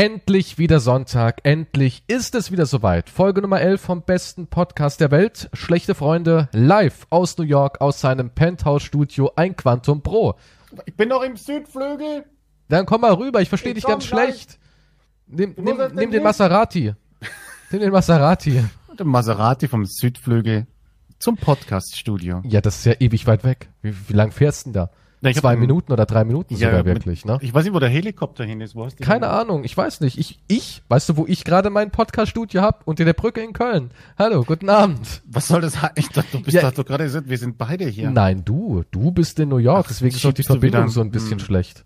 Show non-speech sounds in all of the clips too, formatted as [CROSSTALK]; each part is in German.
Endlich wieder Sonntag, endlich ist es wieder soweit. Folge Nummer 11 vom besten Podcast der Welt. Schlechte Freunde, live aus New York, aus seinem Penthouse-Studio, ein Quantum Pro. Ich bin noch im Südflügel. Dann komm mal rüber, ich verstehe Ich dich ganz gleich. schlecht. Nimm, nimm, nimm den Maserati. Nimm den Maserati. Der Maserati vom Südflügel zum Podcaststudio. Ja, das ist ja ewig weit weg. Wie, wie lang fährst du denn da? Na, hab Zwei einen- Minuten oder drei Minuten Ja, sogar mit- wirklich, ne? Ich weiß nicht, wo der Helikopter hin ist. Wo du Keine den? Ahnung, ich weiß nicht. Ich, ich, weißt du, wo ich gerade mein Podcast-Studio hab? Unter der Brücke in Köln. Hallo, guten Abend. Was soll das heißen? Ich dachte, du bist Ja. doch gerade gesagt, wir sind beide hier. Nein, du. Du bist in New York, Ach, deswegen ist auch die du Verbindung wieder- so ein bisschen Hm. schlecht.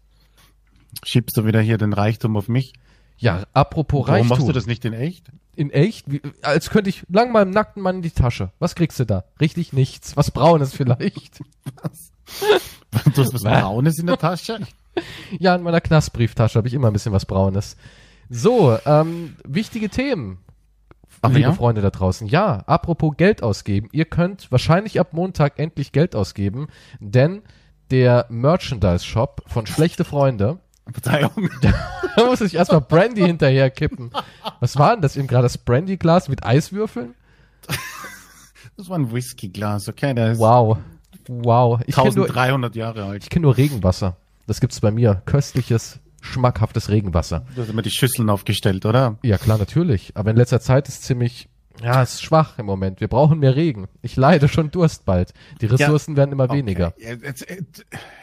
Schiebst du wieder hier den Reichtum auf mich? Ja, apropos Warum Reichtum. machst du das nicht in echt? In echt? Wie, als könnte ich lang mal im nackten Mann in die Tasche. Was kriegst du da? Richtig nichts. Was Braunes vielleicht. Du hast was [LAUGHS] Was? Braunes in der Tasche? ja, in meiner Knastbrieftasche habe ich immer ein bisschen was Braunes. So, ähm, wichtige Themen. Ach liebe ja? Freunde da draußen. Ja, apropos Geld ausgeben. Ihr könnt wahrscheinlich ab Montag endlich Geld ausgeben, denn der Merchandise-Shop von Schlechte Freunde, Verzeihung. [LAUGHS] da muss ich erstmal Brandy hinterher kippen. Was war denn das eben gerade? Das Brandy-Glas mit Eiswürfeln? Das war ein Whiskyglas, okay? Der ist Wow. Wow. Ich kenne nur, 1300 Jahre alt. ich kenn nur Regenwasser. Das gibt's bei mir. Köstliches, schmackhaftes Regenwasser. Du hast immer die Schüsseln aufgestellt, oder? Ja, klar, natürlich. Aber in letzter Zeit ist ziemlich, ja, ist schwach im Moment. Wir brauchen mehr Regen. Ich leide schon Durst bald. Die Ressourcen werden immer weniger. Okay. Jetzt, äh,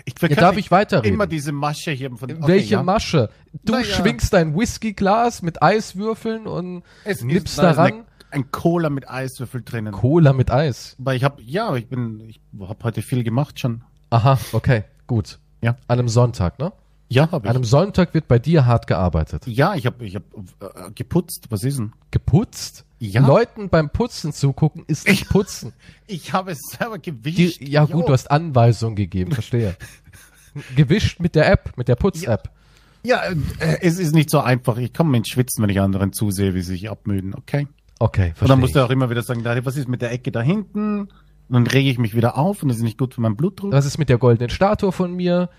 ich Ja, darf ich weiterreden? Immer diese Masche hier von okay, Welche ja. Masche? Du Naja. schwingst dein Whiskyglas mit Eiswürfeln und Es nippst ist, da ist daran eine, ein Cola mit Eiswürfel drinnen. Cola mit Eis. Weil ich habe, ja, ich bin, ich habe heute viel gemacht schon. Aha, okay, gut. Ja. An einem Sonntag, ne? Ja, habe An einem Sonntag wird bei dir hart gearbeitet. Ja, ich habe, ich habe äh, geputzt. Was ist denn? Geputzt? Ja. Leuten beim Putzen zugucken ist nicht putzen. [LAUGHS] Ich habe es selber Die, gewischt. ja gut, Jo. du hast Anweisungen gegeben, verstehe. [LAUGHS] Gewischt mit der App, mit der Putz-App. Ja, äh, es ist nicht so einfach. Ich komme ins Schwitzen, wenn ich anderen zusehe, wie sie sich abmüden. Okay. Okay, Und verstehe. dann musst du ich. auch immer wieder sagen, was ist mit der Ecke da hinten? Und dann rege ich mich wieder auf und das ist nicht gut für meinen Blutdruck. Was ist mit der goldenen Statue von mir?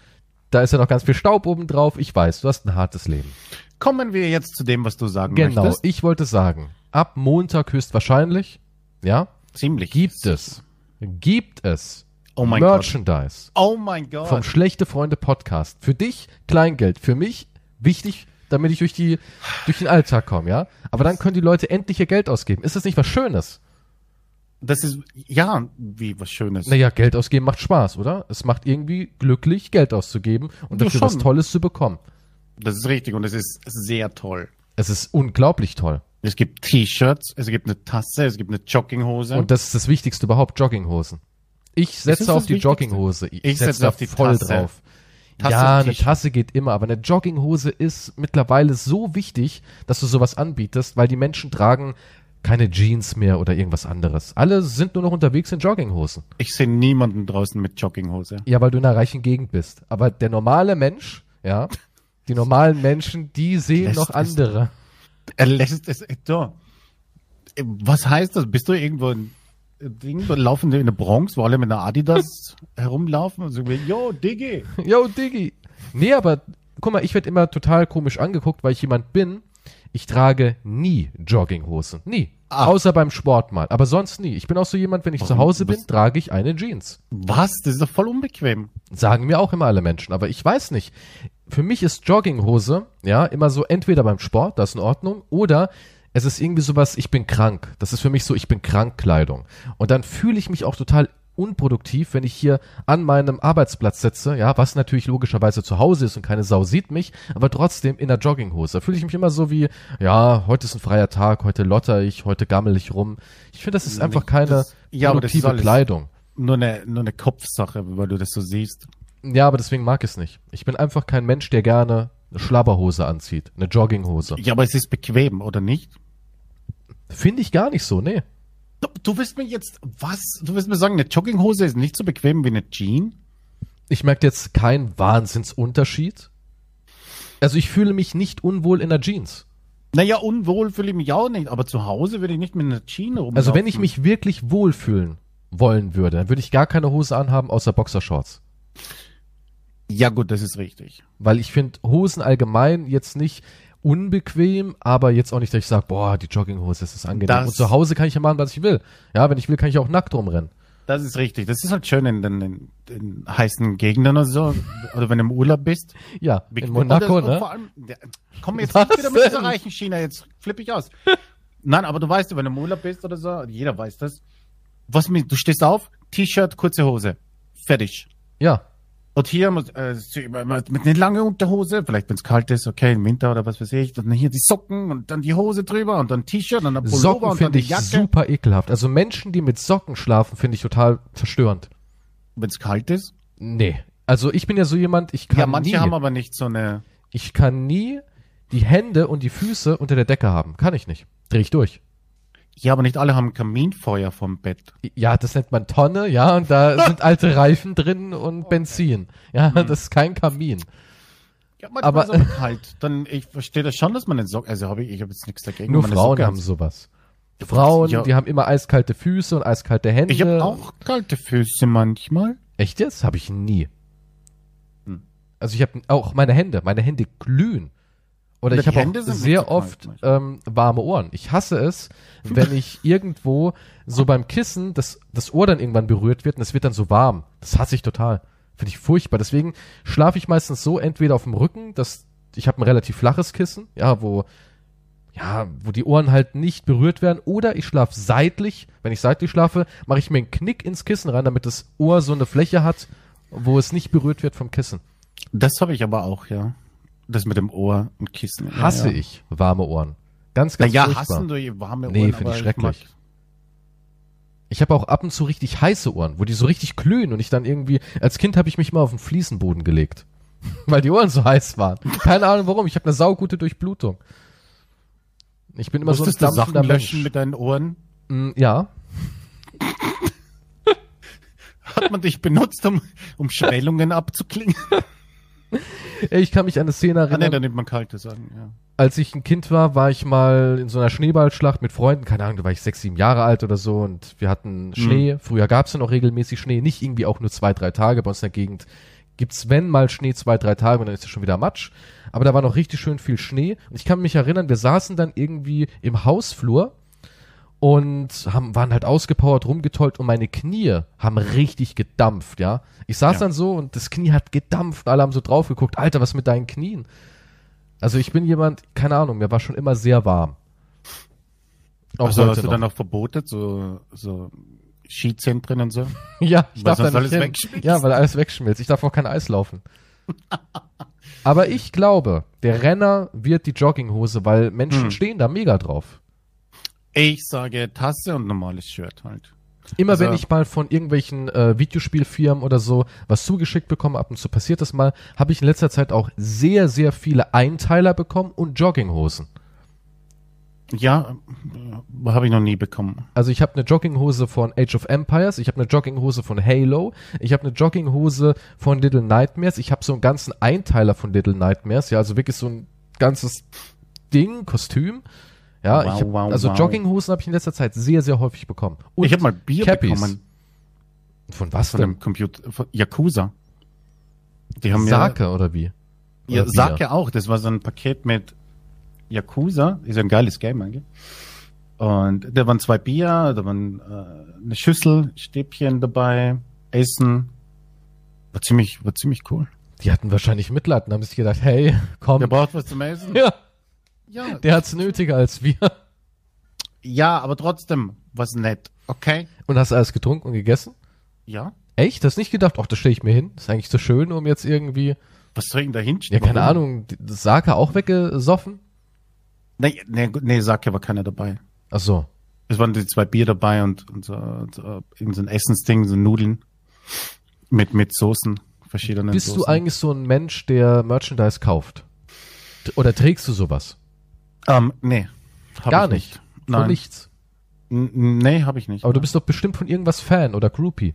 Da ist ja noch ganz viel Staub oben drauf. Ich weiß, du hast ein hartes Leben. Kommen wir jetzt zu dem, was du sagen Genau, möchtest. ich wollte sagen, ab Montag höchstwahrscheinlich, ja, Ziemlich. gibt es, gibt es Oh mein Gott. Merchandise Oh mein Gott. vom Schlechte Freunde Podcast. Für dich Kleingeld, für mich wichtig, damit ich durch die durch den Alltag komme, ja. Aber dann können die Leute endlich ihr Geld ausgeben. Ist das nicht was Schönes? Das ist, ja, wie was Schönes. Naja, Geld ausgeben macht Spaß, oder? Es macht irgendwie glücklich, Geld auszugeben und Ja, dafür schon. was Tolles zu bekommen. Das ist richtig und es ist sehr toll. Es ist unglaublich toll. Es gibt T-Shirts, es gibt eine Tasse, es gibt eine Jogginghose. Und das ist das Wichtigste überhaupt, Jogginghosen. Ich setze auf die Wichtigste. Jogginghose. Ich, Ich setze setze auf die voll Tasse. drauf. Tasse ja, eine. Tasse geht immer, aber eine Jogginghose ist mittlerweile so wichtig, dass du sowas anbietest, weil die Menschen tragen keine Jeans mehr oder irgendwas anderes. Alle sind nur noch unterwegs in Jogginghosen. ich sehe niemanden draußen mit Jogginghose. Ja, weil du in einer reichen Gegend bist. Aber der normale Mensch, ja, die normalen Menschen, die sehen Lässt noch es- andere. Er lässt es da. Was heißt das? Bist du irgendwo in, irgendwo laufen in der Bronx, wo alle mit einer Adidas [LAUGHS] herumlaufen und sagen, yo, Diggi. Yo, Diggi. Nee, aber guck mal, ich werde immer total komisch angeguckt, weil ich jemand bin. Ich trage nie Jogginghosen. Nie. Ah. Außer beim Sport mal. Aber sonst nie. Ich bin auch so jemand, wenn ich zu Warum? Hause bin, trage ich eine Jeans. Was? Das ist doch voll unbequem. Sagen mir auch immer alle Menschen. Aber ich weiß nicht. Für mich ist Jogginghose, ja, immer so entweder beim Sport, das ist in Ordnung, oder es ist irgendwie sowas, ich bin krank. Das ist für mich so, ich bin krank Kleidung. Und dann fühle ich mich auch total unproduktiv, wenn ich hier an meinem Arbeitsplatz sitze, ja, was natürlich logischerweise zu Hause ist und keine Sau sieht mich, aber trotzdem in der Jogginghose. Da fühle ich mich immer so wie, ja, heute ist ein freier Tag, heute lotter ich, heute gammel ich rum. Ich finde, das ist einfach keine Das- ja, aber das produktive Kleidung. Nur eine, nur eine Kopfsache, weil du das so siehst. Ja, aber deswegen mag ich es nicht. Ich bin einfach kein Mensch, der gerne eine Schlabberhose anzieht, eine Jogginghose. Ja, aber es ist bequem, oder nicht? Finde ich gar nicht so, nee. Du, du willst mir jetzt, was? Du willst mir sagen, eine Jogginghose ist nicht so bequem wie eine Jean? Ich merke jetzt keinen Wahnsinnsunterschied. Also ich fühle mich nicht unwohl in der Jeans. Naja, unwohl fühle ich mich auch nicht, aber zu Hause würde ich nicht mit einer Jean rumlaufen. Also wenn ich mich wirklich wohlfühlen wollen würde, dann würde ich gar keine Hose anhaben außer Boxershorts. Ja gut, das ist richtig. Weil ich finde Hosen allgemein jetzt nicht unbequem, aber jetzt auch nicht, dass ich sage, boah, die Jogginghose, das ist angenehm. Das- und zu Hause kann ich ja machen, was ich will. Ja, wenn ich will, kann ich auch nackt rumrennen. Das ist richtig. Das ist halt schön in den, in den heißen Gegenden oder so. Oder wenn du im Urlaub bist. [LAUGHS] Ja, Wie- in Monaco, ne? Vor allem, ja, komm jetzt [LAUGHS] Was nicht wieder mit dieser reichen China, jetzt flippe ich aus. Nein, aber du weißt, wenn du im Urlaub bist oder so, jeder weiß das. Was mit, du stehst auf, T-Shirt, kurze Hose. Fertig. Ja, Und hier muss, äh, mit einer langen Unterhose, vielleicht wenn es kalt ist, okay, im Winter oder was weiß ich, dann hier die Socken und dann die Hose drüber und dann T-Shirt und dann Pullover Socken und dann finde die ich Jacke. super ekelhaft. Also Menschen, die mit Socken schlafen, finde ich total verstörend. Wenn es kalt ist. Nee. Also ich bin ja so jemand, ich kann Ja, manche nie, haben aber nicht so eine, ich kann nie die Hände und die Füße unter der Decke haben. Kann ich nicht. Dreh ich durch. Ja, aber nicht alle haben Kaminfeuer vom Bett. Ja, das nennt man Tonne, ja, und da [LAUGHS] sind alte Reifen drin und Benzin. Ja, das ist kein Kamin. Ja, Aber- ist aber kalt. Dann, ich verstehe das schon, dass man den Socken, also habe ich, ich habe jetzt nichts dagegen. Nur Frauen Socke haben sowas. Frauen, Ja. die haben immer eiskalte Füße und eiskalte Hände. Ich habe auch kalte Füße manchmal. Echt jetzt? Habe ich nie. Hm. Also ich habe auch meine Hände, meine Hände glühen. Oder ich habe auch sehr oft ähm, warme Ohren. Ich hasse es, wenn ich [LAUGHS] irgendwo so beim Kissen das, das Ohr dann irgendwann berührt wird und es wird dann so warm. Das hasse ich total. Finde ich furchtbar. Deswegen schlafe ich meistens so entweder auf dem Rücken, dass ich habe ein relativ flaches Kissen, ja, wo ja, wo die Ohren halt nicht berührt werden, oder ich schlafe seitlich. Wenn ich seitlich schlafe, mache ich mir einen Knick ins Kissen rein, damit das Ohr so eine Fläche hat, wo es nicht berührt wird vom Kissen. Das habe ich aber auch, ja. Das mit dem Ohr und Kissen. Ja, Hasse ja. ich warme Ohren. Ganz, ganz ja, furchtbar. hassen du warme Ohren. Nee, find ich schrecklich. Ich habe auch ab und zu richtig heiße Ohren, wo die so richtig glühen und ich dann irgendwie, als Kind habe ich mich mal auf den Fliesenboden gelegt, [LAUGHS] weil die Ohren so heiß waren. Keine Ahnung warum, ich habe eine saugute Durchblutung. Ich bin immer Musstest so ein Sachen löschen Mensch. mit deinen Ohren? Mm, ja, [LAUGHS] Hat man dich benutzt, um, um Schwellungen abzuklingen? [LAUGHS] ich kann mich an eine Szene Ah, nee, erinnern. da nimmt man kalte Sachen, ja. als ich ein Kind war, war ich mal in so einer Schneeballschlacht mit Freunden, keine Ahnung, da war ich sechs, sieben Jahre alt oder so und wir hatten Schnee. Früher gab es ja noch regelmäßig Schnee, nicht irgendwie auch nur zwei, drei Tage. Bei uns in der Gegend gibt's wenn mal Schnee zwei, drei Tage und dann ist es schon wieder Matsch. Aber da war noch richtig schön viel Schnee und ich kann mich erinnern, wir saßen dann irgendwie im Hausflur und haben, waren halt ausgepowert, rumgetollt und meine Knie haben richtig gedampft, ja. Ich saß Ja. dann so und das Knie hat gedampft und alle haben so drauf geguckt, Alter, was mit deinen Knien? Also ich bin jemand, keine Ahnung, mir war schon immer sehr warm. Auch Also hast du noch. dann auch verbotet, so, so Skizentren und so? [LAUGHS] ja, ich Weil darf da nicht alles hin. wegschmilzt? Ja, weil alles wegschmilzt. Ich darf auch kein Eis laufen. Aber ich glaube, der Renner wird die Jogginghose, weil Menschen Hm. stehen da mega drauf. Ich sage Tasse und normales Shirt halt. Immer Also- wenn ich mal von irgendwelchen äh, Videospielfirmen oder so was zugeschickt bekomme, ab und zu passiert das mal, habe ich in letzter Zeit auch sehr, sehr viele Einteiler bekommen und Jogginghosen. Ja, habe ich noch nie bekommen. Also ich habe eine Jogginghose von Age of Empires, ich habe eine Jogginghose von Halo, ich habe eine Jogginghose von Little Nightmares, ich habe so einen ganzen Einteiler von Little Nightmares, ja, also wirklich so ein ganzes Ding, Kostüm. Ja, Wow, ich hab, wow, also wow. Jogginghosen habe ich in letzter Zeit sehr, sehr häufig bekommen. Und ich habe mal Bier Cappies. bekommen Von was von denn? dem Computer, von Yakuza. Die haben Sake oder wie? ja, ja Oder Bier? Sake auch. Das war so ein Paket mit Yakuza. Ist ja ein geiles Game eigentlich. Und da waren zwei Bier, da waren äh, eine Schüssel, Stäbchen dabei, Essen. War ziemlich, war ziemlich cool. Die hatten wahrscheinlich Mitleid und haben sich gedacht, hey, komm. Der braucht was zum Essen. [LAUGHS] ja, Ja, der hat's nötiger als wir. ja, aber trotzdem was nett. Okay? Und hast alles getrunken und gegessen? Ja. Echt? Hast nicht gedacht, ach, das stelle ich mir hin. Das ist eigentlich so schön, um jetzt irgendwie Was soll ich denn da Ja, hinstellen? keine Ahnung, die- das Sake auch weggesoffen? Nee, nee, nee, Sake war keiner dabei. Ach so. Es waren die zwei Bier dabei und, und, so, und so, irgend so ein Essensding, so Nudeln mit, mit Soßen, verschiedenen Bist Soßen. du eigentlich so ein Mensch, der Merchandise kauft? Oder trägst du sowas? Ähm, nee. Hab Gar ich nicht. Von Nein. nichts. N- Nee, habe ich nicht. Aber du bist doch bestimmt von irgendwas Fan oder Groupie.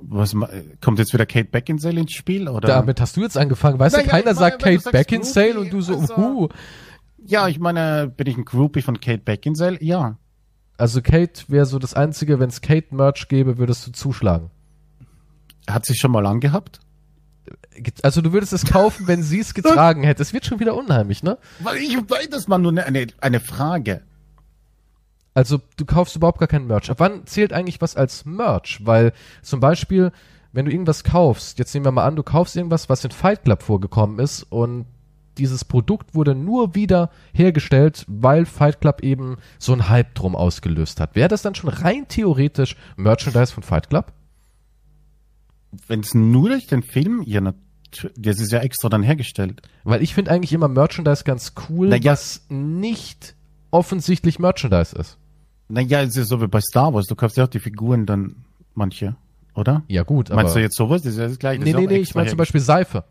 Was, kommt jetzt wieder Kate Beckinsale ins Spiel? Oder? Damit hast du jetzt angefangen. Weißt du, Naja, keiner ich sagt meine, du Kate Beckinsale Groupie, und du so, also- uh. Ja, ich meine, bin ich ein Groupie von Kate Beckinsale? Ja. Also Kate wäre so das Einzige, wenn es Kate-Merch gäbe, würdest du zuschlagen. Hat sich schon mal angehabt? Also du würdest es kaufen, wenn sie es getragen hätte. Es wird schon wieder unheimlich, ne? Weil ich weiß, das war nur eine, eine, eine Frage. Also du kaufst überhaupt gar kein Merch. Ab wann zählt eigentlich was als Merch? Weil zum Beispiel, wenn du irgendwas kaufst, jetzt nehmen wir mal an, du kaufst irgendwas, was in Fight Club vorgekommen ist und dieses Produkt wurde nur wieder hergestellt, weil Fight Club eben so einen Hype drum ausgelöst hat. Wäre das dann schon rein theoretisch Merchandise von Fight Club? Wenn es nur durch den Film, ja, natürlich, das ist ja extra dann hergestellt. Weil ich finde eigentlich immer Merchandise ganz cool, Na ja. was nicht offensichtlich Merchandise ist. Naja, es ist so wie bei Star Wars, du kaufst ja auch die Figuren dann manche, oder? Ja gut, aber... Meinst du jetzt sowas? Das ist ja das gleiche. das Nee, ist nee, nee, ich meine zum Beispiel Seife.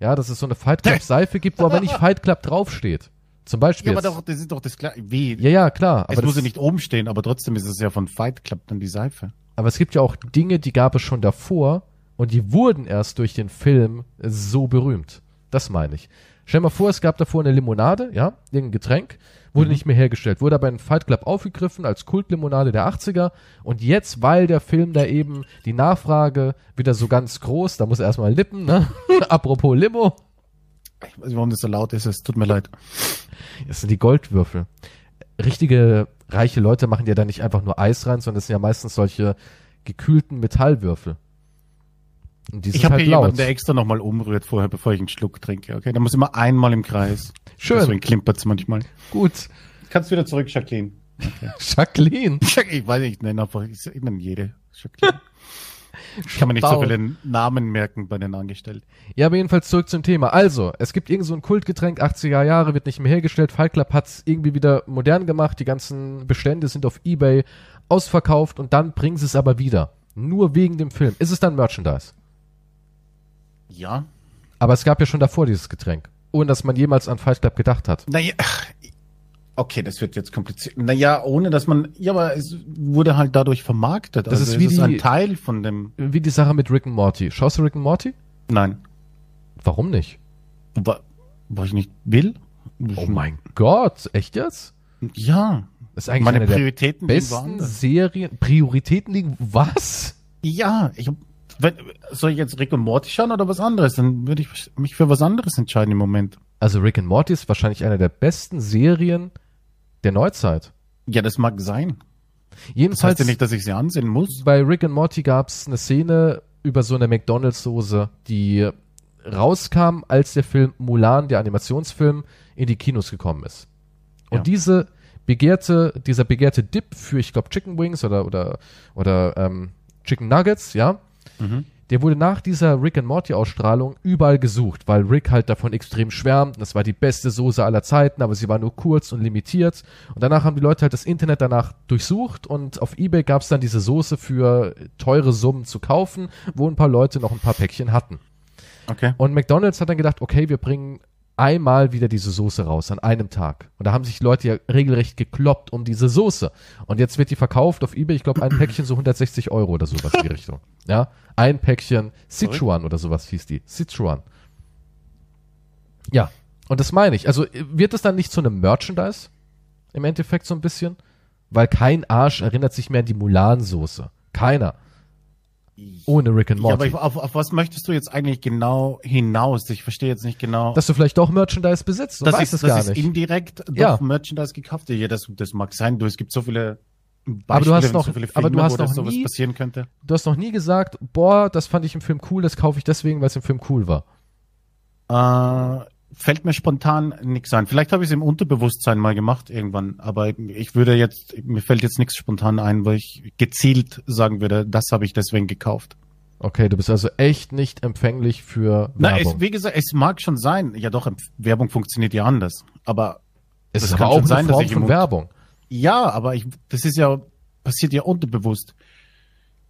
Ja, dass es so eine Fight Club [LAUGHS] Seife gibt, wo aber nicht Fight Club draufsteht. Zum Beispiel. Ja, aber doch, das ist doch das gleiche. Wie? ja, ja, klar. es muss ja das, nicht oben stehen, aber trotzdem ist es ja von Fight Club dann die Seife. aber es gibt ja auch Dinge, die gab es schon davor und die wurden erst durch den Film so berühmt. Das meine ich. Stell dir mal vor, es gab davor eine Limonade, ja, irgendein Getränk, wurde Mhm. nicht mehr hergestellt, wurde aber in Fight Club aufgegriffen als Kultlimonade der 80er und jetzt, weil der Film da eben die Nachfrage wieder so ganz groß, da muss er erstmal lippen, ne? [LAUGHS] Apropos Limo, Ich weiß nicht, warum das so laut ist, es tut mir leid. Das sind die Goldwürfel. Richtige reiche Leute machen ja da nicht einfach nur Eis rein, sondern das sind ja meistens solche gekühlten Metallwürfel. Ich habe halt hier laut. jemanden, der extra nochmal umrührt vorher, bevor ich einen Schluck trinke. Okay, da muss immer einmal im Kreis. Schön. Deswegen klimpert's manchmal. Gut. Kannst wieder zurück, Jacqueline. [LAUGHS] Jacqueline. Ich weiß nicht, ich nenne einfach, ich nenne jede Jacqueline. Ich [LAUGHS] kann mir nicht so viele Namen merken bei den Angestellten. Ja, aber jedenfalls zurück zum Thema. Also, es gibt irgend so ein Kultgetränk, 80er Jahre, wird nicht mehr hergestellt. Fight Club hat's irgendwie wieder modern gemacht. Die ganzen Bestände sind auf Ebay ausverkauft und dann bringen sie es aber wieder. Nur wegen dem Film. Ist es dann Merchandise? Ja. Aber es gab ja schon davor dieses Getränk. Ohne dass man jemals an Fight Club gedacht hat. Naja, okay, das wird jetzt kompliziert. Naja, ohne dass man, ja, aber es wurde halt dadurch vermarktet. Das also ist wie ist die- ein Teil von dem, Wie die Sache mit Rick and Morty. Schaust du Rick and Morty? nein, Warum nicht? wa- wo ich nicht will. Oh mein Gott, echt jetzt? Ja. Das ist eigentlich Meine eine der Prioritäten liegen besten. Serien. Prioritäten liegen. Was? Ja, ich hab, wenn, soll ich jetzt Rick und Morty schauen oder was anderes? Dann würde ich mich für was anderes entscheiden im Moment. Also Rick and Morty ist wahrscheinlich eine der besten Serien der Neuzeit. Ja, das mag sein. Das Jedenfalls heißt ja nicht, dass ich sie ansehen muss. bei Rick and Morty gab es eine Szene über so eine McDonalds-Soße, die rauskam, als der Film Mulan, der Animationsfilm, in die Kinos gekommen ist. Und Ja. diese begehrte, dieser begehrte Dip für, ich glaube, Chicken Wings oder oder oder ähm, Chicken Nuggets, ja, Mhm. der wurde nach dieser Rick and Morty Ausstrahlung überall gesucht, weil Rick halt davon extrem schwärmt. Das war die beste Soße aller Zeiten, aber sie war nur kurz und limitiert. Und danach haben die Leute halt das Internet danach durchsucht und auf eBay gab es dann diese Soße für teure Summen zu kaufen, wo ein paar Leute noch ein paar Päckchen hatten. Okay. Und McDonald's hat dann gedacht, okay, wir bringen einmal wieder diese Soße raus an einem Tag. Und da haben sich Leute ja regelrecht gekloppt um diese Soße. Und jetzt wird die verkauft auf eBay, ich glaube, ein Päckchen so 160 Euro oder sowas in die Richtung. Ja, ein Päckchen Sichuan oder sowas hieß die. Sichuan. Ja, und das meine ich. Also äh, wird es dann nicht zu einem Merchandise? Im Endeffekt so ein bisschen? Weil kein Arsch erinnert sich mehr an die Mulan-Soße. Keiner. Ohne Rick and Ja, aber Morty. auf, auf was möchtest du jetzt eigentlich genau hinaus? Ich verstehe jetzt nicht genau. dass du vielleicht doch Merchandise besitzt das weißt ist, es gar das ist nicht. indirekt doch Ja. Merchandise gekauft. Ja, das, das mag sein. Du, es gibt so viele Beispiele, Aber du hast noch- so viele aber Filme, du hast noch sowas nie- passieren könnte. Du hast noch nie gesagt, boah, das fand ich im Film cool, das kaufe ich deswegen, weil es im Film cool war. Äh, fällt mir spontan nichts ein. Vielleicht habe ich es im Unterbewusstsein mal gemacht irgendwann, aber ich würde jetzt, mir fällt jetzt nichts spontan ein, weil ich gezielt sagen würde, das habe ich deswegen gekauft. Okay, du bist also echt nicht empfänglich für Na, Werbung. es, wie gesagt, es mag schon sein. Ja doch, Werbung funktioniert ja anders. Aber es ist aber auch eine sein, dass Form ich von Werbung. ja, aber ich, das ist ja, passiert ja unterbewusst.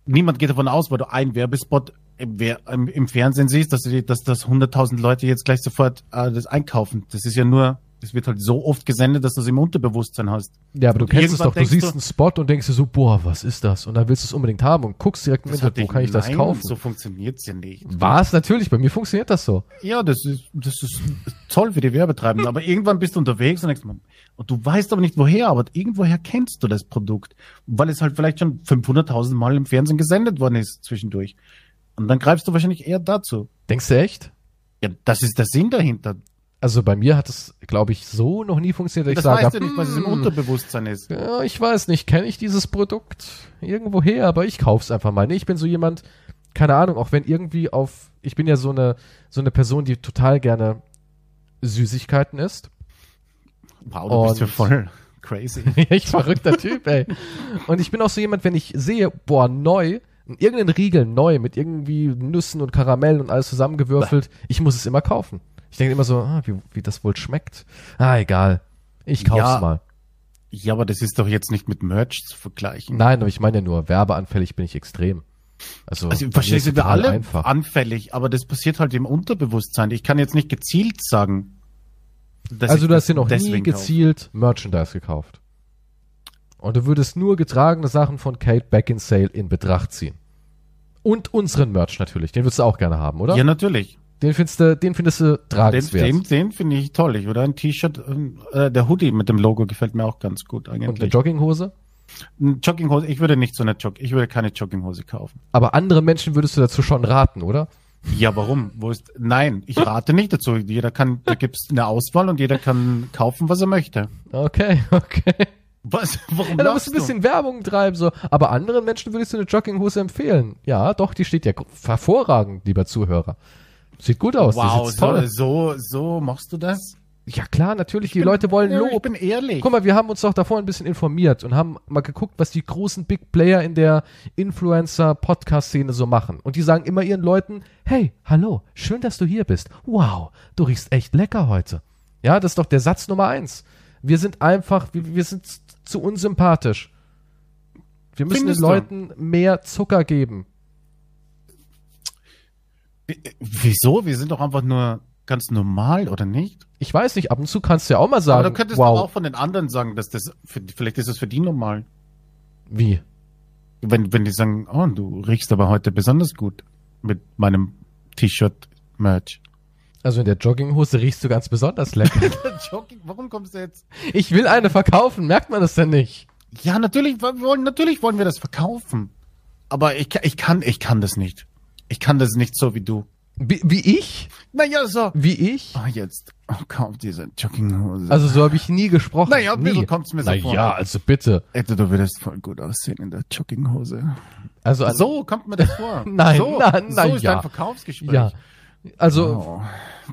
Niemand geht davon aus, weil du einen Werbespot im, Wer- im, im Fernsehen siehst, dass, die- dass das 100.000 Leute jetzt gleich sofort äh, das einkaufen. Das ist ja nur, das wird halt so oft gesendet, dass du es im Unterbewusstsein hast. Ja, aber du Und kennst es doch, du siehst du- einen Spot und denkst dir so, boah, was ist das? Und dann willst du es unbedingt haben und guckst direkt im Das Internet, wo kann ich das Nein, kaufen? So funktioniert's ja nicht. Was? Natürlich, bei mir funktioniert das so. Ja, das ist, das ist toll für die Werbetreibenden. aber irgendwann bist du unterwegs und denkst, man, und du weißt aber nicht woher, aber irgendwoher kennst du das Produkt, weil es halt vielleicht schon 500.000 Mal im Fernsehen gesendet worden ist zwischendurch. Und dann greifst du wahrscheinlich eher dazu. Denkst du echt? Ja, das ist der Sinn dahinter. Also bei mir hat es, glaube ich, so noch nie funktioniert, dass Das ich sage, weißt du nicht, was es im "Hm, Unterbewusstsein ist. Ja, ich weiß nicht, kenne ich dieses Produkt irgendwo her, aber ich kauf's einfach mal. Nee, ich bin so jemand, keine Ahnung, auch wenn irgendwie auf, ich bin ja so eine, so eine Person, die total gerne Süßigkeiten isst. Wow, du bist ja Und- voll crazy. [LAUGHS] ich verrückter Typ, ey. Und ich bin auch so jemand, wenn ich sehe, boah, neu, irgendeinen Riegel neu mit irgendwie Nüssen und Karamellen und alles zusammengewürfelt, ich muss es immer kaufen. Ich denke immer so, ah, wie, wie das wohl schmeckt. Ah, egal. Ich kauf's Ja. mal. Ja, aber das ist doch jetzt nicht mit Merch zu vergleichen. Nein, aber ich meine ja nur, werbeanfällig bin ich extrem. Also, Also wahrscheinlich sind wir alle einfach. anfällig, aber das passiert halt im Unterbewusstsein. Ich kann jetzt nicht gezielt sagen. dass Also du hast dir noch nie deswegen kaufe. gezielt Merchandise gekauft. Und du würdest nur getragene Sachen von Kate Beckinsale in Betracht ziehen. Und unseren Merch natürlich, den würdest du auch gerne haben, oder? Ja, natürlich. Den findest du, den findest du Den, tragenswert. den, den finde ich toll. Ich würde ein T-Shirt, ähm, äh, der Hoodie mit dem Logo gefällt mir auch ganz gut und eine eigentlich. Jogginghose. Eine Jogginghose, ich würde nicht so eine Jog, ich würde keine Jogginghose kaufen. Aber andere Menschen würdest du dazu schon raten, oder? Ja, warum? Wo ist, nein, ich rate nicht dazu. Jeder kann, da gibt's eine Auswahl und jeder kann kaufen, was er möchte. Okay, [LAUGHS] okay. Was? [LAUGHS] Warum Ja, da musst du ein bisschen Werbung treiben, so. Aber anderen Menschen würdest du eine Jogginghose empfehlen. Ja, doch, die steht ja hervorragend, lieber Zuhörer. Sieht gut aus. Wow, so, so, so machst du das? Ja klar, natürlich, die Leute wollen Ja, Ich Lob. bin ehrlich. Guck mal, wir haben uns doch davor ein bisschen informiert und haben mal geguckt, was die großen Big Player in der Influencer-Podcast-Szene so machen. Und die sagen immer ihren Leuten, hey, hallo, schön, dass du hier bist. Wow, du riechst echt lecker heute. Ja, das ist doch der Satz Nummer eins. Wir sind einfach, wir, wir sind zu unsympathisch. Wir müssen Findest den du? Leuten mehr Zucker geben. Wieso? Wir sind doch einfach nur ganz normal, oder nicht? Ich weiß nicht, ab und zu kannst du ja auch mal Aber sagen, du könntest wow, doch auch von den anderen sagen, dass das, für, vielleicht ist es für die normal. wie? Wenn, wenn die sagen, oh, du riechst aber heute besonders gut mit meinem T-Shirt-Merch. Also in der Jogginghose riechst du ganz besonders lecker. Jogging, warum kommst du jetzt? ich will eine verkaufen, merkt man das denn nicht? Ja, natürlich, wir wollen, natürlich wollen wir das verkaufen. Aber ich, ich kann, ich kann das nicht. Ich kann das nicht so wie du. Wie, wie ich? Naja, so. Wie ich? Oh, jetzt, oh, kauf diese Jogginghose. Also so habe ich nie gesprochen. Naja, nie. kommt's mir so vor. Naja, also bitte. Alter, du würdest voll gut aussehen in der Jogginghose. Also an, So kommt mir das vor. [LAUGHS] Nein, so, na- na so ist ja. dein Verkaufsgespräch. ja. Also Oh,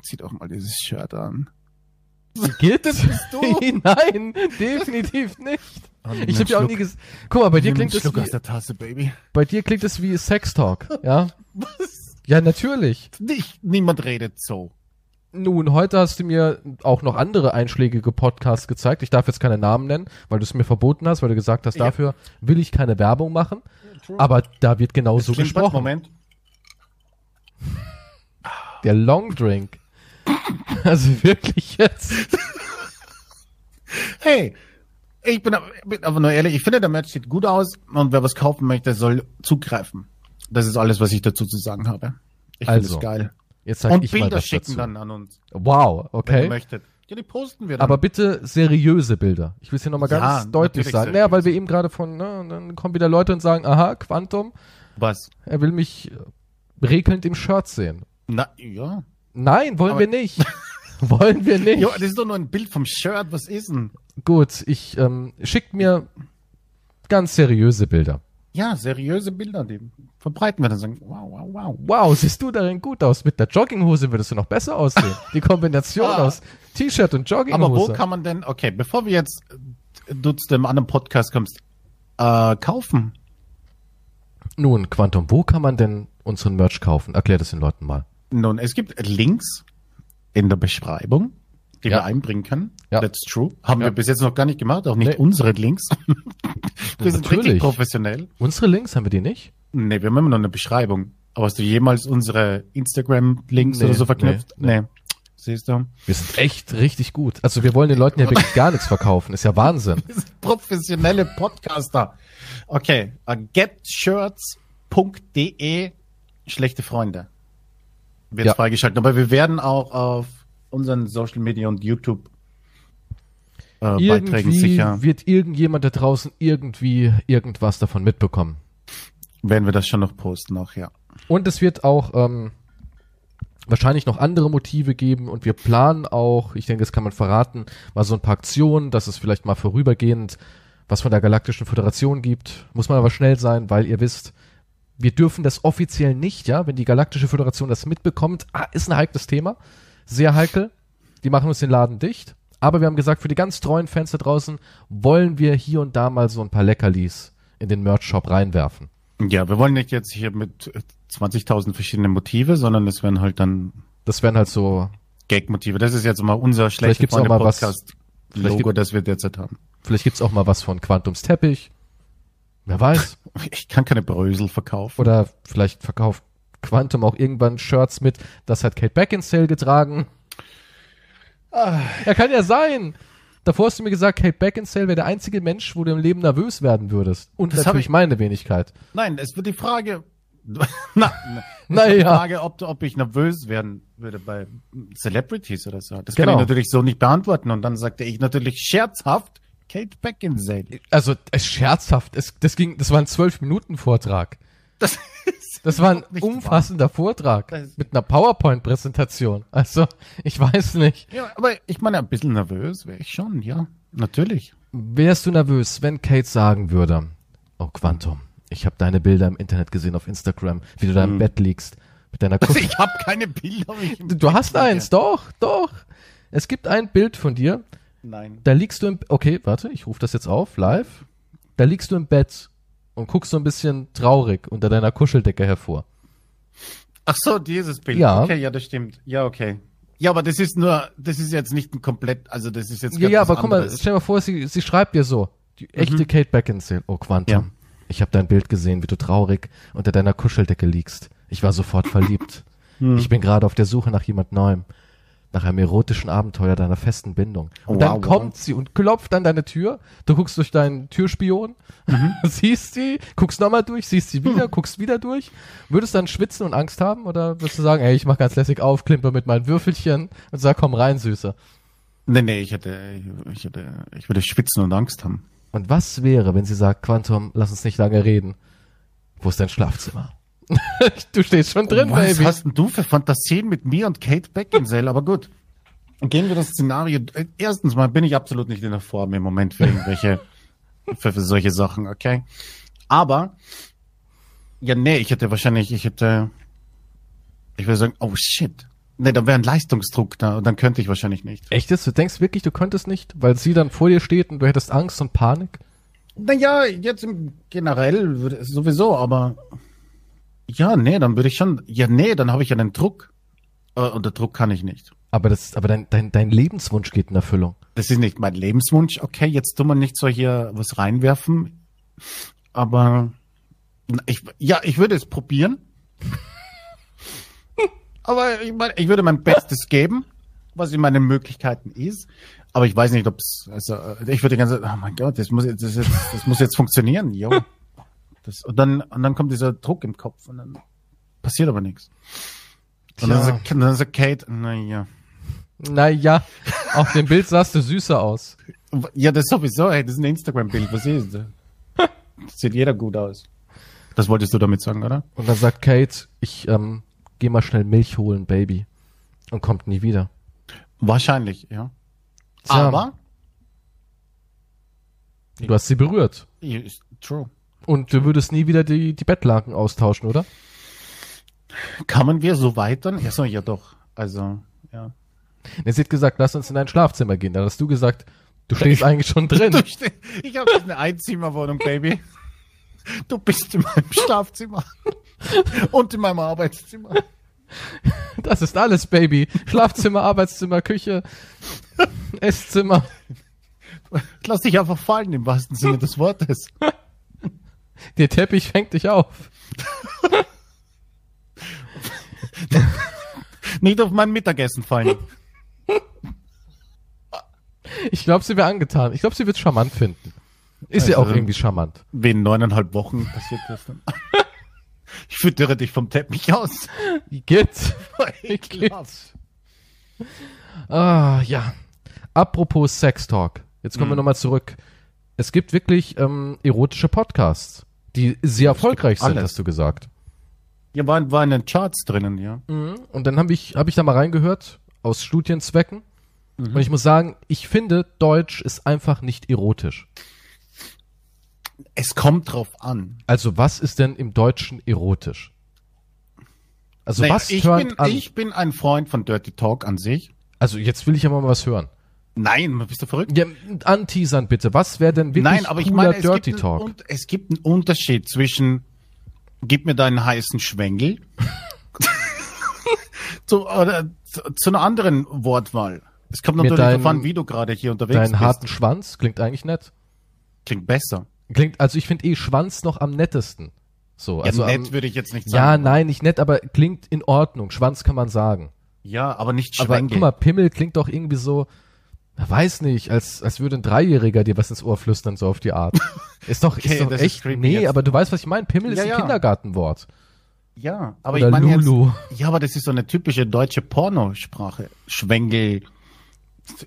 zieh doch mal dieses Shirt an. gilt das bist du. [LAUGHS] Nein, definitiv nicht. Oh, Ich habe ja auch nie ges Guck mal, bei dir klingt es Schluck aus wie, der Tasse, Baby. bei dir klingt es wie Sextalk, ja? [LAUGHS] Ja, natürlich. Nicht, niemand redet so. Nun, heute hast du mir auch noch andere einschlägige Podcasts gezeigt. Ich darf jetzt keine Namen nennen, weil du es mir verboten hast, weil du gesagt hast, Ja. dafür will ich keine Werbung machen. Aber da wird genau so gesprochen. Moment. Der Long Drink. [LAUGHS] Also wirklich jetzt. Hey, ich bin, aber- bin aber nur ehrlich, ich finde, der Match sieht gut aus und wer was kaufen möchte, soll zugreifen. Das ist alles, was ich dazu zu sagen habe. Ich finde Also, es geil. Jetzt sag Und ich mal Bilder was schicken dazu. dann an uns, Wow, wenn ihr okay. möchtet. Ja, die posten wir dann. Aber bitte seriöse Bilder. Ich will es hier nochmal ganz Ja, deutlich sagen. Naja, weil wir eben gerade von, ne, dann kommen wieder Leute und sagen, aha, Quantum, was? er will mich äh, regelnd im Shirt sehen. Na, ja. Nein, wollen Aber- wir nicht. [LAUGHS] wollen wir nicht. Jo, das ist doch nur ein Bild vom Shirt. Was ist denn? Gut, ich ähm, schickt mir ganz seriöse Bilder. Ja, seriöse Bilder, die verbreiten wir dann sagen, wow, wow, wow. Wow, siehst du darin gut aus. Mit der Jogginghose würdest du noch besser aussehen. Die Kombination [LAUGHS] Ah. aus T-Shirt und Jogginghose. Aber wo kann man denn, okay, bevor wir jetzt äh, du zu dem anderen Podcast kommst, äh, kaufen? Nun, Quantum, wo kann man denn unseren Merch kaufen? Erklär das den Leuten mal. Nun, es gibt Links in der Beschreibung, die Ja. wir einbringen können. Ja. That's true. Haben Ja. wir bis jetzt noch gar nicht gemacht, auch nicht Nee. unsere Links. [LAUGHS] wir sind Natürlich. richtig professionell. Unsere Links haben wir die nicht? Nee, wir haben immer noch eine Beschreibung. Aber hast du jemals unsere Instagram-Links Nee, oder so verknüpft? nee, Nee. Siehst du? Wir sind echt richtig gut. Also wir wollen den Leuten ja [LAUGHS] wirklich gar nichts verkaufen. Ist ja Wahnsinn. Wir sind professionelle Podcaster. Okay, äh, getshirts.de schlechte Freunde. Wird Ja. freigeschaltet. Aber wir werden auch auf unseren Social Media und YouTube äh, Beiträgen sicher, wird irgendjemand da draußen irgendwie irgendwas davon mitbekommen. werden wir das schon noch posten auch, ja. Und es wird auch ähm, wahrscheinlich noch andere Motive geben und wir planen auch, ich denke, das kann man verraten, mal so ein paar Aktionen, dass es vielleicht mal vorübergehend was von der Galaktischen Föderation gibt. Muss man aber schnell sein, weil ihr wisst, wir dürfen das offiziell nicht, ja, wenn die Galaktische Föderation das mitbekommt, ah, ist ein heikles Thema, sehr heikel. Die machen uns den Laden dicht. Aber wir haben gesagt, für die ganz treuen Fans da draußen wollen wir hier und da mal so ein paar Leckerlis in den Merch-Shop reinwerfen. Ja, wir wollen nicht jetzt hier mit 20.000 verschiedenen Motive, sondern es werden halt dann Das wären halt so, Gag-Motive. Das ist jetzt mal unser Vielleicht schlechter gibt's auch mal was- vielleicht Logo, gibt- das wir derzeit haben. vielleicht gibt's auch mal was von Quantums Teppich. Wer weiß. Ich kann keine Brösel verkaufen. Oder vielleicht verkauft Quantum auch irgendwann Shirts mit, das hat Kate Beckinsale getragen. Ja, kann ja sein. Davor hast du mir gesagt, Kate Beckinsale wäre der einzige Mensch, wo du im Leben nervös werden würdest. Und Das hab natürlich ich- meine Wenigkeit. Nein, es wird die Frage. [LAUGHS] Na, na, wird die Frage, ob, ob ich nervös werden würde bei Celebrities oder so. Das kann Genau. ich natürlich so nicht beantworten. Und dann sagte ich natürlich scherzhaft Kate Beckinsale. Also, es scherzhaft. Es, das ging, das war ein zwölf Minuten Vortrag. Das ist Das war ein umfassender Vortrag. Das- Mit einer PowerPoint-Präsentation. Also, ich weiß nicht. Ja, aber ich meine, ein bisschen nervös wäre ich schon, ja. Natürlich. Wärst du nervös, wenn Kate sagen würde, oh Quantum, ich habe deine Bilder im Internet gesehen auf Instagram, wie du da im Bett liegst mit deiner Kuschel. Ich habe keine Bilder. Du, hast Bett liege. eins, doch, doch. Es gibt ein Bild von dir, Nein. da liegst du im Okay, warte, ich rufe das jetzt auf, live. Da liegst du im Bett und guckst so ein bisschen traurig unter deiner Kuscheldecke hervor. Ach so, dieses Bild. Ja. Okay, ja, das stimmt. Ja, okay. Ja, aber das ist nur, das ist jetzt nicht ein komplett, also das ist jetzt Ja, ganz ja, aber guck mal, stell dir mal vor, sie, sie schreibt dir so, die echte Kate Beckinsale. Oh, Quantum, Ja. ich habe dein Bild gesehen, wie du traurig unter deiner Kuscheldecke liegst. Ich war sofort verliebt. Ich bin gerade auf der Suche nach jemand Neuem. Nach einem erotischen Abenteuer deiner festen Bindung. Und Wow, dann wow. kommt sie und klopft an deine Tür. Du guckst durch deinen Türspion, [LAUGHS] siehst sie, guckst nochmal durch, siehst sie wieder, guckst wieder durch. Würdest du dann schwitzen und Angst haben? Oder würdest du sagen, ey, ich mach ganz lässig auf, klimper mit meinen Würfelchen und sag, komm rein, Süße. Nee, nee, ich hätte, ich hätte, ich würde schwitzen und Angst haben. Und was wäre, wenn sie sagt, Quantum, lass uns nicht lange reden. Wo ist dein Schlafzimmer? [LAUGHS] du stehst schon drin, Was Baby. hast denn du für Fantasien mit mir und Kate Beckinsale? [LAUGHS] Aber gut. Gehen wir das Szenario. Erstens mal bin ich absolut nicht in der Form im Moment für irgendwelche, [LAUGHS] für, für solche Sachen, okay? Aber, ja, nee, ich hätte wahrscheinlich, ich hätte, ich würde sagen, oh shit. Nee, da wäre ein Leistungsdruck da und dann könnte ich wahrscheinlich nicht. Echt ist? Du denkst wirklich, du könntest nicht, weil sie dann vor dir steht und du hättest Angst und Panik? Naja, jetzt im generell sowieso, aber ja, nee, dann würde ich schon, ja, nee, dann habe ich ja den Druck. Äh, Und der Druck kann ich nicht. Aber das, aber dein, dein, dein Lebenswunsch geht in Erfüllung. Das ist nicht mein Lebenswunsch. Okay, jetzt tun wir nicht so hier was reinwerfen. Aber ich, ja, ich würde es probieren. [LAUGHS] Aber ich, meine, ich würde mein Bestes geben, was in meinen Möglichkeiten ist. Aber ich weiß nicht, ob es, also ich würde die ganze, oh mein Gott, das muss jetzt, das, jetzt, das muss jetzt funktionieren, jo. Das, und dann, und dann kommt dieser Druck im Kopf und dann passiert aber nichts. Und dann sagt, dann sagt Kate, naja. Naja, auf dem Bild sahst du süßer aus. Ja, das sowieso, ey, das ist ein Instagram-Bild, was ist das? Sieht jeder gut aus. Das wolltest du damit sagen, oder? Und dann sagt Kate, ich ähm, geh mal schnell Milch holen, Baby. Und kommt nie wieder. Wahrscheinlich, ja. Tja, Aber, du hast sie berührt. true. Und du würdest nie wieder die, die Bettlaken austauschen, oder? Kamen wir so weiter? Ja, so, ja doch. Also, ja. Nee, sie hat gesagt, lass uns in dein Schlafzimmer gehen. Dann hast du gesagt, du [LAUGHS] stehst eigentlich schon drin. Du ste- Ich habe eine Einzimmerwohnung, Baby. Du bist in meinem Schlafzimmer. Und in meinem Arbeitszimmer. Das ist alles, Baby. Schlafzimmer, Arbeitszimmer, Küche, Esszimmer. Lass dich einfach fallen, im wahrsten Sinne des Wortes. Der Teppich fängt dich auf. Nicht auf mein Mittagessen fallen. Ich glaube, sie wäre angetan. Ich glaube, sie wird charmant finden. Ist ja Also- auch irgendwie charmant. Wie in neuneinhalb Wochen passiert das dann. [LAUGHS] Ich füttere dich vom Teppich aus. Wie geht's? Ekelhaft. Ah, ja. Apropos Sex Talk. Jetzt kommen wir nochmal zurück. Es gibt wirklich ähm, erotische Podcasts, die sehr erfolgreich sind, alles. hast du gesagt. Ja, war, war in den Charts drinnen, ja. Mhm. Und dann habe ich, hab ich da mal reingehört, aus Studienzwecken. Mhm. Und ich muss sagen, ich finde, Deutsch ist einfach nicht erotisch. Es kommt drauf an. Also was ist denn im Deutschen erotisch? Also Naja, was ich, bin, an? ich bin ein Freund von Dirty Talk an sich. also jetzt will ich aber mal was hören. Nein, bist du verrückt? Ja, anteasern bitte. Was wäre denn wirklich Nein, aber ich meine, es Dirty gibt, Talk? einen, und, es gibt einen Unterschied zwischen gib mir deinen heißen Schwengel [LAUGHS] zu, oder zu, zu einer anderen Wortwahl. Es kommt natürlich deinen- darauf an, wie du gerade hier unterwegs Deinen bist. harten Schwanz klingt eigentlich nett. Klingt besser. Klingt, also ich finde eh Schwanz noch am nettesten. So, also ja, nett am, würde ich jetzt nicht ja, sagen. nein, nicht nett, aber klingt in Ordnung. Schwanz kann man sagen. Ja, aber nicht Aber Schwengel. guck mal, Pimmel klingt doch irgendwie so, weiß nicht, als, als würde ein Dreijähriger dir was ins Ohr flüstern, so auf die Art. [LAUGHS] Ist doch, Okay, ist doch ist echt, creepy nee, jetzt. aber du weißt, was ich meine. Pimmel ist Ja, ein ja. Kindergartenwort. ja, aber Oder ich meine jetzt, Lulu. ja, aber das ist so eine typische deutsche Pornosprache. Schwengel,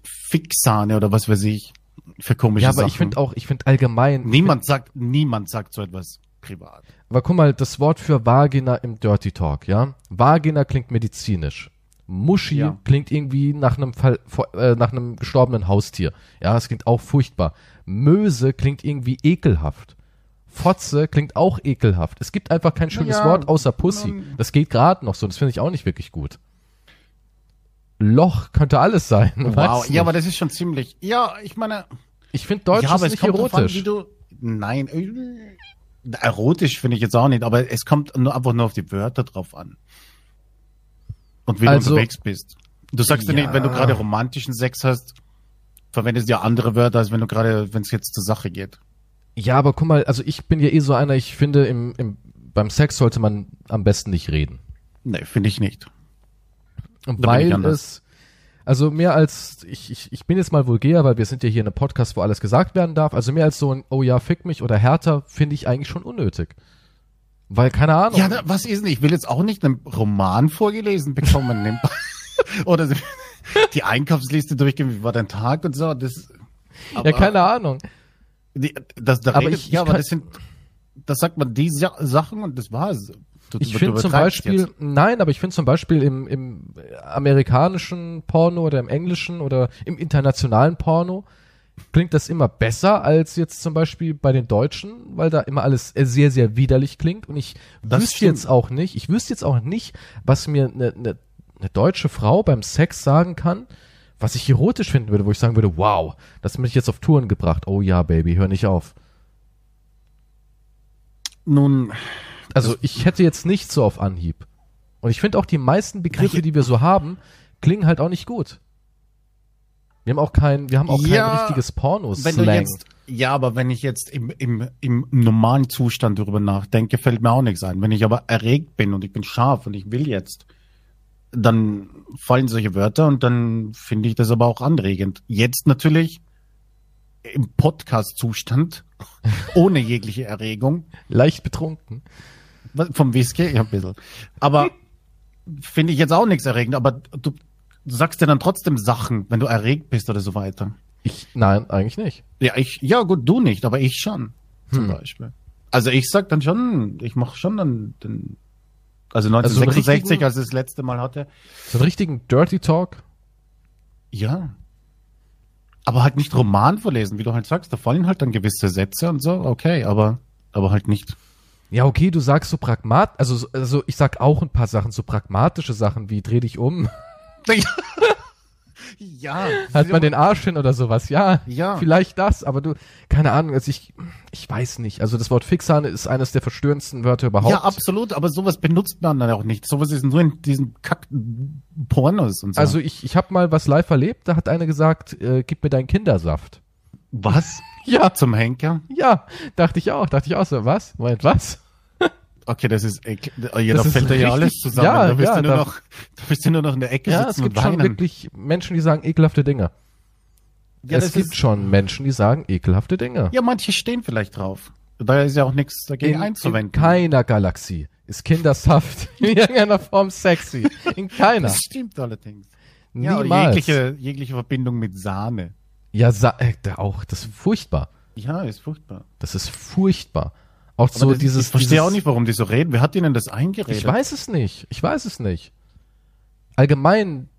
Fixane oder was weiß ich für komische Ja, aber Sachen. ich finde auch, ich finde allgemein, niemand sagt, niemand sagt so etwas privat. aber guck mal, das Wort für Vagina im Dirty Talk, ja? Vagina klingt medizinisch. Muschi Ja. klingt irgendwie nach einem Fall, vor- äh, nach einem gestorbenen Haustier. Ja, es klingt auch furchtbar. Möse klingt irgendwie ekelhaft. Fotze klingt auch ekelhaft. Es gibt einfach kein schönes ja, Wort außer Pussy. Das geht gerade noch so. Das finde ich auch nicht wirklich gut. Loch könnte alles sein. [LAUGHS] Wow, ja, aber das ist schon ziemlich. Ja, ich meine, ich finde Deutsch ja, aber ist es nicht an, erotisch. wie du. Nein, äh, erotisch finde ich jetzt auch nicht, aber es kommt nur einfach nur auf die Wörter drauf an. Und wie Also- du unterwegs bist. Du sagst ja nicht, wenn du gerade romantischen Sex hast, verwendest du ja andere Wörter, als wenn du gerade, wenn es jetzt zur Sache geht. Ja, aber guck mal, also ich bin ja eh so einer, ich finde, im, im, beim Sex sollte man am besten nicht reden. Nee, finde ich nicht. ich weil es, also mehr als, ich, ich, ich bin jetzt mal vulgär, weil wir sind ja hier in einem Podcast, wo alles gesagt werden darf, also mehr als so ein, oh ja, fick mich oder härter, finde ich eigentlich schon unnötig. Weil, keine Ahnung. Ja, was ist denn? Ich will jetzt auch nicht einen Roman vorgelesen bekommen. [LAUGHS] Oder die Einkaufsliste durchgehen, wie war dein Tag und so. Das, ja, keine Ahnung. Die, das, da Aber redet, ich- ja, ich aber das sind, das sagt man die Sa Sachen und das war's. Du, Ich finde zum Beispiel, jetzt. nein, aber ich finde zum Beispiel im, im amerikanischen Porno oder im englischen oder im internationalen Porno klingt das immer besser als jetzt zum Beispiel bei den Deutschen, weil da immer alles sehr, sehr widerlich klingt und ich Das wüsste stimmt. jetzt auch nicht, ich wüsste jetzt auch nicht, was mir eine ne, ne deutsche Frau beim Sex sagen kann, was ich erotisch finden würde, wo ich sagen würde, wow, das hat mich jetzt auf Touren gebracht. Oh ja, Baby, hör nicht auf. Nun, Also ich hätte jetzt nicht so auf Anhieb. Und ich finde auch die meisten Begriffe, die wir so haben, klingen halt auch nicht gut. Wir haben auch kein, wir haben auch Ja, kein richtiges wenn du Porno-Slang. jetzt, ja, aber wenn ich jetzt im, im, im normalen Zustand darüber nachdenke, fällt mir auch nichts ein. Wenn ich aber erregt bin und ich bin scharf und ich will jetzt, dann fallen solche Wörter und dann finde ich das aber auch anregend. Jetzt natürlich im Podcast-Zustand, [LAUGHS] ohne jegliche Erregung, Leicht betrunken. Vom Whisky? Ja, ein bisschen. Aber finde ich jetzt auch nichts erregend. Aber du, du sagst ja dann trotzdem Sachen, wenn du erregt bist oder so weiter. Ich, nein, eigentlich nicht. Ja, ich, ja gut, du nicht, aber ich schon, zum Hm. Beispiel. Also ich sag dann schon, ich mache schon dann den, also Also so 1966, als ich das letzte Mal hatte. So einen richtigen Dirty Talk. Ja. Aber halt nicht Roman vorlesen, wie du halt sagst. Da fallen halt dann gewisse Sätze und so, okay, aber, aber halt nicht. Ja, okay, du sagst so pragmat, also, so- also ich sag auch ein paar Sachen, so pragmatische Sachen wie dreh dich um, [LAUGHS] [LAUGHS] ja. halt mal den Arsch hin oder sowas. Ja, Ja. vielleicht das, aber du, keine Ahnung, also ich, ich weiß nicht. Also das Wort Fixane ist eines der verstörendsten Wörter überhaupt. Ja, absolut, aber sowas benutzt man dann auch nicht. Sowas ist nur in diesen Kack Pornos und so. Also ich, ich habe mal was live erlebt, da hat einer gesagt, äh, gib mir deinen Kindersaft. was? Ja, Zum Henker? ja, dachte ich auch, dachte ich auch so, was? Moment, was? Okay, das ist ekel. Ja, Das da fällt ja alles zusammen. ja, da bist ja, du nur da- noch, da bist du nur noch in der Ecke Ja, es sitzen gibt und schon wirklich Menschen, die sagen ekelhafte Dinge. ja, es gibt ist, schon Menschen, die sagen ekelhafte Dinge. ja, manche stehen vielleicht drauf. Da ist ja auch nichts dagegen in, einzuwenden. in keiner Galaxie ist Kindersaft [LAUGHS] in irgendeiner Form sexy. In keiner. das stimmt allerdings. Ja, Niemals. jegliche, jegliche Verbindung mit Sahne. Ja, sa äh, auch, das ist furchtbar. Ja, ist furchtbar. Das ist furchtbar. Auch Aber so das, dieses. ich verstehe dieses, auch nicht, warum die so reden. Wer hat ihnen das eingeredet? Ich weiß es nicht. Ich weiß es nicht. Allgemein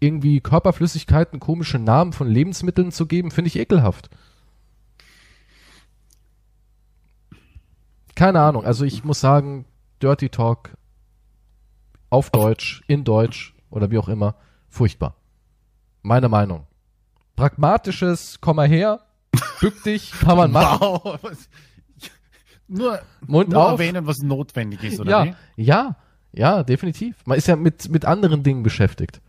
irgendwie Körperflüssigkeiten komische Namen von Lebensmitteln zu geben, finde ich ekelhaft. Keine Ahnung. Also ich muss sagen, Dirty Talk auf Deutsch, in Deutsch oder wie auch immer, furchtbar. Meine Meinung. Pragmatisches, komm mal her, bück dich, kann man machen. Wow. Nur, Mund nur auf. erwähnen, was notwendig ist, oder Ja, wie? ja, ja, definitiv. Man ist ja mit, mit anderen Dingen beschäftigt.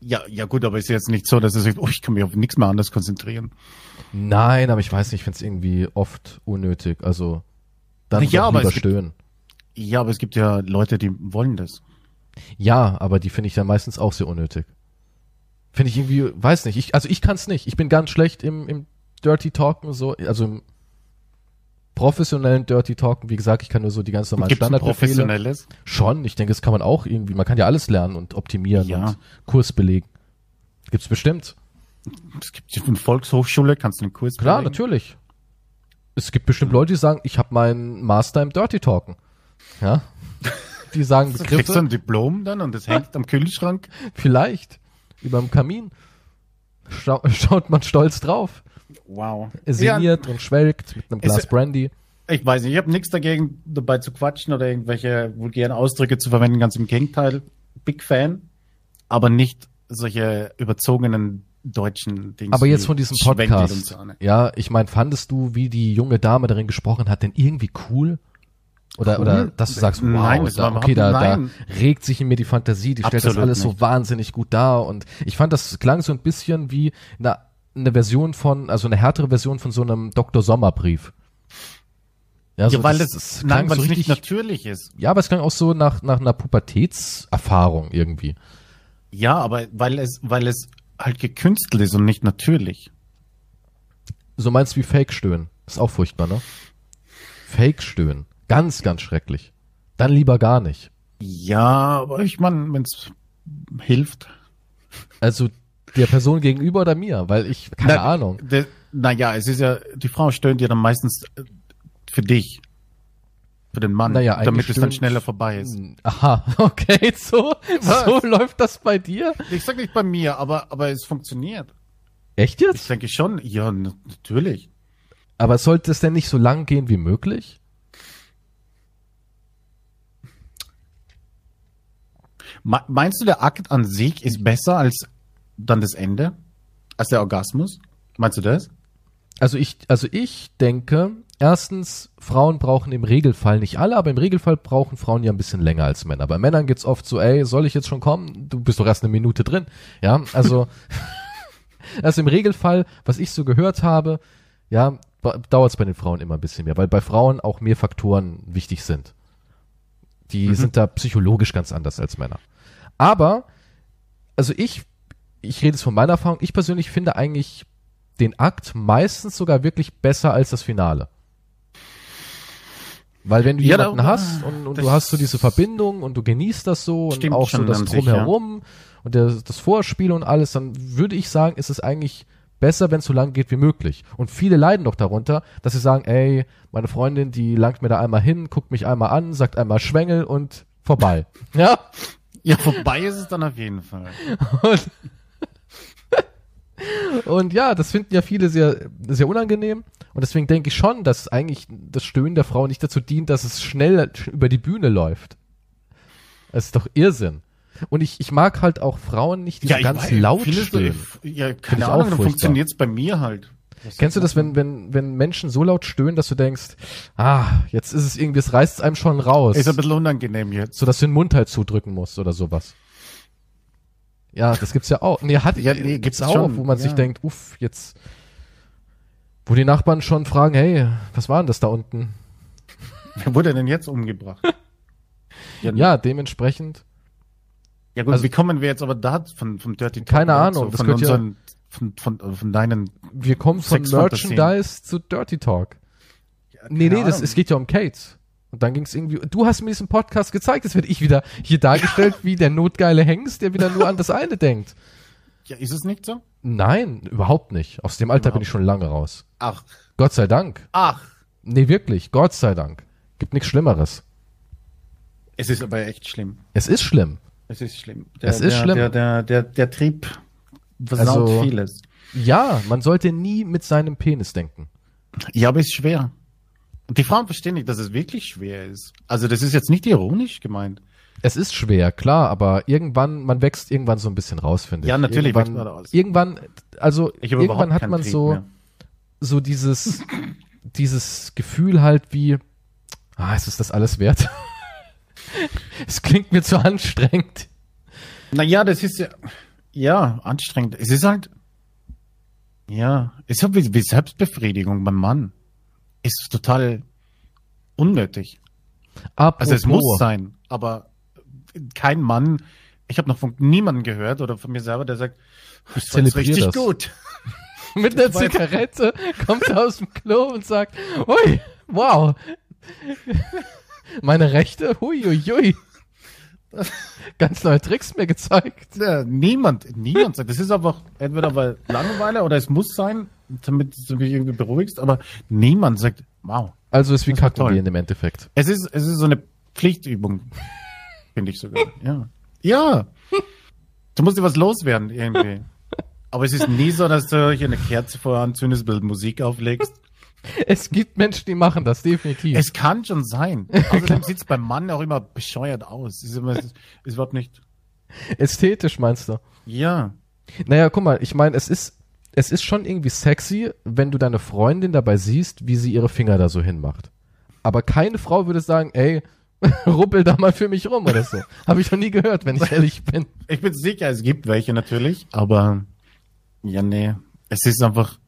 Ja, ja gut, aber ist jetzt nicht so, dass er sagt, oh, ich kann mich auf nichts mehr anderes konzentrieren. Nein, aber ich weiß nicht, ich finde es irgendwie oft unnötig. Also dann Ja, aber lieber es gibt-. Ja, aber es gibt ja Leute, die wollen das. Ja, aber die finde ich dann meistens auch sehr unnötig. Finde ich irgendwie, weiß nicht. Ich, also ich kann es nicht. Ich bin ganz schlecht im, im Dirty Talken, so, also im professionellen Dirty Talken. Wie gesagt, ich kann nur so die ganz normalen Gibt es Standardbefehle. professionelles? Schon, ich denke, das kann man auch irgendwie, man kann ja alles lernen und optimieren Ja. und Kurs belegen. Gibt's bestimmt. Es gibt eine Volkshochschule, kannst du einen Kurs Klar, belegen? natürlich. Es gibt bestimmt Leute, die sagen, ich habe meinen Master im Dirty Talken. Ja. Die sagen [LAUGHS] Kriegst du Begriffe, ein Diplom dann und das hängt am Kühlschrank? [LAUGHS] vielleicht, überm Kamin. Schau, [LAUGHS] schaut man stolz drauf. Wow. Sinniert und schwelgt mit einem Glas Brandy. Ich weiß nicht, ich habe nichts dagegen, dabei zu quatschen oder irgendwelche vulgären Ausdrücke zu verwenden, ganz im Gegenteil. Big Fan, aber nicht solche überzogenen deutschen Dinge. Aber jetzt von diesem Podcast. so, ne? Ja, ich meine, fandest du, wie die junge Dame darin gesprochen hat, denn irgendwie cool? Oder, Cool? oder dass du sagst, wow, Nein, das da, okay, da, überhaupt- da nein. regt sich in mir die Fantasie, die stellt das Absolut alles so nicht. wahnsinnig gut dar. Und ich fand, das klang so ein bisschen wie eine, eine Version von, also eine härtere Version von so einem Dr. Sommerbrief. Ja, Ja, weil das, es, nein, weil so es nicht richtig, natürlich ist. ja, aber es klang auch so nach, nach einer Pubertätserfahrung irgendwie. Ja, aber weil es, weil es halt gekünstelt ist und nicht natürlich. So meinst du wie Fake-Stöhnen. Ist auch furchtbar, ne? Fake-Stöhnen. Ganz, ganz schrecklich. Dann lieber gar nicht. Ja, aber ich meine, wenn es hilft. Also der Person gegenüber oder mir, weil ich, keine Na, Ahnung. Naja, es ist ja, die Frau stöhnt ja dann meistens äh, für dich. Für den Mann. Naja, damit es dann schneller vorbei ist. Aha, [LAUGHS] okay, so, Was? so läuft das bei dir? Ich sag nicht bei mir, aber, aber es funktioniert. Echt Ich jetzt? denke schon, ja, natürlich. Aber sollte es denn nicht so lang gehen wie möglich? Me- Meinst du, der Akt an sich ist besser als dann das Ende? Als der Orgasmus? Meinst du das? Also ich, also ich denke, erstens, Frauen brauchen im Regelfall nicht alle, aber im Regelfall brauchen Frauen ja ein bisschen länger als Männer. Bei Männern geht's oft so, ey, soll ich jetzt schon kommen? Du bist doch erst eine Minute drin. Ja, also, [LAUGHS] also im Regelfall, was ich so gehört habe, ja, dauert es bei den Frauen immer ein bisschen mehr, weil bei Frauen auch mehr Faktoren wichtig sind. Die sind da psychologisch ganz anders als Männer. Aber, also ich, ich rede jetzt von meiner Erfahrung, ich persönlich finde eigentlich den Akt meistens sogar wirklich besser als das Finale. Weil wenn du Ja, da- jemanden hast und, und du hast so diese Verbindung und du genießt das so und auch so das an sich, Drumherum und der, das Vorspiel und alles, dann würde ich sagen, ist es eigentlich besser, wenn es so lang geht wie möglich. Und viele leiden doch darunter, dass sie sagen, ey, meine Freundin, die langt mir da einmal hin, guckt mich einmal an, sagt einmal Schwengel und vorbei. [LAUGHS] ja? Ja, vorbei ist es dann auf jeden Fall. [LAUGHS] Und, und ja, das finden ja viele sehr, sehr unangenehm. Und deswegen denke ich schon, dass eigentlich das Stöhnen der Frau nicht dazu dient, dass es schnell über die Bühne läuft. Das ist doch Irrsinn. Und ich, ich mag halt auch Frauen nicht, die so ganz weiß, laut vieles- stöhnen. Ja, ich keine Ahnung, dann funktioniert es bei mir halt. Was Kennst du das, wenn, wenn, wenn Menschen so laut stöhnen, dass du denkst, ah, jetzt ist es irgendwie, es reißt einem schon raus. Ist ein bisschen unangenehm jetzt. so dass du den Mund halt zudrücken musst oder sowas. Ja, das gibt's ja auch. Nee, hat, Ja, ja, nee, gibt's gibt's auch, schon, wo man sich ja. denkt, uff, jetzt, wo die Nachbarn schon fragen, hey, was war denn das da unten? Wer wurde denn jetzt umgebracht? ja, [LAUGHS] Ja, dementsprechend, ja gut, also- wie kommen wir jetzt aber da von, vom Dirty Talk? Keine? Ahnung, das von gehört ja- unseren, von, von, von, von deinen, wir kommen von. Merchandise zu Dirty Talk. Nee, keine nee, das, es geht ja um Kate. Und dann ging's irgendwie, du hast mir diesen Podcast gezeigt, das werde ich wieder hier dargestellt wie der notgeile Hengst, der wieder nur an das eine denkt. ja, ist es nicht so? Nein, überhaupt nicht. Aus dem Alter bin ich schon lange raus. Ach, Gott sei Dank. ach, Nee, wirklich, Gott sei Dank. Gibt nichts Schlimmeres. Es ist aber echt schlimm. Es ist schlimm. Es ist schlimm. Es ist der, schlimm. Der, der, der, der Trieb versaut Also- vieles. Ja, man sollte nie mit seinem Penis denken. Ja, aber es ist schwer. Und die Frauen verstehen nicht, dass es wirklich schwer ist. Also das ist jetzt nicht ironisch gemeint. Es ist schwer, klar, aber irgendwann, man wächst irgendwann so ein bisschen raus, finde ich. Ja, natürlich wächst irgendwann, man raus. Irgendwann, also irgendwann hat man so, mehr. so dieses, dieses Gefühl halt wie, ah, ist es das alles wert? [LAUGHS] es klingt mir zu anstrengend. Naja, das ist ja, ja, anstrengend. Es ist halt, ja, es ist halt wie, wie Selbstbefriedigung beim Mann. Ist total unnötig. Apropos, Also es muss sein, aber kein Mann, ich habe noch von niemandem gehört oder von mir selber, der sagt, das war jetzt zelebriere richtig das. gut. [LAUGHS] mit Das jetzt- Zigarette kommt er aus dem Klo und sagt, ui, wow. [LAUGHS] Meine Rechte, hui, hui, hui. [LAUGHS] Ganz neue Tricks mir gezeigt. Ja, niemand, niemand sagt, das ist einfach entweder weil Langeweile oder es muss sein, damit du dich irgendwie beruhigst, aber niemand sagt, wow. Also ist wie gehen im Endeffekt. Es ist, es ist so eine Pflichtübung, [LAUGHS] finde ich sogar. Ja. Ja. Du musst dir was loswerden irgendwie. [LAUGHS] Aber es ist nie so, dass du hier eine Kerze vorher anzündest, Bild Musik auflegst. [LAUGHS] Es gibt Menschen, die machen das, definitiv. Es kann schon sein. [LAUGHS] Außerdem sieht es beim Mann auch immer bescheuert aus. Es ist, immer, es ist überhaupt nicht. Ästhetisch meinst du? Ja. Naja, guck mal, ich meine, es ist, es ist schon irgendwie sexy, wenn du deine Freundin dabei siehst, wie sie ihre Finger da so hinmacht. Aber keine Frau würde sagen, ey, [LAUGHS] ruppel da mal für mich rum oder so. Habe ich noch nie gehört, wenn ich ehrlich bin. Ich bin sicher, es gibt welche natürlich, aber ja, nee. Es ist einfach.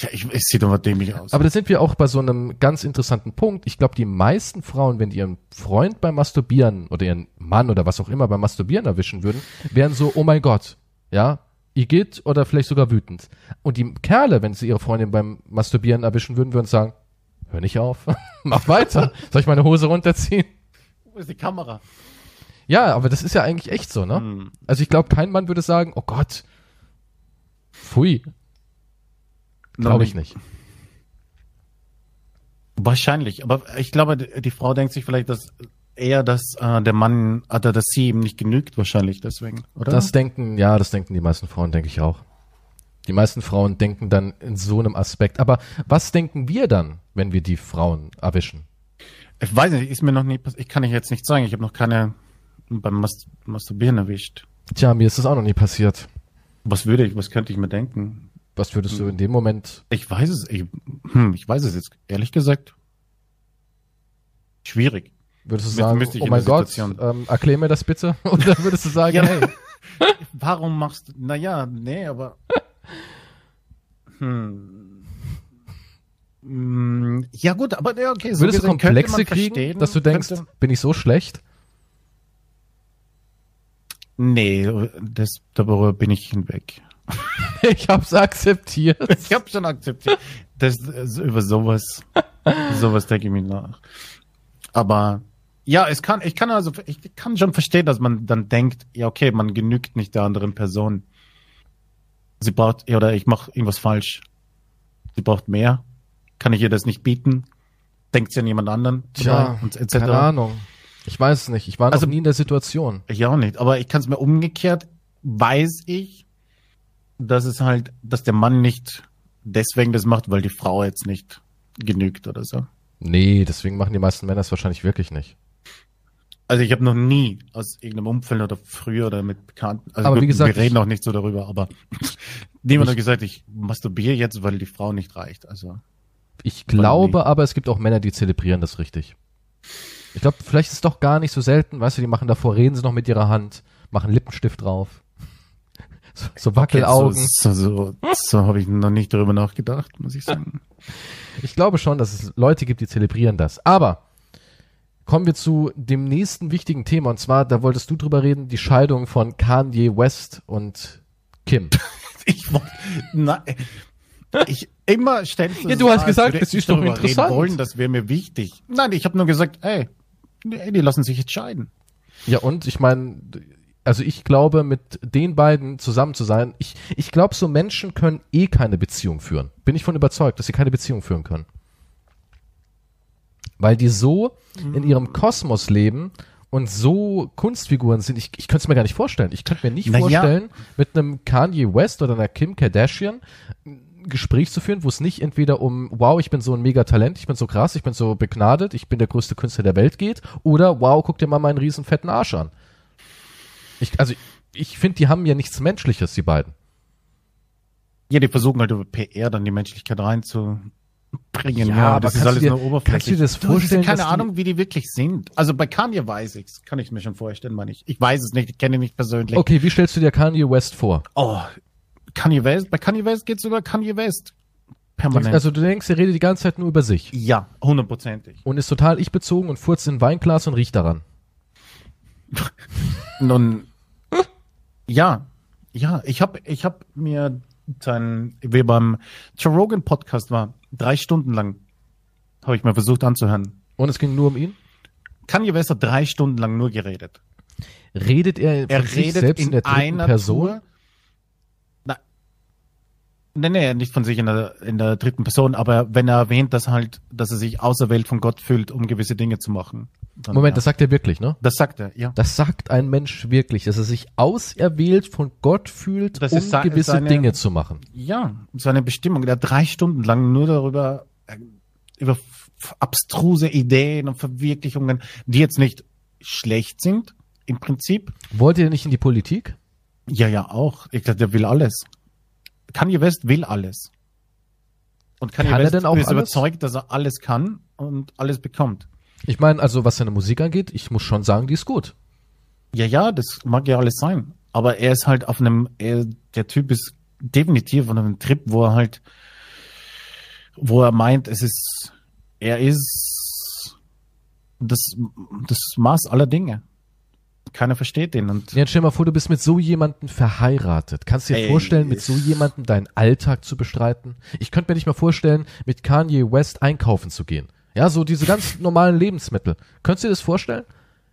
Ja, ich, es sieht aber dämlich aus. Aber da sind wir auch bei so einem ganz interessanten Punkt. Ich glaube, die meisten Frauen, wenn die ihren Freund beim Masturbieren oder ihren Mann oder was auch immer beim Masturbieren erwischen würden, wären so, oh mein Gott, ja, Igitt oder vielleicht sogar wütend. Und die Kerle, wenn sie ihre Freundin beim Masturbieren erwischen würden, würden sagen, hör nicht auf, [LAUGHS] mach weiter. Soll ich meine Hose runterziehen? Wo ist die Kamera? Ja, aber das ist ja eigentlich echt so, ne? Hm. Also ich glaube, kein Mann würde sagen, oh Gott, pfui, glaube ich nicht. Wahrscheinlich, aber ich glaube, die, Frau denkt sich vielleicht, dass eher, dass äh, der Mann oder dass sie ihm nicht genügt, wahrscheinlich deswegen, oder? Das denken, ja, das denken die meisten Frauen, denke ich auch. Die meisten Frauen denken dann in so einem Aspekt. Aber was denken wir dann, wenn wir die Frauen erwischen? ich weiß nicht, ist mir noch nie passiert. Ich kann ich jetzt nicht sagen, ich habe noch keine beim Mas Masturbieren erwischt. Tja, mir ist das auch noch nie passiert. Was würde ich, was könnte ich mir denken? Was würdest du in dem Moment? Ich weiß es, ich, hm, ich weiß es jetzt ehrlich gesagt. Schwierig. Würdest du sagen, oh in mein Gott, ähm, erklär mir das bitte? [LAUGHS] Oder würdest du sagen, Ja. hey, [LAUGHS] Warum machst du, naja, nee, aber, hm. Hm, Ja gut, aber ja, okay. so würdest du Komplexe kriegen, dass du denkst, könnte- bin ich so schlecht? Nee, das, darüber bin ich hinweg. [LAUGHS] Ich hab's akzeptiert. Ich habe schon akzeptiert. Das, das, über sowas, sowas denke ich mir nach. Aber ja, es kann, ich kann also, ich kann schon verstehen, dass man dann denkt, ja okay, man genügt nicht der anderen Person. Sie braucht, ja, oder ich mache irgendwas falsch. Sie braucht mehr. Kann ich ihr das nicht bieten? Denkt sie an jemand anderen? Tja, und etc. keine Ahnung. Ich weiß es nicht. Ich war noch Also- nie in der Situation. Ich auch nicht. Aber ich kann es mir umgekehrt, weiß ich, dass es halt, dass der Mann nicht deswegen das macht, weil die Frau jetzt nicht genügt oder so. Nee, deswegen machen die meisten Männer es wahrscheinlich wirklich nicht. Also ich habe noch nie aus irgendeinem Umfeld oder früher oder mit Bekannten, also Aber gut, wie gesagt, wir reden auch nicht so darüber, aber [LAUGHS] niemand hat gesagt, ich masturbiere jetzt, weil die Frau nicht reicht. Also Ich glaube aber, es gibt auch Männer, die zelebrieren das richtig. Ich glaube, vielleicht ist es doch gar nicht so selten, weißt du, die machen davor, reden sie noch mit ihrer Hand, machen Lippenstift drauf. [LAUGHS] So, Wackelaugen. so, so, so, so habe ich noch nicht darüber nachgedacht, muss ich sagen. [LAUGHS] Ich glaube schon, dass es Leute gibt, die zelebrieren das. Aber kommen wir zu dem nächsten wichtigen Thema. Und zwar, da wolltest du drüber reden, die Scheidung von Kanye West und Kim. [LAUGHS] Ich wollte, na, ich immer stellst Ja, du hast gesagt, es ist doch interessant. Wollen, das wäre mir wichtig. Nein, ich habe nur gesagt, ey, die lassen sich jetzt scheiden. Ja, und ich meine, also ich glaube, mit den beiden zusammen zu sein, ich, ich glaube, so Menschen können eh keine Beziehung führen. Bin ich von überzeugt, dass sie keine Beziehung führen können. Weil die so Mhm. in ihrem Kosmos leben und so Kunstfiguren sind. Ich, ich könnte es mir gar nicht vorstellen. Ich könnte mir nicht Na ja. vorstellen, mit einem Kanye West oder einer Kim Kardashian ein Gespräch zu führen, wo es nicht entweder um, wow, ich bin so ein mega Talent, ich bin so krass, ich bin so begnadet, ich bin der größte Künstler der Welt geht, oder wow, guck dir mal meinen riesen fetten Arsch an. Ich, also ich finde, die haben ja nichts Menschliches, die beiden. Ja, die versuchen halt über PR dann die Menschlichkeit reinzubringen. Ja, Ja, aber das ist alles dir- nur oberflächlich. kannst du dir das vorstellen, keine dass die- Ahnung, wie die wirklich sind. Also bei Kanye weiß ich's. Kann ich mir schon vorstellen, meine ich. Ich weiß es nicht, ich kenne ihn nicht persönlich. Okay, wie stellst du dir Kanye West vor? Oh, Kanye West, bei Kanye West geht's über Kanye West. Permanent. Also du denkst, er redet die ganze Zeit nur über sich ja, hundertprozentig. und ist total ich-bezogen und furzt in ein Weinglas und riecht daran. [LAUGHS] Nun, ja, ja, ich habe ich hab mir sein, wie beim Joe Rogan Podcast war, drei Stunden lang, habe ich mir versucht anzuhören. Und es ging nur um ihn? Kanye West hat drei Stunden lang nur geredet. Redet er von Er sich redet selbst in, in, der dritten einer Person? Tour. Na, nee, nee, nicht von sich in der, in der dritten Person, aber wenn er erwähnt, dass halt, dass er sich auserwählt von Gott fühlt, um gewisse Dinge zu machen. Dann, Moment, ja. das sagt er wirklich, ne? das sagt er, ja. Das sagt ein Mensch wirklich, dass er sich auserwählt von Gott fühlt, Das um ist se- gewisse seine- Dinge zu machen. Ja, seine Bestimmung. Der drei Stunden lang nur darüber, äh, über abstruse Ideen und Verwirklichungen, die jetzt nicht schlecht sind, im Prinzip. Wollt ihr nicht in die Politik? Ja, ja, auch. Ich glaube, der will alles. Kanye West will alles. Und Kanye Kann er West denn auch ist alles? überzeugt, dass er alles kann und alles bekommt. Ich meine, also was seine Musik angeht, ich muss schon sagen, die ist gut. Ja, ja, das mag ja alles sein. Aber er ist halt auf einem, er, der Typ ist definitiv auf einem Trip, wo er halt, wo er meint, es ist, er ist das, das Maß aller Dinge. Keiner versteht den und Ja, stell dir mal vor, du bist mit so jemandem verheiratet. Kannst du dir Ey, vorstellen, mit so jemandem deinen Alltag zu bestreiten? Ich könnte mir nicht mal vorstellen, mit Kanye West einkaufen zu gehen. Ja, so diese ganz normalen Lebensmittel. Könntest du dir das vorstellen?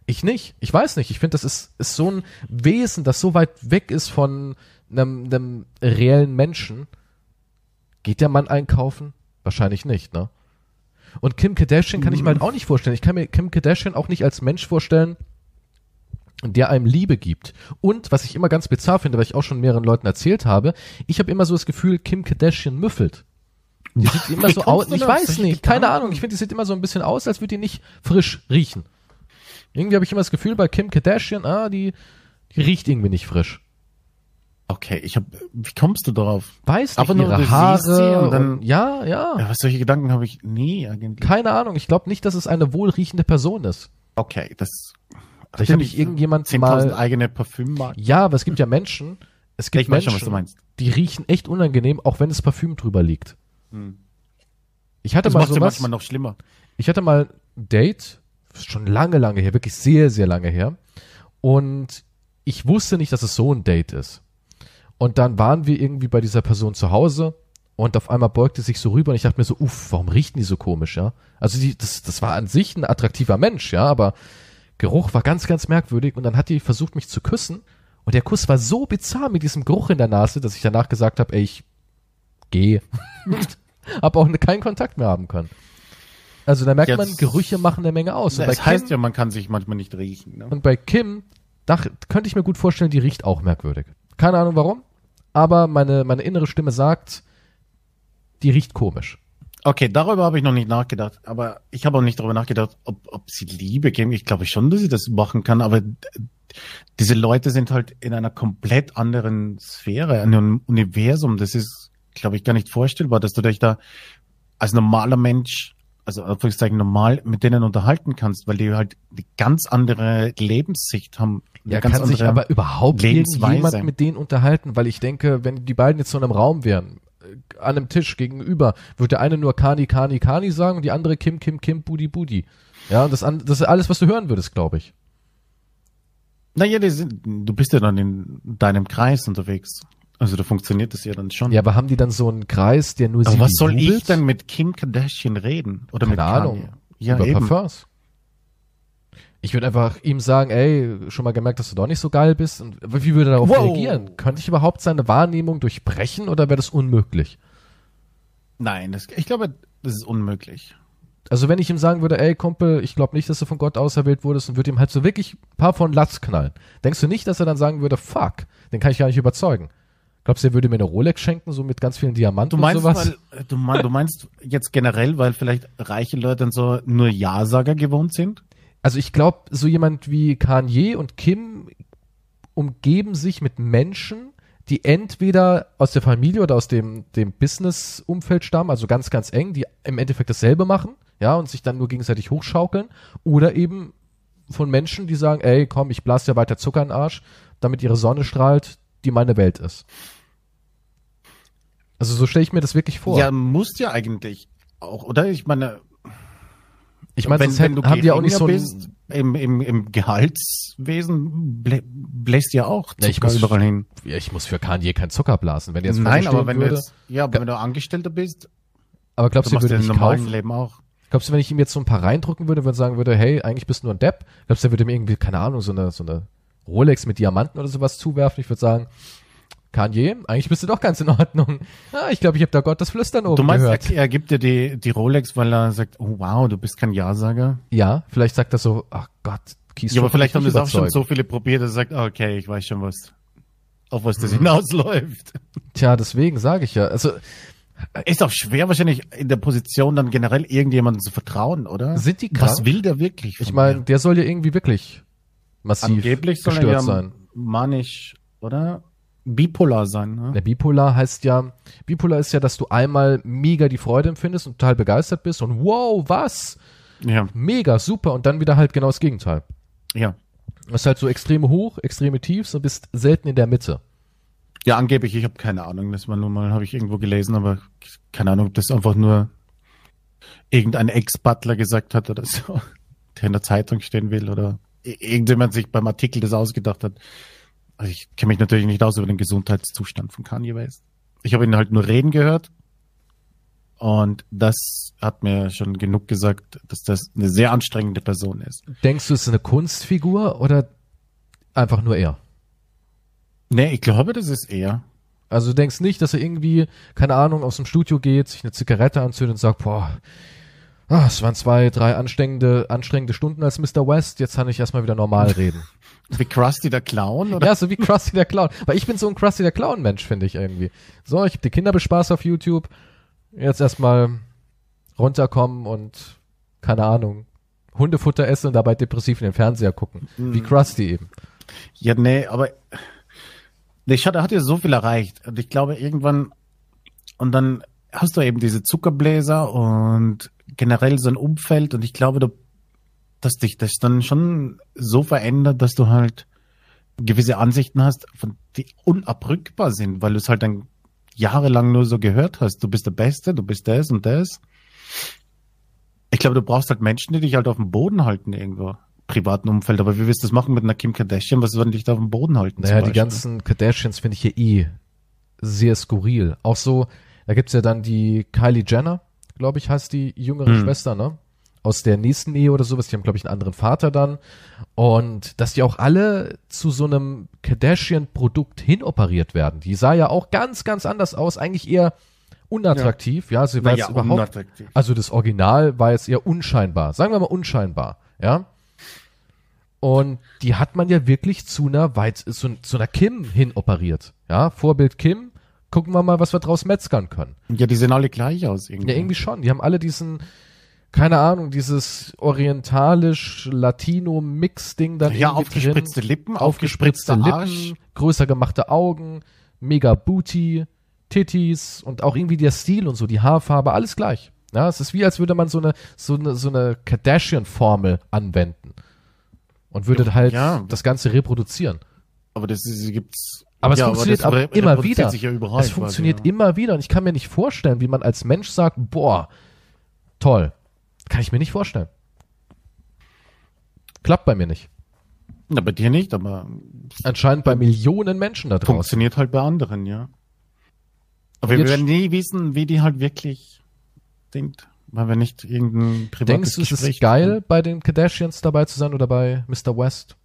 Ich nicht. Ich weiß nicht. Ich finde, das ist, ist so ein Wesen, das so weit weg ist von einem, einem reellen Menschen. Geht der Mann einkaufen? Wahrscheinlich nicht, ne? Und Kim Kardashian kann ich mir halt auch nicht vorstellen. Ich kann mir Kim Kardashian auch nicht als Mensch vorstellen, der einem Liebe gibt. Und was ich immer ganz bizarr finde, weil ich auch schon mehreren Leuten erzählt habe, ich habe immer so das Gefühl, Kim Kardashian müffelt. Die sieht immer so aus, ich weiß nicht, keine? Ahnung. Ich finde, die sieht immer so ein bisschen aus, als würde die nicht frisch riechen. Irgendwie habe ich immer das Gefühl bei Kim Kardashian, ah, die, die riecht irgendwie nicht frisch. okay, ich hab, wie kommst du darauf? Weiß nicht, Aber nur, du ihre siehst sie Haare. und dann- und, ja, ja. Ja, was solche Gedanken habe ich nie eigentlich. Keine Ahnung. Ich glaube nicht, dass es eine wohlriechende Person ist. Okay, das, Vielleicht habe ich irgendjemand 10.000 mal. eigene Parfümmarken. Ja, aber es gibt ja Menschen. Es gibt Ich Menschen, schon, was du meinst. die riechen echt unangenehm, auch wenn das Parfüm drüber liegt. Hm. Ich hatte Das mal macht sowas. manchmal noch schlimmer. Ich hatte mal ein Date, schon lange, lange her, wirklich sehr, sehr lange her. Und ich wusste nicht, dass es so ein Date ist. Und dann waren wir irgendwie bei dieser Person zu Hause und auf einmal beugte sich so rüber und ich dachte mir so, uff, warum riechen die so komisch, ja? Also die, das, das war an sich ein attraktiver Mensch, ja, aber Geruch war ganz, ganz merkwürdig und dann hat die versucht, mich zu küssen und der Kuss war so bizarr mit diesem Geruch in der Nase, dass ich danach gesagt habe, ey, ich gehe. [LAUGHS] [LAUGHS] hab auch keinen Kontakt mehr haben können. Also da merkt Jetzt- man, Gerüche machen eine Menge aus. Das heißt Kim, ja, man kann sich manchmal nicht riechen. Ne? und bei Kim, da könnte ich mir gut vorstellen, die riecht auch merkwürdig. Keine Ahnung warum, aber meine, meine innere Stimme sagt, die riecht komisch. Okay, darüber habe ich noch nicht nachgedacht. Aber ich habe auch nicht darüber nachgedacht, ob, ob sie Liebe geben. Ich glaube schon, dass sie das machen kann. Aber diese Leute sind halt in einer komplett anderen Sphäre, einem Universum. Das ist, glaube ich, gar nicht vorstellbar, dass du dich da als normaler Mensch, also Anführungszeichen normal, mit denen unterhalten kannst, weil die halt eine ganz andere Lebenssicht haben. Ja, ganz kann sich aber überhaupt irgendjemand mit denen unterhalten, weil ich denke, wenn die beiden jetzt so in einem Raum wären, äh, an einem Tisch gegenüber, würde der eine nur Kani, Kani, Kani sagen und die andere Kim, Kim, Kim, Budi, Budi. Ja, und das, das ist alles, was du hören würdest, glaube ich. Naja, die sind, du bist ja dann in deinem Kreis unterwegs. Also da funktioniert das ja dann schon. Ja, aber haben die dann so einen Kreis, der nur aber sie was soll ich denn mit Kim Kardashian reden? Oder mit Keine Kanye? Ahnung. Ja, über eben. Parfums. Ich würde einfach ihm sagen, ey, schon mal gemerkt, dass du doch nicht so geil bist. Und wie würde er darauf Wow. reagieren? Könnte ich überhaupt seine Wahrnehmung durchbrechen oder wäre das unmöglich? Nein, das, ich glaube, das ist unmöglich. Also wenn ich ihm sagen würde, ey Kumpel, ich glaube nicht, dass du von Gott auserwählt wurdest und würde ihm halt so wirklich ein paar von Latz knallen. Denkst du nicht, dass er dann sagen würde, fuck, den kann ich gar nicht überzeugen? Glaubst du, er würde mir eine Rolex schenken, so mit ganz vielen Diamanten Du meinst, und sowas? weil, du, mein, du meinst jetzt generell, weil vielleicht reiche Leute dann so nur Ja-Sager gewohnt sind? Also ich glaube, so jemand wie Kanye und Kim umgeben sich mit Menschen, die entweder aus der Familie oder aus dem, dem Business-Umfeld stammen, also ganz, ganz eng, die im Endeffekt dasselbe machen, ja, und sich dann nur gegenseitig hochschaukeln, oder eben von Menschen, die sagen, ey, komm, ich blase dir weiter Zucker in den Arsch, damit ihre Sonne strahlt, die meine Welt ist. Also so stelle ich mir das wirklich vor. Ja, musst ja eigentlich auch, oder? Ich meine, ich meine, wenn, sonst wenn du haben die auch nicht so bist, im, im, im Gehaltswesen blä, bläst ja auch Ja, ich Zucker muss- überall hin. ja, ich muss für Kanye keinen Zucker blasen. Wenn jetzt Nein, aber wenn würde, du jetzt, ja, aber wenn du Angestellter bist, aber du glaubst du, machst würde normalen kaufen? Leben auch. Glaubst du, wenn ich ihm jetzt so ein paar reindrücken würde, würde sagen würde, hey, eigentlich bist du nur ein Depp? Glaubst du, er würde mir irgendwie, keine Ahnung, so eine, so eine Rolex mit Diamanten oder sowas zuwerfen? Ich würde sagen, Kanye, eigentlich bist du doch ganz in Ordnung. Ah, ich glaube, ich habe da Gott das Flüstern oben Du meinst, gehört. er, er gibt dir die, die Rolex, weil er sagt, oh wow, du bist kein Ja-Sager? Ja, vielleicht sagt er so, ach Gott, Kies Ja, aber vielleicht haben das auch schon so viele probiert, dass er sagt, okay, ich weiß schon was, auf was das Mhm. hinausläuft. Tja, deswegen sage ich ja. Also Ist auch schwer wahrscheinlich in der Position dann generell irgendjemandem zu vertrauen, oder? sind die Was krank? will der wirklich? Ich meine, der soll ja irgendwie wirklich massiv angeblich soll er gestört ja sein. manisch, oder? Bipolar sein, ne? Der Bipolar heißt ja, Bipolar ist ja, dass du einmal mega die Freude empfindest und total begeistert bist und wow, was? Ja, Mega, super und dann wieder halt genau das Gegenteil. ja. Du hast halt so extreme Hoch, extreme Tiefs und bist selten in der Mitte. Ja, angeblich, ich habe keine Ahnung, das war nur mal, habe ich irgendwo gelesen, aber keine Ahnung, ob das einfach nur irgendein Ex-Butler gesagt hat oder so, [LAUGHS] der in der Zeitung stehen will oder irgendjemand sich beim Artikel das ausgedacht hat. Also ich kenne mich natürlich nicht aus über den Gesundheitszustand von Kanye West. Ich habe ihn halt nur reden gehört und das hat mir schon genug gesagt, dass das eine sehr anstrengende Person ist. Denkst du, es ist eine Kunstfigur oder einfach nur er? Nee, ich glaube, das ist er. Also du denkst nicht, dass er irgendwie, keine Ahnung, aus dem Studio geht, sich eine Zigarette anzündet und sagt, boah, ah, es waren zwei, drei anstrengende, anstrengende Stunden als Mr. West, jetzt kann ich erstmal wieder normal [LAUGHS] reden. Wie Krusty der Clown oder? Ja, so wie Krusty der Clown. Weil ich bin so ein Krusty der Clown-Mensch, finde ich irgendwie. So, ich hab die Kinder bespaßt auf YouTube. Jetzt erstmal runterkommen und, keine Ahnung, Hundefutter essen und dabei depressiv in den Fernseher gucken. Wie Krusty eben. Ja, nee, aber der Schatter hat ja so viel erreicht. Und ich glaube, irgendwann, und dann hast du eben diese Zuckerbläser und generell so ein Umfeld. Und ich glaube, du, dass dich das dann schon so verändert, dass du halt gewisse Ansichten hast, von die unabrückbar sind, weil du es halt dann jahrelang nur so gehört hast. Du bist der Beste, du bist das und das. Ich glaube, du brauchst halt Menschen, die dich halt auf dem Boden halten irgendwo. Privaten Umfeld. Aber wie willst du das machen mit einer Kim Kardashian? Was würden dich da auf dem Boden halten? Naja, die ganzen Kardashians finde ich hier eh sehr skurril. Auch so, da gibt's ja dann die Kylie Jenner, glaube ich, heißt die jüngere Hm. Schwester, ne? Aus der nächsten Ehe oder sowas. Die haben, glaube ich, einen anderen Vater dann. Und dass die auch alle zu so einem Kardashian-Produkt hinoperiert werden. Die sah ja auch ganz, ganz anders aus. Eigentlich eher unattraktiv. Ja, sie war Naja, jetzt überhaupt unattraktiv. also das Original war jetzt eher unscheinbar. Sagen wir mal unscheinbar, ja. Und die hat man ja wirklich zu einer weit, zu, zu einer Kim hin operiert. Ja, Vorbild Kim. Gucken wir mal, was wir draus metzgern können. Ja, die sehen alle gleich aus irgendwie. Ja, irgendwie schon. Die haben alle diesen, keine Ahnung, dieses orientalisch-latino-Mix-Ding dann ja, aufgespritzte drin. Lippen, Aufgespritzte aufgespritzter Lippen, größer gemachte Augen, mega Booty, Titties und auch irgendwie der Stil und so, die Haarfarbe, alles gleich. Ja, es ist wie, als würde man so eine, so eine, so eine Kardashian-Formel anwenden. Und würde halt Ja. das Ganze reproduzieren. Aber das ist, gibt's. Aber es ja, funktioniert aber re- immer wieder. Ja überall es quasi, funktioniert ja. immer wieder und ich kann mir nicht vorstellen, wie man als Mensch sagt, boah, toll. Kann ich mir nicht vorstellen. Klappt bei mir nicht. Na, bei dir nicht, aber Anscheinend bei Millionen Menschen da draußen. funktioniert halt bei anderen, ja. Aber wir werden nie wissen, wie die halt wirklich sind, weil wir nicht irgendein privates Denkst du, es ist geil, bei den Kardashians dabei zu sein oder bei Mr. West?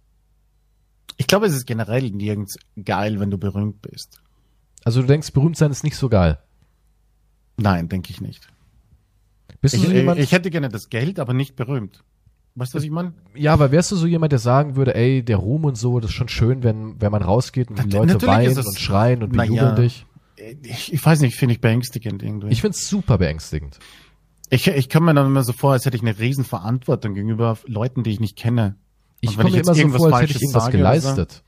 Ich glaube, es ist generell nirgends geil, wenn du berühmt bist. Also du denkst, berühmt sein ist nicht so geil. Nein, denke ich nicht. Bist Ich, du so jemand? ich hätte gerne das Geld, aber nicht berühmt. Weißt du, was ich meine? ja, aber wärst du so jemand, der sagen würde, ey, der Ruhm und so, das ist schon schön, wenn, wenn man rausgeht und die Leute weinen es- und schreien und bejubeln ja. dich. Ich, ich weiß nicht, finde ich beängstigend irgendwie. Ich find's super beängstigend. Ich, ich komme mir dann immer so vor, als hätte ich eine riesen Verantwortung gegenüber Leuten, die ich nicht kenne. Ich komme mir immer so vor, als hätte ich irgendwas sage geleistet.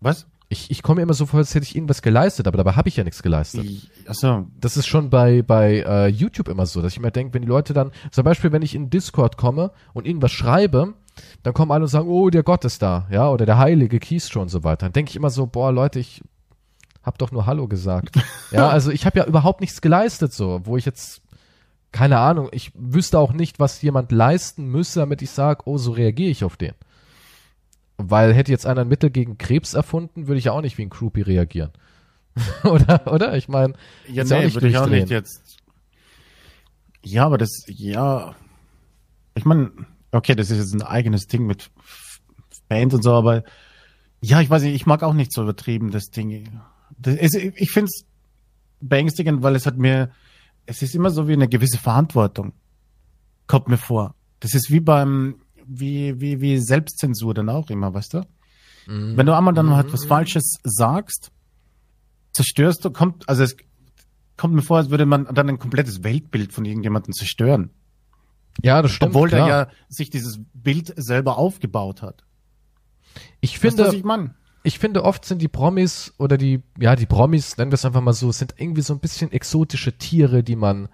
Was? Ich, ich komme mir immer so vor, als hätte ich irgendwas geleistet, aber dabei habe ich ja nichts geleistet. Ich, achso, Das ist schon bei, bei äh, YouTube immer so, dass ich mir denke, wenn die Leute dann, zum Beispiel, wenn ich in Discord komme und irgendwas schreibe, dann kommen alle und sagen, oh, der Gott ist da, ja, oder der Heilige Keystro und so weiter. Dann denke ich immer so, boah, Leute, ich hab doch nur Hallo gesagt. [LAUGHS] ja, also ich habe ja überhaupt nichts geleistet, so, wo ich jetzt, keine Ahnung, ich wüsste auch nicht, was jemand leisten müsse, damit ich sage, oh, so reagiere ich auf den. Weil hätte jetzt einer ein Mittel gegen Krebs erfunden, würde ich ja auch nicht wie ein Groupie reagieren. [LAUGHS] oder, oder? Ich meine, ja, nee, würde ich auch nicht jetzt. Ja, aber das, ja. Ich meine, okay, das ist jetzt ein eigenes Ding mit Fans und so, aber ja, ich weiß nicht, ich mag auch nicht so übertrieben das Ding. Das ist, ich finde es beängstigend, weil es hat mir, es ist immer so wie eine gewisse Verantwortung. Kommt mir vor. Das ist wie beim, wie, wie, wie Selbstzensur dann auch immer, weißt du? Mhm. Wenn du einmal dann halt was Falsches sagst, zerstörst du, kommt, also es kommt mir vor, als würde man dann ein komplettes Weltbild von irgendjemandem zerstören. ja, das stimmt. obwohl klar. der ja sich dieses Bild selber aufgebaut hat. ich finde, was ich meine? Ich finde oft sind die Promis oder die, ja, die Promis, nennen wir es einfach mal so, sind irgendwie so ein bisschen exotische Tiere, die man,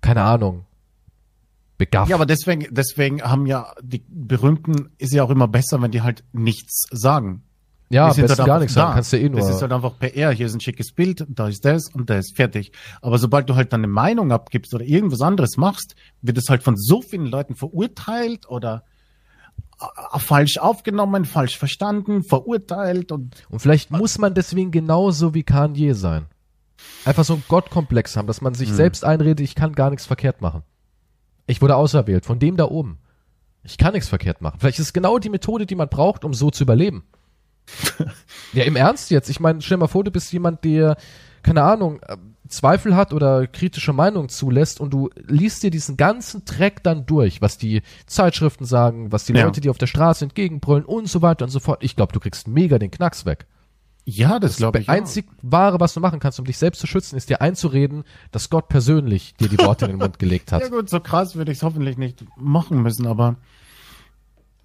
keine Ahnung, begafft. Ja, aber deswegen, deswegen haben ja die Berühmten, ist ja auch immer besser, wenn die halt nichts sagen. ja, sind besten halt gar nichts da. sagen, kannst du eh nur. Das ist halt einfach PR, hier ist ein schickes Bild, da ist das und das, fertig. Aber sobald du halt dann eine Meinung abgibst oder irgendwas anderes machst, wird es halt von so vielen Leuten verurteilt oder falsch aufgenommen, falsch verstanden, verurteilt und Und vielleicht muss man deswegen genauso wie Kanye sein. Einfach so einen Gottkomplex haben, dass man Hm. sich selbst einredet, ich kann gar nichts verkehrt machen. Ich wurde auserwählt, von dem da oben. Ich kann nichts verkehrt machen. Vielleicht ist es genau die Methode, die man braucht, um so zu überleben. [LAUGHS] ja, im Ernst jetzt. Ich meine, stell dir mal vor, du bist jemand, der, keine Ahnung, äh, Zweifel hat oder kritische Meinung zulässt und du liest dir diesen ganzen Dreck dann durch, was die Zeitschriften sagen, was die Ja. Leute, die auf der Straße entgegenbrüllen und so weiter und so fort. Ich glaube, du kriegst mega den Knacks weg. ja, das glaube ich. Das einzig Wahre, was du machen kannst, um dich selbst zu schützen, ist dir einzureden, dass Gott persönlich dir die Worte in den Mund gelegt hat. [LAUGHS] Ja gut, so krass würde ich es hoffentlich nicht machen müssen, aber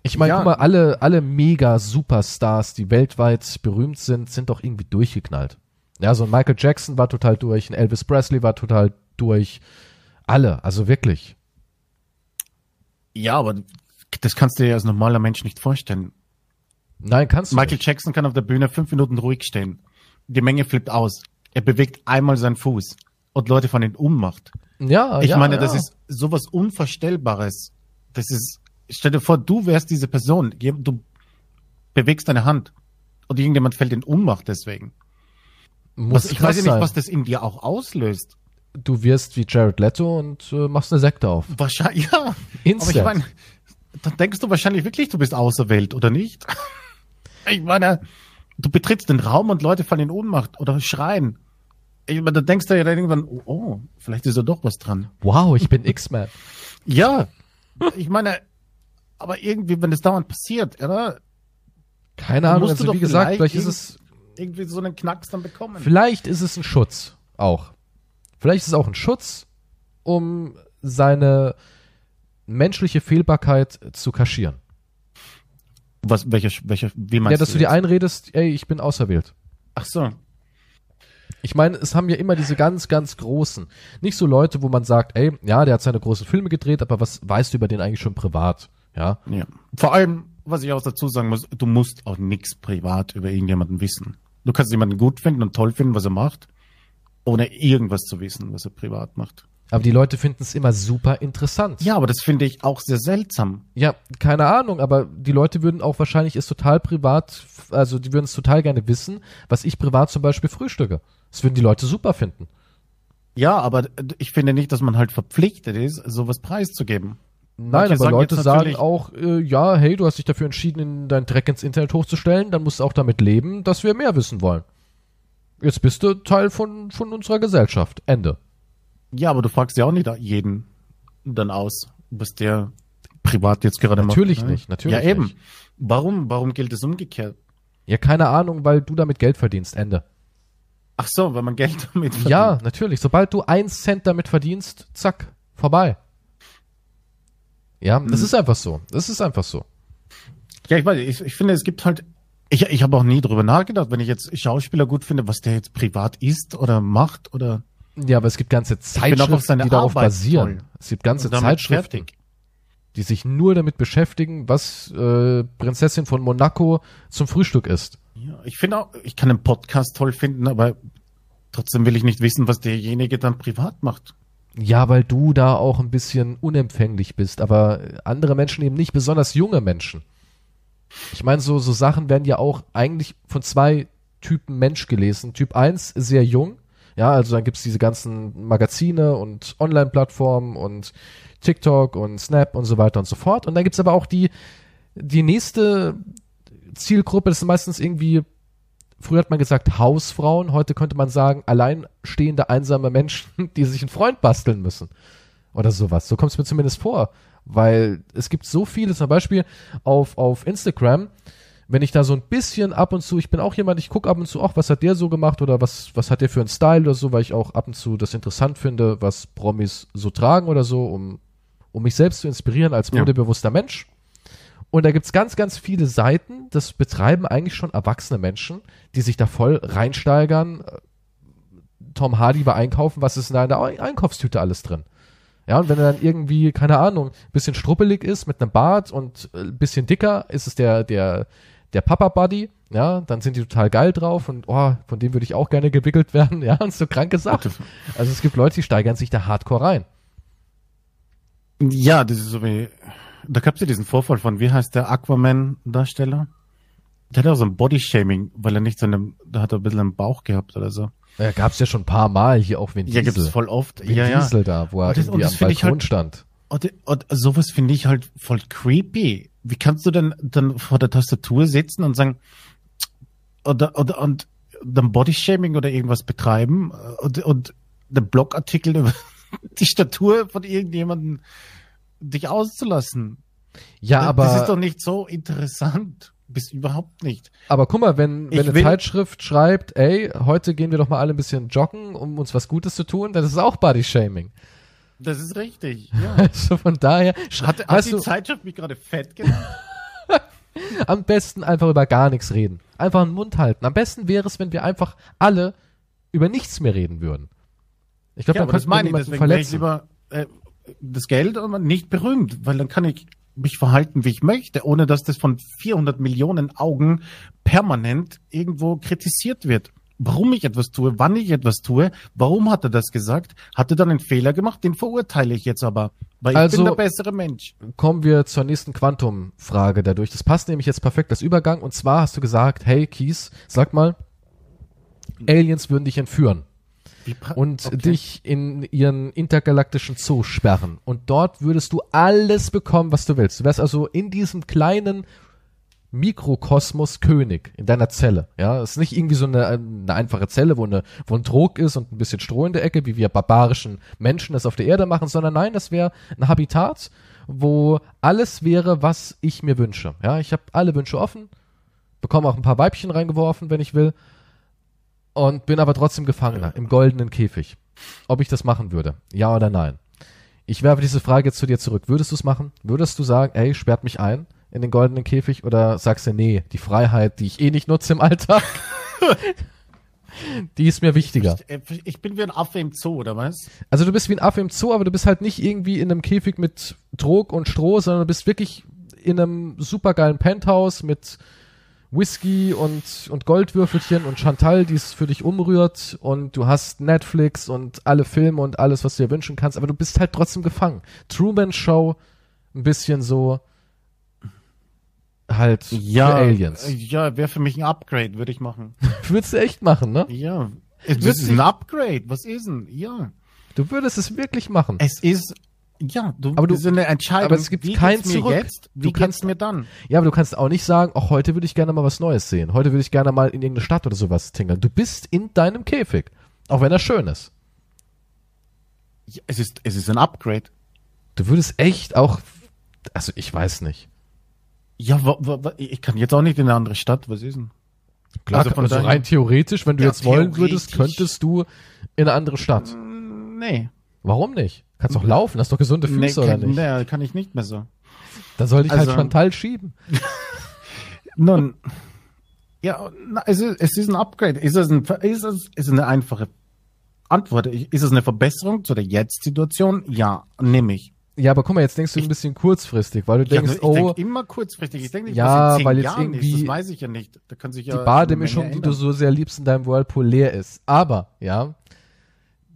Ich meine, Ja. guck mal, alle, alle mega Superstars, die weltweit berühmt sind, sind doch irgendwie durchgeknallt. Ja, so ein Michael Jackson war total durch, ein Elvis Presley war total durch. Alle, also wirklich. ja, aber das kannst du dir als normaler Mensch nicht vorstellen. Nein, kannst du Michael nicht. Jackson kann auf der Bühne fünf Minuten ruhig stehen. Die Menge flippt aus. Er bewegt einmal seinen Fuß und Leute von in Ohnmacht. Ja, Ich ja, meine, ja. das ist sowas Unvorstellbares. Das ist, stell dir vor, du wärst diese Person. Du bewegst deine Hand und irgendjemand fällt in Ohnmacht deswegen. Muss Was, ich weiß ja nicht, was das in dir auch auslöst. Du wirst wie Jared Leto und äh, machst eine Sekte auf. Wahrscheinlich, ja. Aber Instant. ich meine, dann denkst du wahrscheinlich wirklich, du bist auserwählt, oder nicht? [LAUGHS] Ich meine, du betrittst den Raum und Leute fallen in Ohnmacht oder schreien. Ich meine, da denkst du ja dann irgendwann, oh, oh, vielleicht ist da doch was dran. wow, ich bin X-Man. [LAUGHS] Ja, ich meine, aber irgendwie, wenn das dauernd passiert, oder? Keine Ahnung, also wie doch gesagt, vielleicht ist es Irgendwie so einen Knacks dann bekommen. Vielleicht ist es ein Schutz auch. Vielleicht ist es auch ein Schutz, um seine menschliche Fehlbarkeit zu kaschieren. Was, welche, welche, wie meinst Ja, dass du dir jetzt? einredest, ey, ich bin auserwählt. Ach so. Ich meine, es haben ja immer diese ganz, ganz großen. Nicht so Leute, wo man sagt, ey, ja, der hat seine großen Filme gedreht, aber was weißt du über den eigentlich schon privat? Ja. Ja. Vor allem, was ich auch dazu sagen muss, du musst auch nichts privat über irgendjemanden wissen. Du kannst jemanden gut finden und toll finden, was er macht, ohne irgendwas zu wissen, was er privat macht. Aber die Leute finden es immer super interessant. Ja, aber das finde ich auch sehr seltsam. Ja, keine Ahnung, aber die Leute würden auch wahrscheinlich es total privat, also die würden es total gerne wissen, was ich privat zum Beispiel frühstücke. Das würden die Leute super finden. Ja, aber ich finde nicht, dass man halt verpflichtet ist, sowas preiszugeben. Nein, Manche aber sagen Leute sagen natürlich- auch, äh, ja, hey, du hast dich dafür entschieden, in deinen Dreck ins Internet hochzustellen, dann musst du auch damit leben, dass wir mehr wissen wollen. Jetzt bist du Teil von, von unserer Gesellschaft. Ende. Ja, aber du fragst ja auch nicht jeden dann aus, was der privat jetzt gerade macht. Natürlich ne? nicht, natürlich Ja, eben. nicht. Warum, warum gilt es umgekehrt? Ja, keine Ahnung, weil du damit Geld verdienst, Ende. Ach so, wenn man Geld [LAUGHS] damit verdient. Ja, natürlich. Sobald du einen Cent damit verdienst, zack, vorbei. Ja, das Hm. ist einfach so. Das ist einfach so. Ja, ich weiß, ich, ich finde, es gibt halt, ich, ich habe auch nie drüber nachgedacht, wenn ich jetzt Schauspieler gut finde, was der jetzt privat ist oder macht oder Ja, aber es gibt ganze Zeitschriften, die darauf Arbeit basieren. toll. Es gibt ganze Zeitschriften, die sich nur damit beschäftigen, was äh, Prinzessin von Monaco zum Frühstück isst. Ja, ich finde auch, ich kann einen Podcast toll finden, aber trotzdem will ich nicht wissen, was derjenige dann privat macht. Ja, weil du da auch ein bisschen unempfänglich bist, aber andere Menschen eben nicht, besonders junge Menschen. Ich meine, so, so Sachen werden ja auch eigentlich von zwei Typen Mensch gelesen. Typ 1 sehr jung, ja, also dann gibt's diese ganzen Magazine und Online-Plattformen und TikTok und Snap und so weiter und so fort. Und dann gibt's aber auch die, die nächste Zielgruppe, das sind meistens irgendwie, früher hat man gesagt Hausfrauen, heute könnte man sagen alleinstehende einsame Menschen, [LAUGHS] die sich einen Freund basteln müssen. Oder sowas. So kommt es mir zumindest vor. Weil es gibt so viele, zum Beispiel auf, auf Instagram, wenn ich da so ein bisschen ab und zu, ich bin auch jemand, ich gucke ab und zu, auch was hat der so gemacht oder was, was hat der für einen Style oder so, weil ich auch ab und zu das interessant finde, was Promis so tragen oder so, um, um mich selbst zu inspirieren als Ja. modebewusster Mensch. Und da gibt's ganz, ganz viele Seiten, das betreiben eigentlich schon erwachsene Menschen, die sich da voll reinsteigern. Tom Hardy war einkaufen, was ist in deiner Ei- Einkaufstüte alles drin? Ja, und wenn er dann irgendwie, keine Ahnung, bisschen struppelig ist mit einem Bart und äh, bisschen dicker, ist es der, der, der Papa-Buddy, ja, dann sind die total geil drauf und oh, von dem würde ich auch gerne gewickelt [LAUGHS] werden, ja, und so kranke Sachen. Also es gibt Leute, die steigern sich da hardcore rein. Ja, das ist so wie, da gab's ja diesen Vorfall von, wie heißt der Aquaman-Darsteller? Der hat auch so ein Bodyshaming, weil er nicht so eine, da hat er ein bisschen einen Bauch gehabt oder so. Ja, gab's ja schon ein paar Mal hier auch Vin Ja, Diesel. gibt's voll oft. Vin ja, ja. Diesel da, wo er Und das- irgendwie am Balkon halt- stand. Und, und sowas finde ich halt voll creepy. Wie kannst du denn dann vor der Tastatur sitzen und sagen, oder, oder, und dann Bodyshaming oder irgendwas betreiben und, und den Blogartikel über [LAUGHS] die Statur von irgendjemandem dich auszulassen? Ja, aber Das ist doch nicht so interessant. Bis überhaupt nicht. Aber guck mal, wenn, wenn Ich eine will- Zeitschrift schreibt, ey, heute gehen wir doch mal alle ein bisschen joggen, um uns was Gutes zu tun, dann ist es auch Body-Shaming. Das ist richtig. [LAUGHS] Ja. Also von daher, Hat, hat die du, Zeitschrift mich gerade fett genannt? [LAUGHS] am besten einfach über gar nichts reden. Einfach den Mund halten. Am besten wäre es, wenn wir einfach alle über nichts mehr reden würden. Ich glaube, Ja, dann das meine ich. niemanden wäre ich verletzen. lieber äh, das Geld aber nicht berühmt, weil dann kann ich mich verhalten, wie ich möchte, ohne dass das von 400 Millionen Augen permanent irgendwo kritisiert wird. Warum ich etwas tue, wann ich etwas tue, warum hat er das gesagt? Hat er dann einen Fehler gemacht? Den verurteile ich jetzt aber, weil ich Also- bin der bessere Mensch. Kommen wir zur nächsten Quantum-Frage dadurch. Das passt nämlich jetzt perfekt als Übergang. Und zwar hast du gesagt, hey Kies, sag mal, Aliens würden dich entführen. Und Okay. dich in ihren intergalaktischen Zoo sperren. Und dort würdest du alles bekommen, was du willst. Du wärst also in diesem kleinen Mikrokosmos König in deiner Zelle. Ja, es ist nicht irgendwie so eine, eine einfache Zelle, wo, eine, wo ein Trog ist und ein bisschen Stroh in der Ecke, wie wir barbarischen Menschen das auf der Erde machen, sondern nein, das wäre ein Habitat, wo alles wäre, was ich mir wünsche. Ja, ich habe alle Wünsche offen, bekomme auch ein paar Weibchen reingeworfen, wenn ich will, und bin aber trotzdem Gefangener im goldenen Käfig. Ob ich das machen würde? Ja oder nein? Ich werfe diese Frage jetzt zu dir zurück. Würdest du es machen? Würdest du sagen, ey, sperrt mich ein in den goldenen Käfig? Oder sagst du, nee, die Freiheit, die ich eh nicht nutze im Alltag, [LAUGHS] die ist mir wichtiger. Ich, äh, ich bin wie ein Affe im Zoo, oder was? Also du bist wie ein Affe im Zoo, aber du bist halt nicht irgendwie in einem Käfig mit Trog und Stroh, sondern du bist wirklich in einem supergeilen Penthouse mit Whisky und, und Goldwürfelchen und Chantal, die es für dich umrührt und du hast Netflix und alle Filme und alles, was du dir wünschen kannst, aber du bist halt trotzdem gefangen. Truman Show, ein bisschen so halt Ja, für Aliens. Ja, wäre für mich ein Upgrade, würde ich machen. [LAUGHS] Würdest du echt machen, ne? Ja. Wird ist ein Upgrade. Was ist denn? Ja. Du würdest es wirklich machen. Es ist, ja, du, Aber du- ist eine Entscheidung. aber es gibt wie kein geht's mir Zurück. jetzt? Wie Du kannst- mir dann? Ja, aber du kannst auch nicht sagen, auch heute würde ich gerne mal was Neues sehen. Heute würde ich gerne mal in irgendeine Stadt oder sowas tingeln. Du bist in deinem Käfig. Auch wenn er schön ist. Ja, es ist, es ist ein Upgrade. Du würdest echt auch, also ich weiß nicht. Ja, wa, wa, wa, ich kann jetzt auch nicht in eine andere Stadt. Was ist denn? Klar, Also also, rein theoretisch, wenn du Ja, jetzt wollen würdest, könntest du in eine andere Stadt. Nee. Warum nicht? Kannst doch laufen, hast doch gesunde Nee, Füße oder kann, nicht? nee, kann ich nicht mehr so. Da soll ich halt Also- Chantal schieben. [LAUGHS] Nun, ja, es ist, es ist ein Upgrade. Ist es, ein, ist es ist eine einfache Antwort? Ist es eine Verbesserung zu der Jetzt-Situation? Ja, nehme ich. Ja, aber guck mal, jetzt denkst du ein bisschen kurzfristig, weil du Ja, denkst, ich oh, denke immer kurzfristig. Ich denke nicht, Ja, was in weil jetzt Jahren ist. irgendwie Das weiß ich ja nicht. Da kann sich ja die Bademischung, die du so sehr liebst in deinem Whirlpool leer ist. Aber, ja,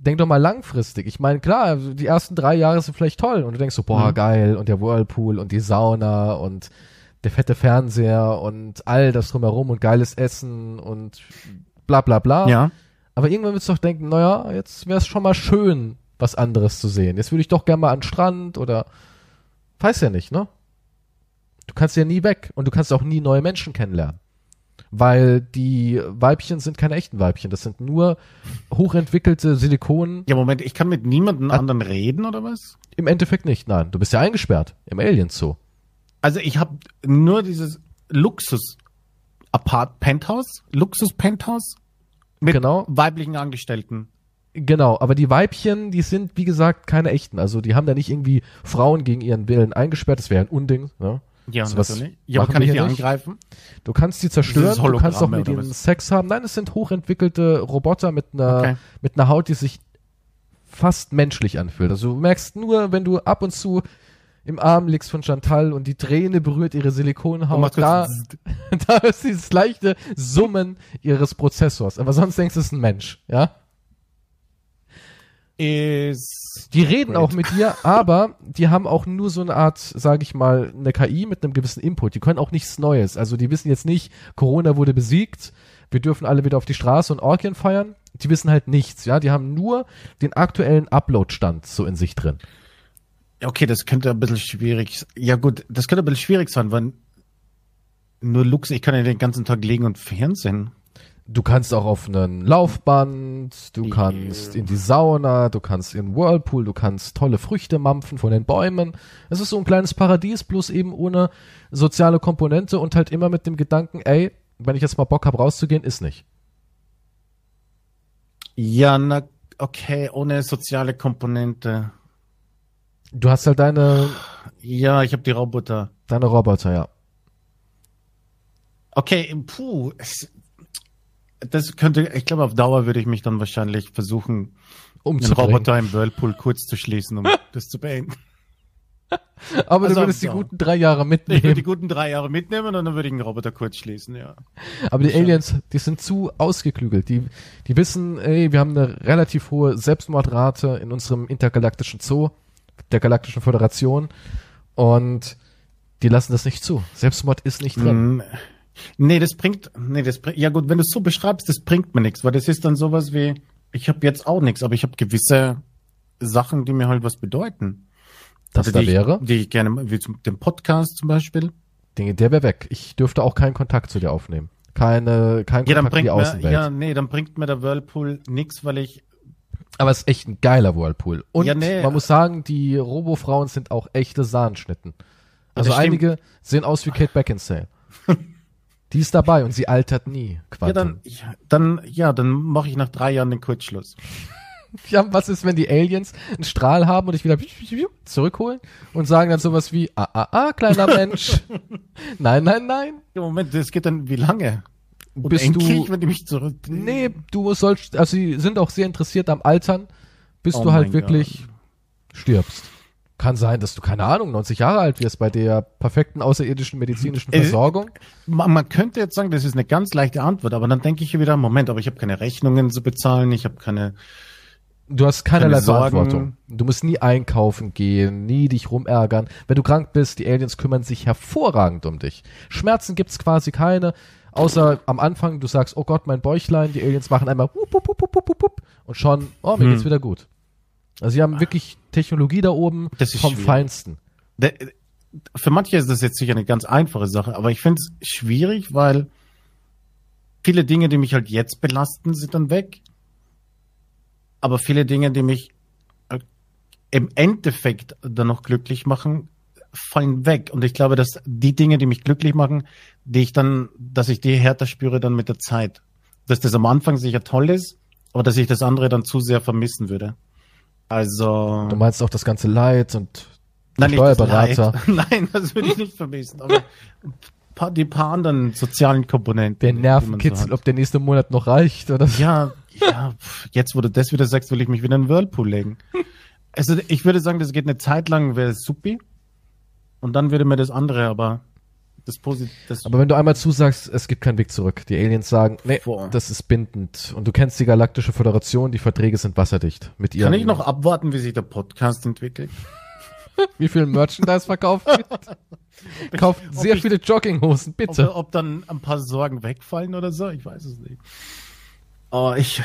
denk doch mal langfristig. Ich meine, klar, die ersten drei Jahre sind vielleicht toll und du denkst so, boah, Mhm. geil und der Whirlpool und die Sauna und der fette Fernseher und all das drumherum und geiles Essen und bla bla bla. Ja. Aber irgendwann willst du doch denken, naja, jetzt wäre es schon mal schön, was anderes zu sehen. Jetzt würde ich doch gerne mal an den Strand oder weiß ja nicht, ne? Du kannst ja nie weg und du kannst auch nie neue Menschen kennenlernen. Weil die Weibchen sind keine echten Weibchen. Das sind nur hochentwickelte Silikon. Ja, Moment, ich kann mit niemandem anderen reden oder was? Im Endeffekt nicht, nein. Du bist ja eingesperrt im Alien Zoo. Also ich habe nur dieses Luxus Apart Penthouse, Luxus Penthouse mit Genau. weiblichen Angestellten. Genau, aber die Weibchen, die sind, wie gesagt, keine echten. Also die haben da nicht irgendwie Frauen gegen ihren Willen eingesperrt. Das wäre ein Unding. Ne? Ja, Sowas natürlich. Ja, machen kann die nicht. angreifen? Du kannst die zerstören, du kannst auch mit ihnen was? Sex haben. Nein, es sind hochentwickelte Roboter mit einer, Okay. mit einer Haut, die sich fast menschlich anfühlt. Also du merkst nur, wenn du ab und zu im Arm liegst von Chantal und die Träne berührt ihre Silikonhaut, da, [LAUGHS] da ist dieses leichte Summen ihres Prozessors. Aber sonst denkst du, es ist ein Mensch, ja? Ist Die reden auch mit dir, [LAUGHS] aber die haben auch nur so eine Art, sage ich mal, eine KI mit einem gewissen Input. Die können auch nichts Neues. Also die wissen jetzt nicht, Corona wurde besiegt, wir dürfen alle wieder auf die Straße und Orgien feiern. Die wissen halt nichts, ja. Die haben nur den aktuellen Upload-Stand so in sich drin. Okay, das könnte ein bisschen schwierig. Ja gut, das könnte ein bisschen schwierig sein, weil nur Lux, ich kann ja den ganzen Tag liegen und Fernsehen. Du kannst auch auf einen Laufband, du kannst in die Sauna, du kannst in Whirlpool, du kannst tolle Früchte mampfen von den Bäumen. Es ist so ein kleines Paradies, bloß eben ohne soziale Komponente und halt immer mit dem Gedanken, ey, wenn ich jetzt mal Bock hab rauszugehen, ist nicht. Ja, na, okay, ohne soziale Komponente. Du hast halt deine, Ja, ich habe die Roboter. deine Roboter, ja. Okay, puh. es- Das könnte, ich glaube, auf Dauer würde ich mich dann wahrscheinlich versuchen, den Umzubringen. Roboter im Whirlpool kurz zu schließen, um [LAUGHS] das zu beenden. Aber Also du würdest die guten drei Jahre Ich würde die mitnehmen. guten drei Jahre mitnehmen und dann würde ich den Roboter kurz schließen, ja. Aber die Aliens, die sind zu ausgeklügelt. Die, die wissen, ey, wir haben eine relativ hohe Selbstmordrate in unserem intergalaktischen Zoo, der Galaktischen Föderation. Und die lassen das nicht zu. Selbstmord ist nicht drin. Mm, Nee, das bringt, nee, das bringt, ja gut, wenn du es so beschreibst, das bringt mir nichts, weil das ist dann sowas wie, ich habe jetzt auch nichts, aber ich habe gewisse Sachen, die mir halt was bedeuten. Das Also da die wäre, Ich, die ich gerne, wie zum, den Podcast zum Beispiel. Dinge, der wäre weg. Ich dürfte auch keinen Kontakt zu dir aufnehmen. Keine, kein Ja, Kontakt bringt die mir, Außenwelt. ja, nee, dann bringt mir der Whirlpool nichts, weil ich, Aber es ist echt ein geiler Whirlpool. Und Ja, nee. man muss sagen, die Robo-Frauen sind auch echte Sahnschnitten. Also einige sehen aus wie Kate Beckinsale. [LAUGHS] die ist dabei und sie altert nie. ja, Quantum. dann, ja, dann, ja, dann mache ich nach drei Jahren den Kurzschluss. [LAUGHS] Ja, was ist, wenn die Aliens einen Strahl haben und dich wieder zurückholen und sagen dann sowas wie, ah, ah, ah, kleiner [LAUGHS] Mensch. nein, nein, nein. Ja, Moment, das geht dann wie lange? Bist Unendlich, du- wenn die mich zurück, Nee, du sollst, also sie sind auch sehr interessiert am Altern, bis Oh du halt wirklich stirbst. Kann sein, dass du, keine Ahnung, 90 Jahre alt wirst bei der perfekten außerirdischen medizinischen Versorgung. Man, man könnte jetzt sagen, das ist eine ganz leichte Antwort, aber dann denke ich wieder, Moment, aber ich habe keine Rechnungen zu bezahlen, ich habe keine. Du hast keinerlei keine. Verantwortung. Du musst nie einkaufen gehen, nie dich rumärgern. Wenn du krank bist, die Aliens kümmern sich hervorragend um dich. Schmerzen gibt's quasi keine, außer am Anfang, du sagst, oh Gott, mein Bäuchlein, die Aliens machen einmal wup, wup, wup, wup, wup, wup, und schon, oh, mir Hm. geht's wieder gut. Also sie haben wirklich Technologie da oben Das ist vom schwierig. Feinsten. Für manche ist das jetzt sicher eine ganz einfache Sache, aber ich finde es schwierig, weil viele Dinge, die mich halt jetzt belasten, sind dann weg. Aber viele Dinge, die mich äh, im Endeffekt dann noch glücklich machen, fallen weg. Und ich glaube, dass die Dinge, die mich glücklich machen, die ich dann, dass ich die härter spüre dann mit der Zeit. Dass das am Anfang sicher toll ist, aber dass ich das andere dann zu sehr vermissen würde. Also. Du meinst auch das ganze Leid und Nein, Steuerberater. Leid. [LAUGHS] Nein, das würde ich nicht vermissen. Aber die paar anderen sozialen Komponenten. der so Nervenkitzel, hat. ob der nächste Monat noch reicht oder so. Ja, ja, jetzt wo du das wieder sagst, will ich mich wieder in den Whirlpool legen. Also ich würde sagen, das geht eine Zeit lang, wäre es supi. Und dann würde mir das andere, aber das Positive, Aber wenn du einmal zusagst, es gibt keinen Weg zurück. Die Aliens sagen, nee, Boah. das ist bindend. Und du kennst die Galaktische Föderation, die Verträge sind wasserdicht. Mit ihren, kann ich noch abwarten, wie sich der Podcast entwickelt. [LAUGHS] Wie viel Merchandise verkauft wird? Kauft ob sehr ich- viele Jogginghosen, Ob, bitte. ob dann ein paar Sorgen wegfallen oder so, ich weiß es nicht. Oh, ich,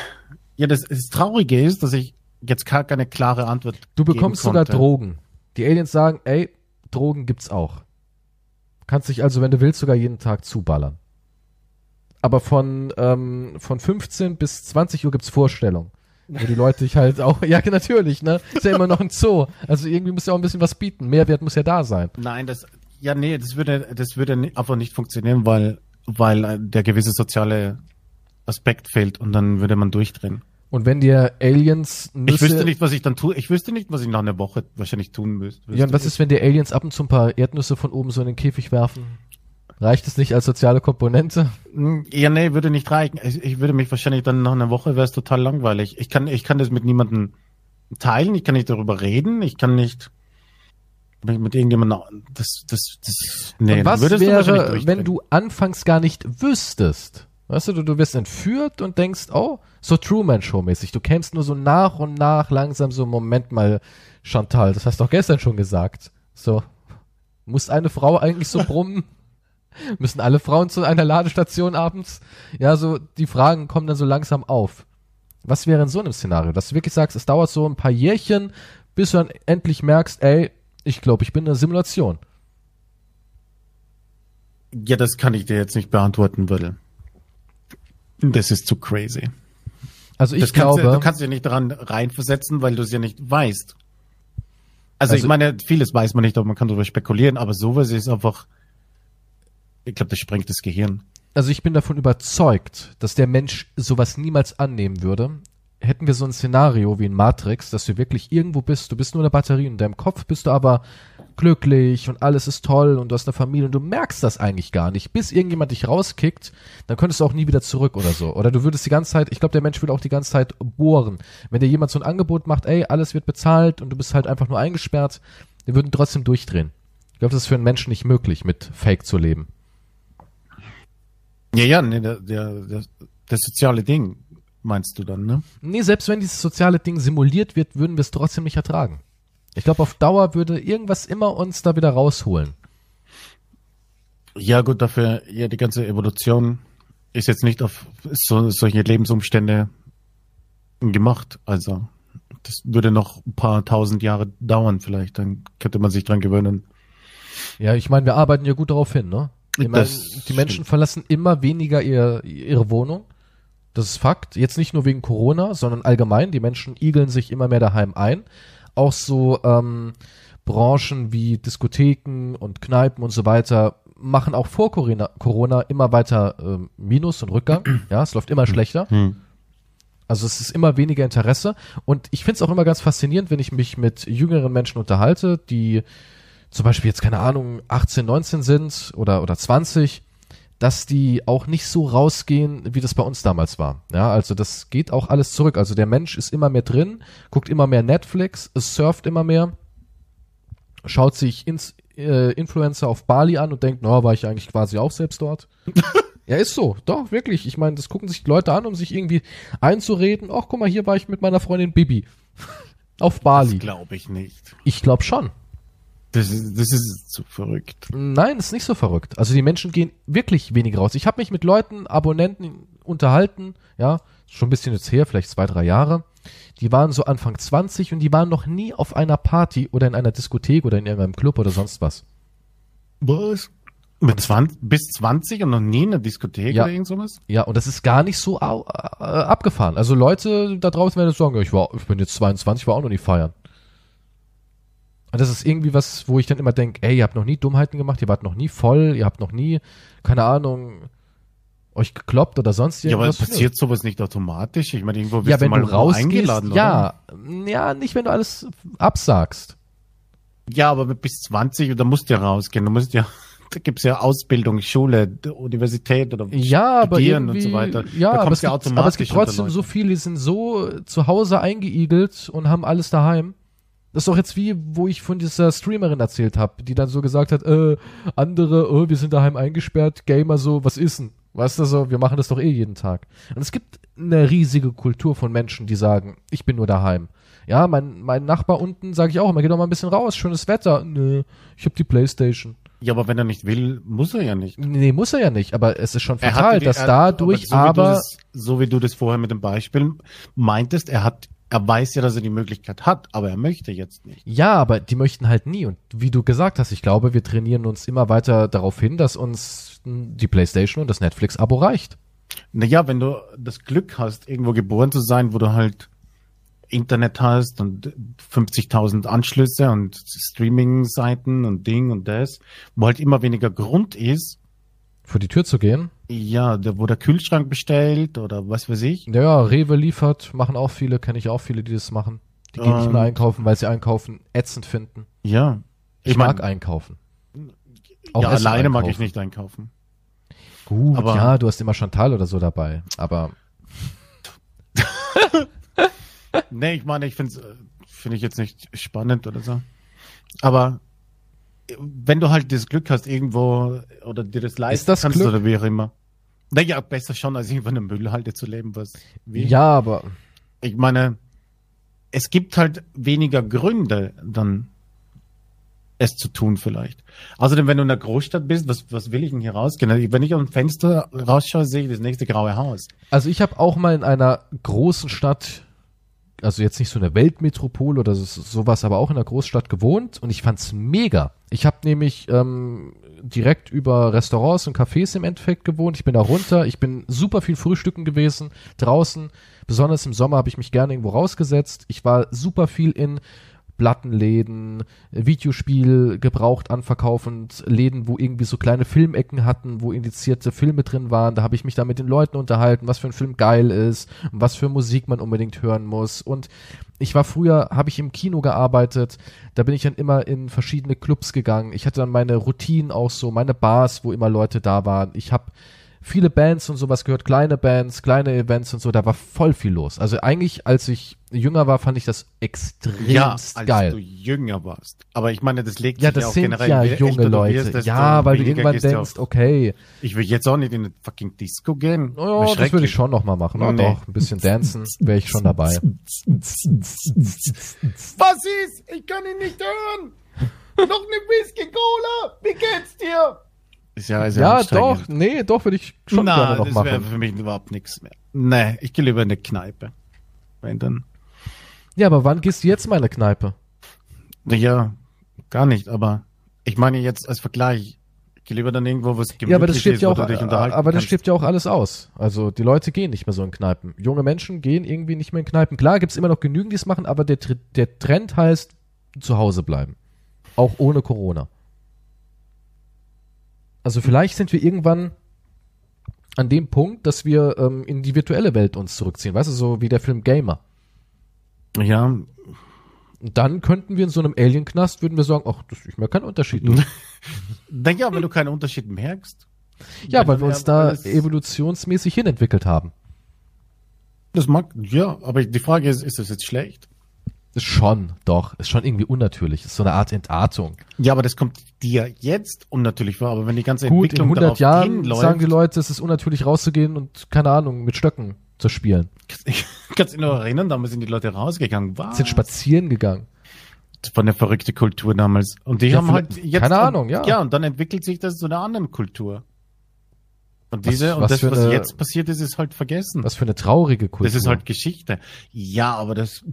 ja, das, das Traurige ist, dass ich jetzt gar keine klare Antwort Du bekommst sogar. Drogen. Die Aliens sagen, ey, Drogen gibt's auch. Kannst dich also, wenn du willst, sogar jeden Tag zuballern. Aber von, ähm, von 15 bis 20 Uhr gibt's Vorstellungen. Wo die Leute dich halt auch, [LAUGHS] ja, natürlich, ne? Ist ja immer noch ein Zoo. Also irgendwie muss ja auch ein bisschen was bieten. Mehrwert muss ja da sein. Nein, das, ja, nee, das würde, das würde einfach nicht funktionieren, weil, weil äh, der gewisse soziale Aspekt fehlt und dann würde man durchdrehen. Und wenn dir Aliens Nüsse, Ich wüsste nicht, was ich dann tue. Ich wüsste nicht, was ich nach einer Woche wahrscheinlich tun müsste. Ja, und was ist, wenn dir Aliens ab und zu ein paar Erdnüsse von oben so in den Käfig werfen? Reicht es nicht als soziale Komponente? Hm, Ja, nee, würde nicht reichen. Ich, ich würde mich wahrscheinlich dann nach einer Woche wäre es total langweilig. Ich kann, ich kann das mit niemandem teilen. Ich kann nicht darüber reden. Ich kann nicht mit, irgendjemandem. Das, das, das. Nee, und was würdest du wahrscheinlich wäre, wenn du anfangs gar nicht wüsstest? Weißt du, du, du wirst entführt und denkst, oh, so Truman-Show-mäßig. Du kämst nur so nach und nach langsam so, Moment mal, Chantal, das hast du doch gestern schon gesagt. So, muss eine Frau eigentlich so brummen? [LAUGHS] Müssen alle Frauen zu einer Ladestation abends? Ja, so, die Fragen kommen dann so langsam auf. Was wäre in so einem Szenario, dass du wirklich sagst, es dauert so ein paar Jährchen, bis du dann endlich merkst, ey, ich glaube, ich bin in einer Simulation. Ja, das kann ich dir jetzt nicht beantworten, weil das ist zu crazy. Also ich das kannst glaube, du, du kannst dich nicht daran reinversetzen, weil du es ja nicht weißt. Also, Also- ich meine, vieles weiß man nicht, aber man kann darüber spekulieren, aber sowas ist einfach, ich glaube, das sprengt das Gehirn. also ich bin davon überzeugt, dass der Mensch sowas niemals annehmen würde. Hätten wir so ein Szenario wie in Matrix, dass du wirklich irgendwo bist, du bist nur eine Batterie und in deinem Kopf bist du aber glücklich und alles ist toll und du hast eine Familie und du merkst das eigentlich gar nicht, bis irgendjemand dich rauskickt, dann könntest du auch nie wieder zurück oder so. Oder du würdest die ganze Zeit, ich glaube, der Mensch würde auch die ganze Zeit bohren. Wenn dir jemand so ein Angebot macht, ey, alles wird bezahlt und du bist halt einfach nur eingesperrt, wir würden trotzdem durchdrehen. Ich glaube, das ist für einen Menschen nicht möglich, mit Fake zu leben. Ja, ja, nee, der, der, der, das soziale Ding meinst du dann, ne? Nee, selbst wenn dieses soziale Ding simuliert wird, würden wir es trotzdem nicht ertragen. Ich glaube, auf Dauer würde irgendwas immer uns da wieder rausholen. Ja, gut, dafür, ja, die ganze Evolution ist jetzt nicht auf so, solche Lebensumstände gemacht. Also, das würde noch ein paar tausend Jahre dauern vielleicht, dann könnte man sich dran gewöhnen. Ja, ich meine, wir arbeiten ja gut darauf hin, ne? Ich mein, die Menschen stimmt. verlassen immer weniger ihr, ihre Wohnung. Das ist Fakt. Jetzt nicht nur wegen Corona, sondern allgemein. Die Menschen igeln sich immer mehr daheim ein. Auch so ähm, Branchen wie Diskotheken und Kneipen und so weiter machen auch vor Corona, Corona immer weiter ähm, Minus und Rückgang. [CLEARS THROAT] Ja, es läuft immer schlechter. Hm. Also es ist immer weniger Interesse. Und ich finde es auch immer ganz faszinierend, wenn ich mich mit jüngeren Menschen unterhalte, die zum Beispiel jetzt, keine Ahnung, 18, 19 sind oder, oder 20, dass die auch nicht so rausgehen, wie das bei uns damals war. Ja, also das geht auch alles zurück. Also der Mensch ist immer mehr drin, guckt immer mehr Netflix, es surft immer mehr, schaut sich ins, äh, Influencer auf Bali an und denkt, na, war ich eigentlich quasi auch selbst dort. [LAUGHS] Ja, ist so. Doch, wirklich. Ich meine, das gucken sich die Leute an, um sich irgendwie einzureden. Ach, guck mal, hier war ich mit meiner Freundin Bibi. [LAUGHS] Auf Das Bali. glaube ich nicht. Ich glaube schon. Das ist, das ist zu verrückt. Nein, ist nicht so verrückt. Also die Menschen gehen wirklich weniger raus. Ich habe mich mit Leuten, Abonnenten unterhalten, ja, schon ein bisschen jetzt her, vielleicht zwei, drei Jahre. Die waren so Anfang 20 und die waren noch nie auf einer Party oder in einer Diskothek oder in irgendeinem Club oder sonst was. Was? Mit 20, bis 20 und noch nie in der Diskothek Ja. oder irgend sowas? Ja, und das ist gar nicht so äh, abgefahren. Also Leute da draußen werden sagen, ich war, ich bin jetzt 22, war auch noch nie feiern. Und das ist irgendwie was, wo ich dann immer denke, ey, ihr habt noch nie Dummheiten gemacht, ihr wart noch nie voll, ihr habt noch nie, keine Ahnung, euch gekloppt oder sonst Ja, aber irgendwas. passiert sowas nicht automatisch? Ich meine, irgendwo wirst ja, wenn du mal du rausgehst, eingeladen, ja, ja, nicht wenn du alles absagst. oder? Ja, aber bis 20, da musst du ja rausgehen. Du musst ja, da gibt's ja Ausbildung, Schule, Universität oder Ja, Studieren und so weiter. ja, aber es, du gibt, aber es gibt trotzdem so viele, die sind so zu Hause eingeigelt und haben alles daheim. Das ist doch jetzt wie, wo ich von dieser Streamerin erzählt habe, die dann so gesagt hat, äh, andere, äh, wir sind daheim eingesperrt, Gamer so, was ist denn? Weißt du so, wir machen das doch eh jeden Tag. Und es gibt eine riesige Kultur von Menschen, die sagen, ich bin nur daheim. Ja, mein, mein Nachbar unten sage ich auch immer, geh doch mal ein bisschen raus, schönes Wetter. Nö, ich hab die Playstation. Ja, aber wenn er nicht will, muss er ja nicht. Nee, muss er ja nicht, aber es ist schon fatal, die- dass er- dadurch so wie du aber das, so wie du das vorher mit dem Beispiel meintest, er hat, er weiß ja, dass er die Möglichkeit hat, aber er möchte jetzt nicht. Ja, aber die möchten halt nie. Und wie du gesagt hast, ich glaube, wir trainieren uns immer weiter darauf hin, dass uns die PlayStation und das Netflix-Abo reicht. Naja, wenn du das Glück hast, irgendwo geboren zu sein, wo du halt Internet hast und 50.000 Anschlüsse und Streaming-Seiten und Ding und das, wo halt immer weniger Grund ist, Vor die Tür zu gehen. ja, der, wo der Kühlschrank bestellt oder was weiß ich. Ja, ja, Rewe liefert, machen auch viele, kenne ich auch viele, die das machen. Die gehen nicht Und- mehr einkaufen, weil sie einkaufen ätzend finden. Ja. Ich, Ich mein- mag einkaufen. Auch ja, alleine mag einkaufen. ich nicht einkaufen. Gut, Aber- ja, du hast immer Chantal oder so dabei. Aber [LAUGHS] Nee, ich meine, ich finde es finde ich jetzt nicht spannend oder so. Aber äh, wenn du halt das Glück hast, irgendwo oder dir das leisten das kannst Glück? oder wie auch immer. Naja, besser schon, als irgendwo in einer Müllhalde zu leben, was wie. ja, aber Ich meine, es gibt halt weniger Gründe, dann es zu tun vielleicht. Außerdem, wenn du in einer Großstadt bist, was, was will ich denn hier rausgehen? Wenn ich aus dem Fenster rausschaue, sehe ich das nächste graue Haus. Also ich habe auch mal in einer großen Stadt, also jetzt nicht so eine Weltmetropole oder so, sowas, aber auch in einer Großstadt gewohnt und ich fand's mega. Ich habe nämlich ähm, direkt über Restaurants und Cafés im Endeffekt gewohnt. Ich bin da runter, ich bin super viel frühstücken gewesen draußen. Besonders im Sommer habe ich mich gerne irgendwo rausgesetzt. Ich war super viel in Plattenläden, Videospiel gebraucht anverkaufend, Läden, wo irgendwie so kleine Filmecken hatten, wo indizierte Filme drin waren. Da habe ich mich da mit den Leuten unterhalten, was für ein Film geil ist und was für Musik man unbedingt hören muss. Und ich war früher, habe ich im Kino gearbeitet, da bin ich dann immer in verschiedene Clubs gegangen. Ich hatte dann meine Routinen auch so, meine Bars, wo immer Leute da waren. Ich habe viele Bands und sowas gehört, kleine Bands, kleine Events und so, da war voll viel los. Also eigentlich, als ich jünger war, fand ich das extremst Ja, als du jünger warst. Aber ich meine, das legt Ja, sich das auch sind generell, ja junge Leute. ja, weil du irgendwann denkst, auf- okay, Ich will jetzt auch nicht in eine fucking Disco gehen. oh, ja, das würde ich schon noch mal machen. Oh, Nee. doch, ein bisschen dancen wäre ich schon dabei. Was ist? Ich kann ihn nicht hören. Noch eine Whisky Cola. Wie geht's dir? Ist ja, ist Ja, anstrengend. doch, nee, doch würde ich schon gerne Na, noch das wäre machen. für mich überhaupt nichts mehr. Nee, ich gehe lieber in eine Kneipe. Wenn dann. Ja, aber wann gehst du jetzt mal in eine Kneipe? Ja, gar nicht, aber ich meine jetzt als Vergleich. Ich gehe lieber dann irgendwo, wo es gemütlich Ja, aber das stirbt ist, ja auch, aber das stirbt ja auch alles aus. Also die Leute gehen nicht mehr so in Kneipen. Junge Menschen gehen irgendwie nicht mehr in Kneipen. Klar gibt's immer noch genügend, die es machen, aber der, der Trend heißt zu Hause bleiben. Auch ohne Corona. Also vielleicht sind wir irgendwann an dem Punkt, dass wir ähm, in die virtuelle Welt uns zurückziehen. Weißt du, so wie der Film Gamer. Ja, Und dann könnten wir in so einem Alien-Knast, würden wir sagen, ach, das ist mir kein Unterschied. [LAUGHS] naja, wenn du keinen Unterschied merkst. ja, weil wir uns da evolutionsmäßig hinentwickelt haben. Das mag, ja, aber die Frage ist, ist das jetzt schlecht? Ist schon, doch. Ist schon irgendwie unnatürlich. Ist so eine Art Entartung. Ja, aber das kommt dir jetzt unnatürlich vor, aber wenn die ganze Gut, in Entwicklung 100 darauf Jahren hinläuft, sagen die Leute, es ist unnatürlich rauszugehen und, keine Ahnung, mit Stöcken zu spielen. ich [LAUGHS] kann dich noch erinnern, damals sind die Leute rausgegangen. Was? Sind spazieren gegangen. Das war eine verrückte Kultur damals. Und die Ja, haben halt jetzt. keine Ahnung, ja. Ja, und dann entwickelt sich das zu einer anderen Kultur. Und diese, Was- und was das, was eine- jetzt passiert ist, ist halt vergessen. Was für eine traurige Kultur. das ist halt Geschichte. Ja, aber das,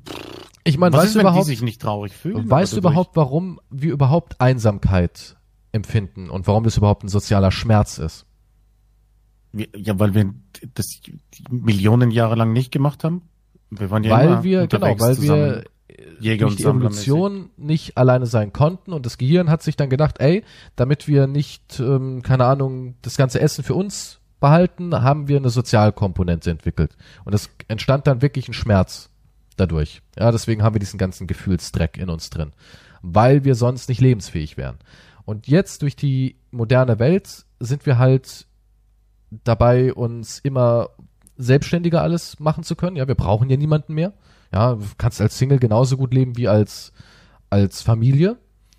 ich meine, weißt ist, du überhaupt, sich nicht traurig fühlen? weißt du überhaupt, warum wir überhaupt Einsamkeit empfinden und warum das überhaupt ein sozialer Schmerz ist? Ja, weil wir das Millionen Jahre lang nicht gemacht haben. Wir waren ja weil wir, genau, weil zusammen. wir Jäger durch und die Evolution nicht alleine sein konnten und das Gehirn hat sich dann gedacht, ey, damit wir nicht, ähm, keine Ahnung, das ganze Essen für uns behalten, haben wir eine Sozialkomponente entwickelt. Und es entstand dann wirklich ein Schmerz dadurch. Ja, deswegen haben wir diesen ganzen Gefühlsdreck in uns drin. Weil wir sonst nicht lebensfähig wären. Und jetzt durch die moderne Welt sind wir halt dabei, uns immer selbstständiger alles machen zu können. Ja, wir brauchen ja niemanden mehr. Ja, du kannst als Single genauso gut leben wie als, als Familie.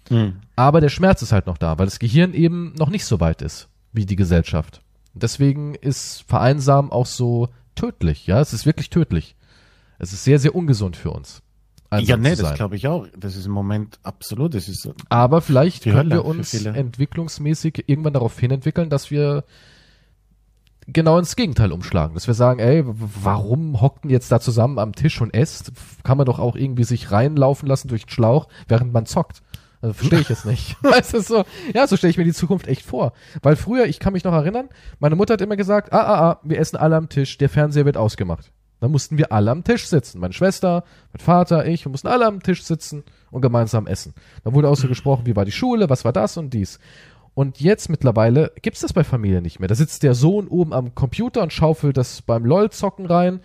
Hm. Aber der Schmerz ist halt noch da, weil das Gehirn eben noch nicht so weit ist wie die Gesellschaft. Deswegen ist Vereinsamen auch so tödlich. Ja, es ist wirklich tödlich. Es ist sehr, sehr ungesund für uns. Ja, nee, das glaube ich auch. Das ist im Moment absolut. Das ist so. Aber vielleicht können Hölle wir uns entwicklungsmäßig irgendwann darauf hin entwickeln, dass wir genau ins Gegenteil umschlagen. Dass wir sagen, ey, warum hockt denn jetzt da zusammen am Tisch und esst? Kann man doch auch irgendwie sich reinlaufen lassen durch den Schlauch, während man zockt. Also verstehe ich jetzt nicht. [LAUGHS] [LAUGHS] weißt du, so, ja, so stelle ich mir die Zukunft echt vor. Weil früher, ich kann mich noch erinnern, meine Mutter hat immer gesagt, ah, ah, ah, wir essen alle am Tisch, der Fernseher wird ausgemacht. Dann mussten wir alle am Tisch sitzen. Meine Schwester, mein Vater, ich, wir mussten alle am Tisch sitzen und gemeinsam essen. Da wurde auch so gesprochen, wie war die Schule, was war das und dies. Und jetzt mittlerweile gibt's das bei Familien nicht mehr. Da sitzt der Sohn oben am Computer und schaufelt das beim LOL-Zocken rein.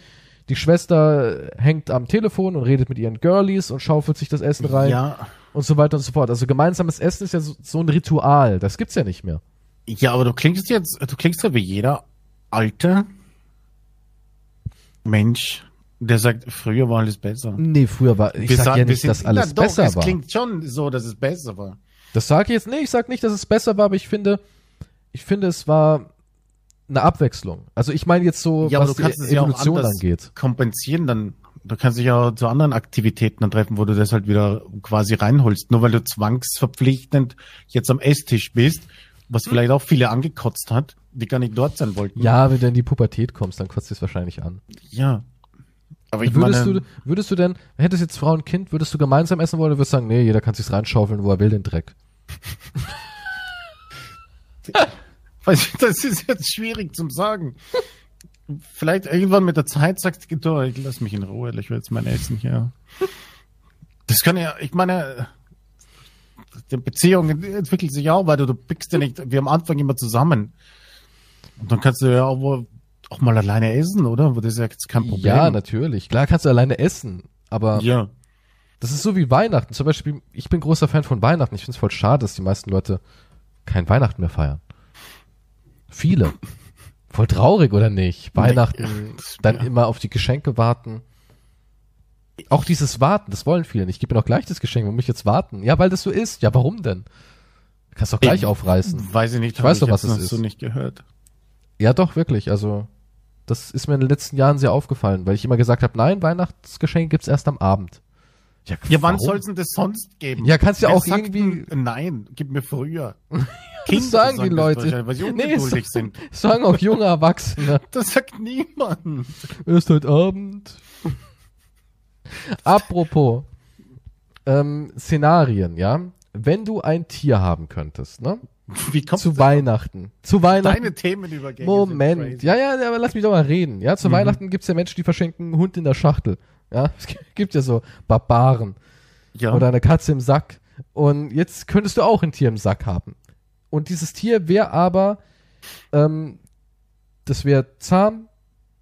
Die Schwester hängt am Telefon und redet mit ihren Girlies und schaufelt sich das Essen rein Ja, und so weiter und so fort. Also gemeinsames Essen ist ja so, so ein Ritual. Das gibt's ja nicht mehr. ja, aber du klingst jetzt, du klingst ja wie jeder alte Mensch, der sagt, früher war alles besser. Nee, früher war, ich Wir sag sagen- ja nicht, dass alles doch, besser es war. klingt schon so, dass es besser war. Das sage ich jetzt nicht. Ich sag nicht, dass es besser war, aber ich finde, ich finde, es war eine Abwechslung. Also ich meine jetzt so, Ja, was du kannst die es ja auch Evolution anders angeht. kompensieren, dann du kannst dich ja zu anderen Aktivitäten dann treffen, wo du das halt wieder quasi reinholst. Nur weil du zwangsverpflichtend jetzt am Esstisch bist, was vielleicht auch viele angekotzt hat, die gar nicht dort sein wollten. Ja, wenn du in die Pubertät kommst, dann kotzt es wahrscheinlich an. Ja. Aber ich würdest, meine, du, würdest du denn, hättest jetzt Frau und Kind, würdest du gemeinsam essen wollen oder würdest du sagen, nee, jeder kann sich's reinschaufeln, wo er will, den Dreck? [LAUGHS] das ist jetzt schwierig zum sagen. Vielleicht irgendwann mit der Zeit sagst du, du, ich lass mich in Ruhe, ich will jetzt mein Essen hier. Das kann ja, ich meine, die Beziehung entwickelt sich auch, weil du, du pickst ja nicht, wir am Anfang immer zusammen. Und dann kannst du ja auch, wohl auch mal alleine essen, oder? Das ist ja jetzt kein Problem. Ja, natürlich. Klar kannst du alleine essen, aber Ja. Das ist so wie Weihnachten. Zum Beispiel, ich bin großer Fan von Weihnachten. Ich finde es voll schade, dass die meisten Leute kein Weihnachten mehr feiern. Viele. Voll traurig, oder nicht? Weihnachten, das- dann immer auf die Geschenke warten. Auch dieses Warten, das wollen viele nicht. Ich gebe mir doch gleich das Geschenk, warum ich jetzt warten? Ja, weil das so ist. Ja, warum denn? Du kannst doch gleich Ich- aufreißen. Weiß ich nicht, Ich weiß doch, was es noch ist. so nicht gehört. Ja, doch, wirklich. Also, das ist mir in den letzten Jahren sehr aufgefallen, weil ich immer gesagt habe, nein, Weihnachtsgeschenk gibt's erst am Abend. Ja, wann warum? soll's denn das sonst geben? Ja, kannst ja Wer auch irgendwie- Nein, gib mir früher. [LAUGHS] Das sagen die Leute. Weil sie Nee, ungeduldig so- sind. [LAUGHS] Sagen auch junge Erwachsene. [LAUGHS] Das sagt niemand. Erst heute Abend. Apropos ähm, Szenarien, ja. Wenn du ein Tier haben könntest, ne? Wie kommst Zu du Weihnachten. Zu Weihnachten. Deine Themenübergänge Moment. Ja, ja, ja, aber lass mich doch mal reden. Ja, zu Mhm. Weihnachten gibt's ja Menschen, die verschenken einen Hund in der Schachtel. Ja, [LAUGHS] es gibt ja so Barbaren. ja. oder eine Katze im Sack. Und jetzt könntest du auch ein Tier im Sack haben. Und dieses Tier wäre aber, ähm, das wäre zahm,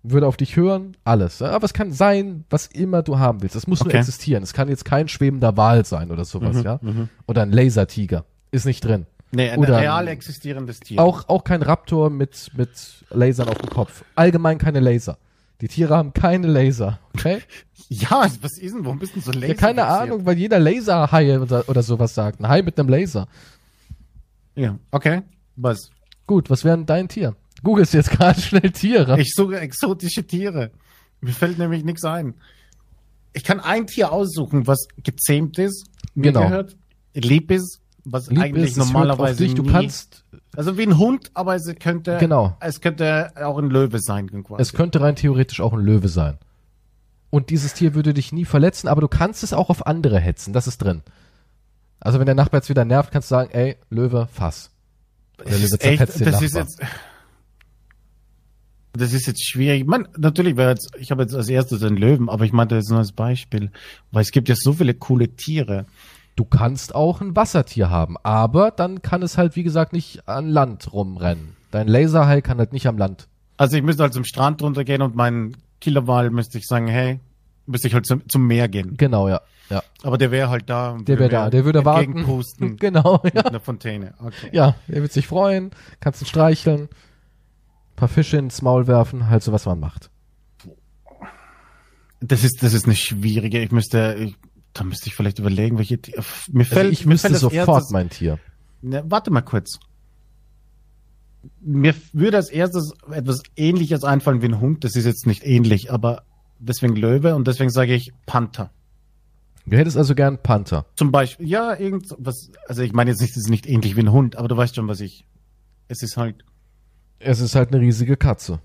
würde auf dich hören, alles. Aber es kann sein, was immer du haben willst. Es muss nur Okay. existieren. Es kann jetzt kein schwebender Wal sein oder sowas, Mhm, ja. mhm. Oder ein Lasertiger. Ist nicht drin. Nee, ein Oder- real existierendes Tier. Auch, auch kein Raptor mit, mit Lasern auf dem Kopf. Allgemein keine Laser. Die Tiere haben keine Laser, okay? [LAUGHS] Ja, was ist denn? Warum bist du denn so lazy? Ja, keine Ahnung, weil jeder Laserhai oder, oder sowas sagt. Ein Hai mit einem Laser. Ja, okay. Was? Gut, was wäre denn dein Tier? Googelst jetzt [LAUGHS] gerade schnell Tiere. Ich suche exotische Tiere. Mir fällt nämlich nichts ein. Ich kann ein Tier aussuchen, was gezähmt ist, mir Genau. gehört, lieb ist, was Lieb eigentlich ist, normalerweise dich, du kannst, also wie ein Hund, aber es könnte Genau. es könnte auch ein Löwe sein quasi. es könnte rein theoretisch auch ein Löwe sein. Und dieses Tier würde dich nie verletzen, aber du kannst es auch auf andere hetzen, das ist drin. Also wenn der Nachbar jetzt wieder nervt, kannst du sagen, ey, Löwe, fass. Der das Löwe zerfetzt den das ist Nachbar. jetzt Das ist jetzt schwierig. Man, natürlich wäre jetzt, ich habe jetzt als erstes den Löwen, aber ich meinte jetzt nur als Beispiel, weil es gibt ja so viele coole Tiere. Du kannst auch ein Wassertier haben, aber dann kann es halt, wie gesagt, nicht an Land rumrennen. Dein Laserhai kann halt nicht am Land. Also ich müsste halt zum Strand runtergehen und meinen Killerwal müsste ich sagen, hey, müsste ich halt zum, zum Meer gehen. Genau, ja. ja. Aber der wäre halt da. und Der wäre da, der würde warten. entgegenpusten [LAUGHS] [LAUGHS] Genau, mit ja. einer Fontäne. Okay. Ja, er wird sich freuen, kannst ihn streicheln, paar Fische ins Maul werfen, halt so was man macht. Das ist, das ist eine schwierige. Ich müsste, ich, da müsste ich vielleicht überlegen, welche. Ti- Mir Also fällt, ich mir wüsste fällt sofort erstes- mein Tier. Ne, warte mal kurz. Mir würde als erstes etwas ähnliches einfallen wie ein Hund. Das ist jetzt nicht ähnlich, aber deswegen Löwe und deswegen sage ich Panther. Du hättest also gern Panther. Zum Beispiel, ja, irgend so- was, also ich meine jetzt nicht, es ist nicht ähnlich wie ein Hund, aber du weißt schon, was ich. Es ist halt, Es ist halt eine riesige Katze.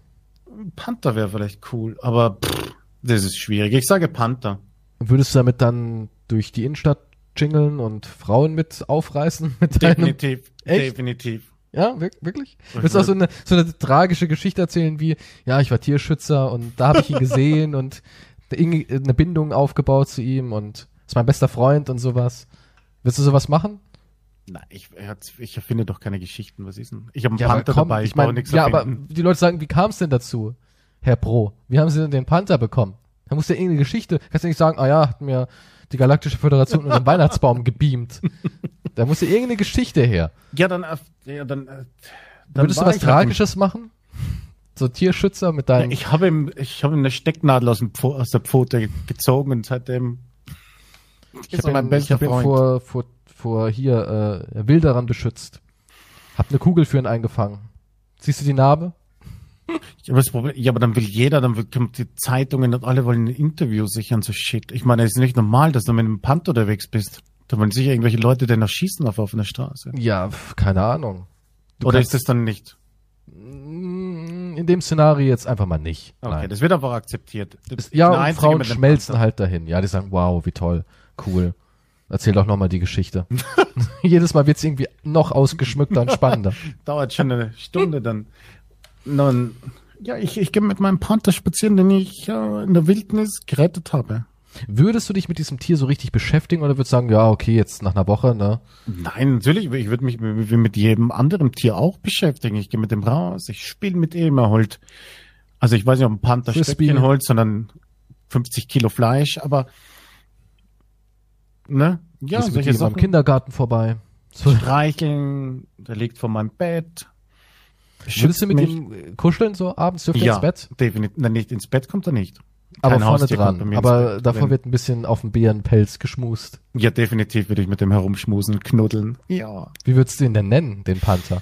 Panther wäre vielleicht cool, aber pff, das ist schwierig. Ich sage Panther. Würdest du damit dann durch die Innenstadt jingeln und Frauen mit aufreißen mit deinem Definitiv, Echt? definitiv. Ja, wirk- wirklich? Willst du auch so eine, so eine tragische Geschichte erzählen wie, ja, ich war Tierschützer und da habe ich ihn gesehen und eine Bindung aufgebaut zu ihm und ist mein bester Freund und sowas. Willst du sowas machen? Nein, ich, ich erfinde doch keine Geschichten. Was ist denn? Ich habe einen aber Panther komm, dabei, ich ich meine, nichts ja, aber erfinden. die Leute sagen, wie kam es denn dazu, Herr Pro? Wie haben Sie denn den Panther bekommen? Da muss ja irgendeine Geschichte, kannst du nicht sagen, ah ja, hat mir die Galaktische Föderation unseren Weihnachtsbaum gebeamt. Da muss ja irgendeine Geschichte her. Ja, dann, äh, ja, dann, äh, dann Würdest du was ich halt Tragisches machen? So Tierschützer mit Ja, deinem. ich habe ihm, ich habe ihm eine Stecknadel aus, dem Pfo aus der Pfote gezogen und seitdem Ich ist habe mein ihn, ich hab ihn vor, vor, vor hier äh, Wilderern beschützt. Hab eine Kugel für ihn eingefangen. Siehst du die Narbe? Ja, aber das Problem, ja, aber dann will jeder, dann will, kommt die Zeitungen und alle wollen ein Interview sichern, so shit. Ich meine, es ist nicht normal, dass du mit einem Panther unterwegs bist. Da wollen sicher irgendwelche Leute den erschießen auf offener Straße. Ja, keine Ahnung. Du Oder ist das dann nicht? Mm, In dem Szenario jetzt einfach mal nicht. Okay, Nein. das wird einfach akzeptiert. Ist- Ja, und Frauen schmelzen Panther. halt dahin. Ja, die sagen, wow, wie toll, cool. Erzähl doch nochmal die Geschichte. [LAUGHS] [LAUGHS] Jedes Mal wird's irgendwie noch ausgeschmückter und spannender. [LAUGHS] Dauert schon eine Stunde dann. Nun, ja, ich, ich gehe mit meinem Panther spazieren, den ich äh, in der Wildnis gerettet habe. Würdest du dich mit diesem Tier so richtig beschäftigen oder würdest du sagen, ja, okay, jetzt nach einer Woche, ne? Nein, natürlich, ich würde mich mit jedem anderen Tier auch beschäftigen. Ich gehe mit dem raus, ich spiele mit ihm, er holt, also ich weiß nicht, ob ein Panther. Stöckchen holt, sondern 50 Kilo Fleisch, aber ne? Ja, solche ihm am Sachen. Kindergarten vorbei. Streicheln, der liegt vor meinem Bett. Würdest du mit mich. ihm äh, kuscheln, so abends dürft ja, ins Bett? definitiv. Nein, nicht ins Bett kommt er nicht. Aber Kein vorne Haustier dran. Aber davor Wenn- wird ein bisschen auf dem Bärenpelz geschmust. Ja, definitiv würde ich mit dem herumschmusen, knuddeln. Ja. Wie würdest du ihn denn nennen, den Panther?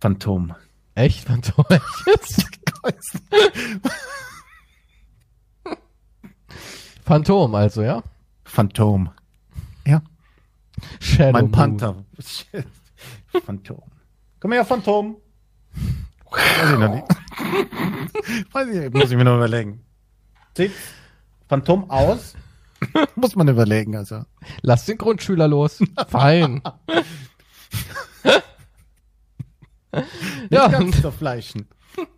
Phantom. Echt? Phantom? [LAUGHS] Jetzt? Phantom also, ja? Phantom. Ja. Shadow Mein. Panther. Phantom. Komm her, Phantom. Weiß ich noch nicht. [LAUGHS] Weiß ich nicht, muss ich mir noch überlegen. Sieht Phantom aus? [LAUGHS] muss man überlegen, also. Lass den Grundschüler los. Fein. [LAUGHS] Ja. Nicht ganz zerfleischen.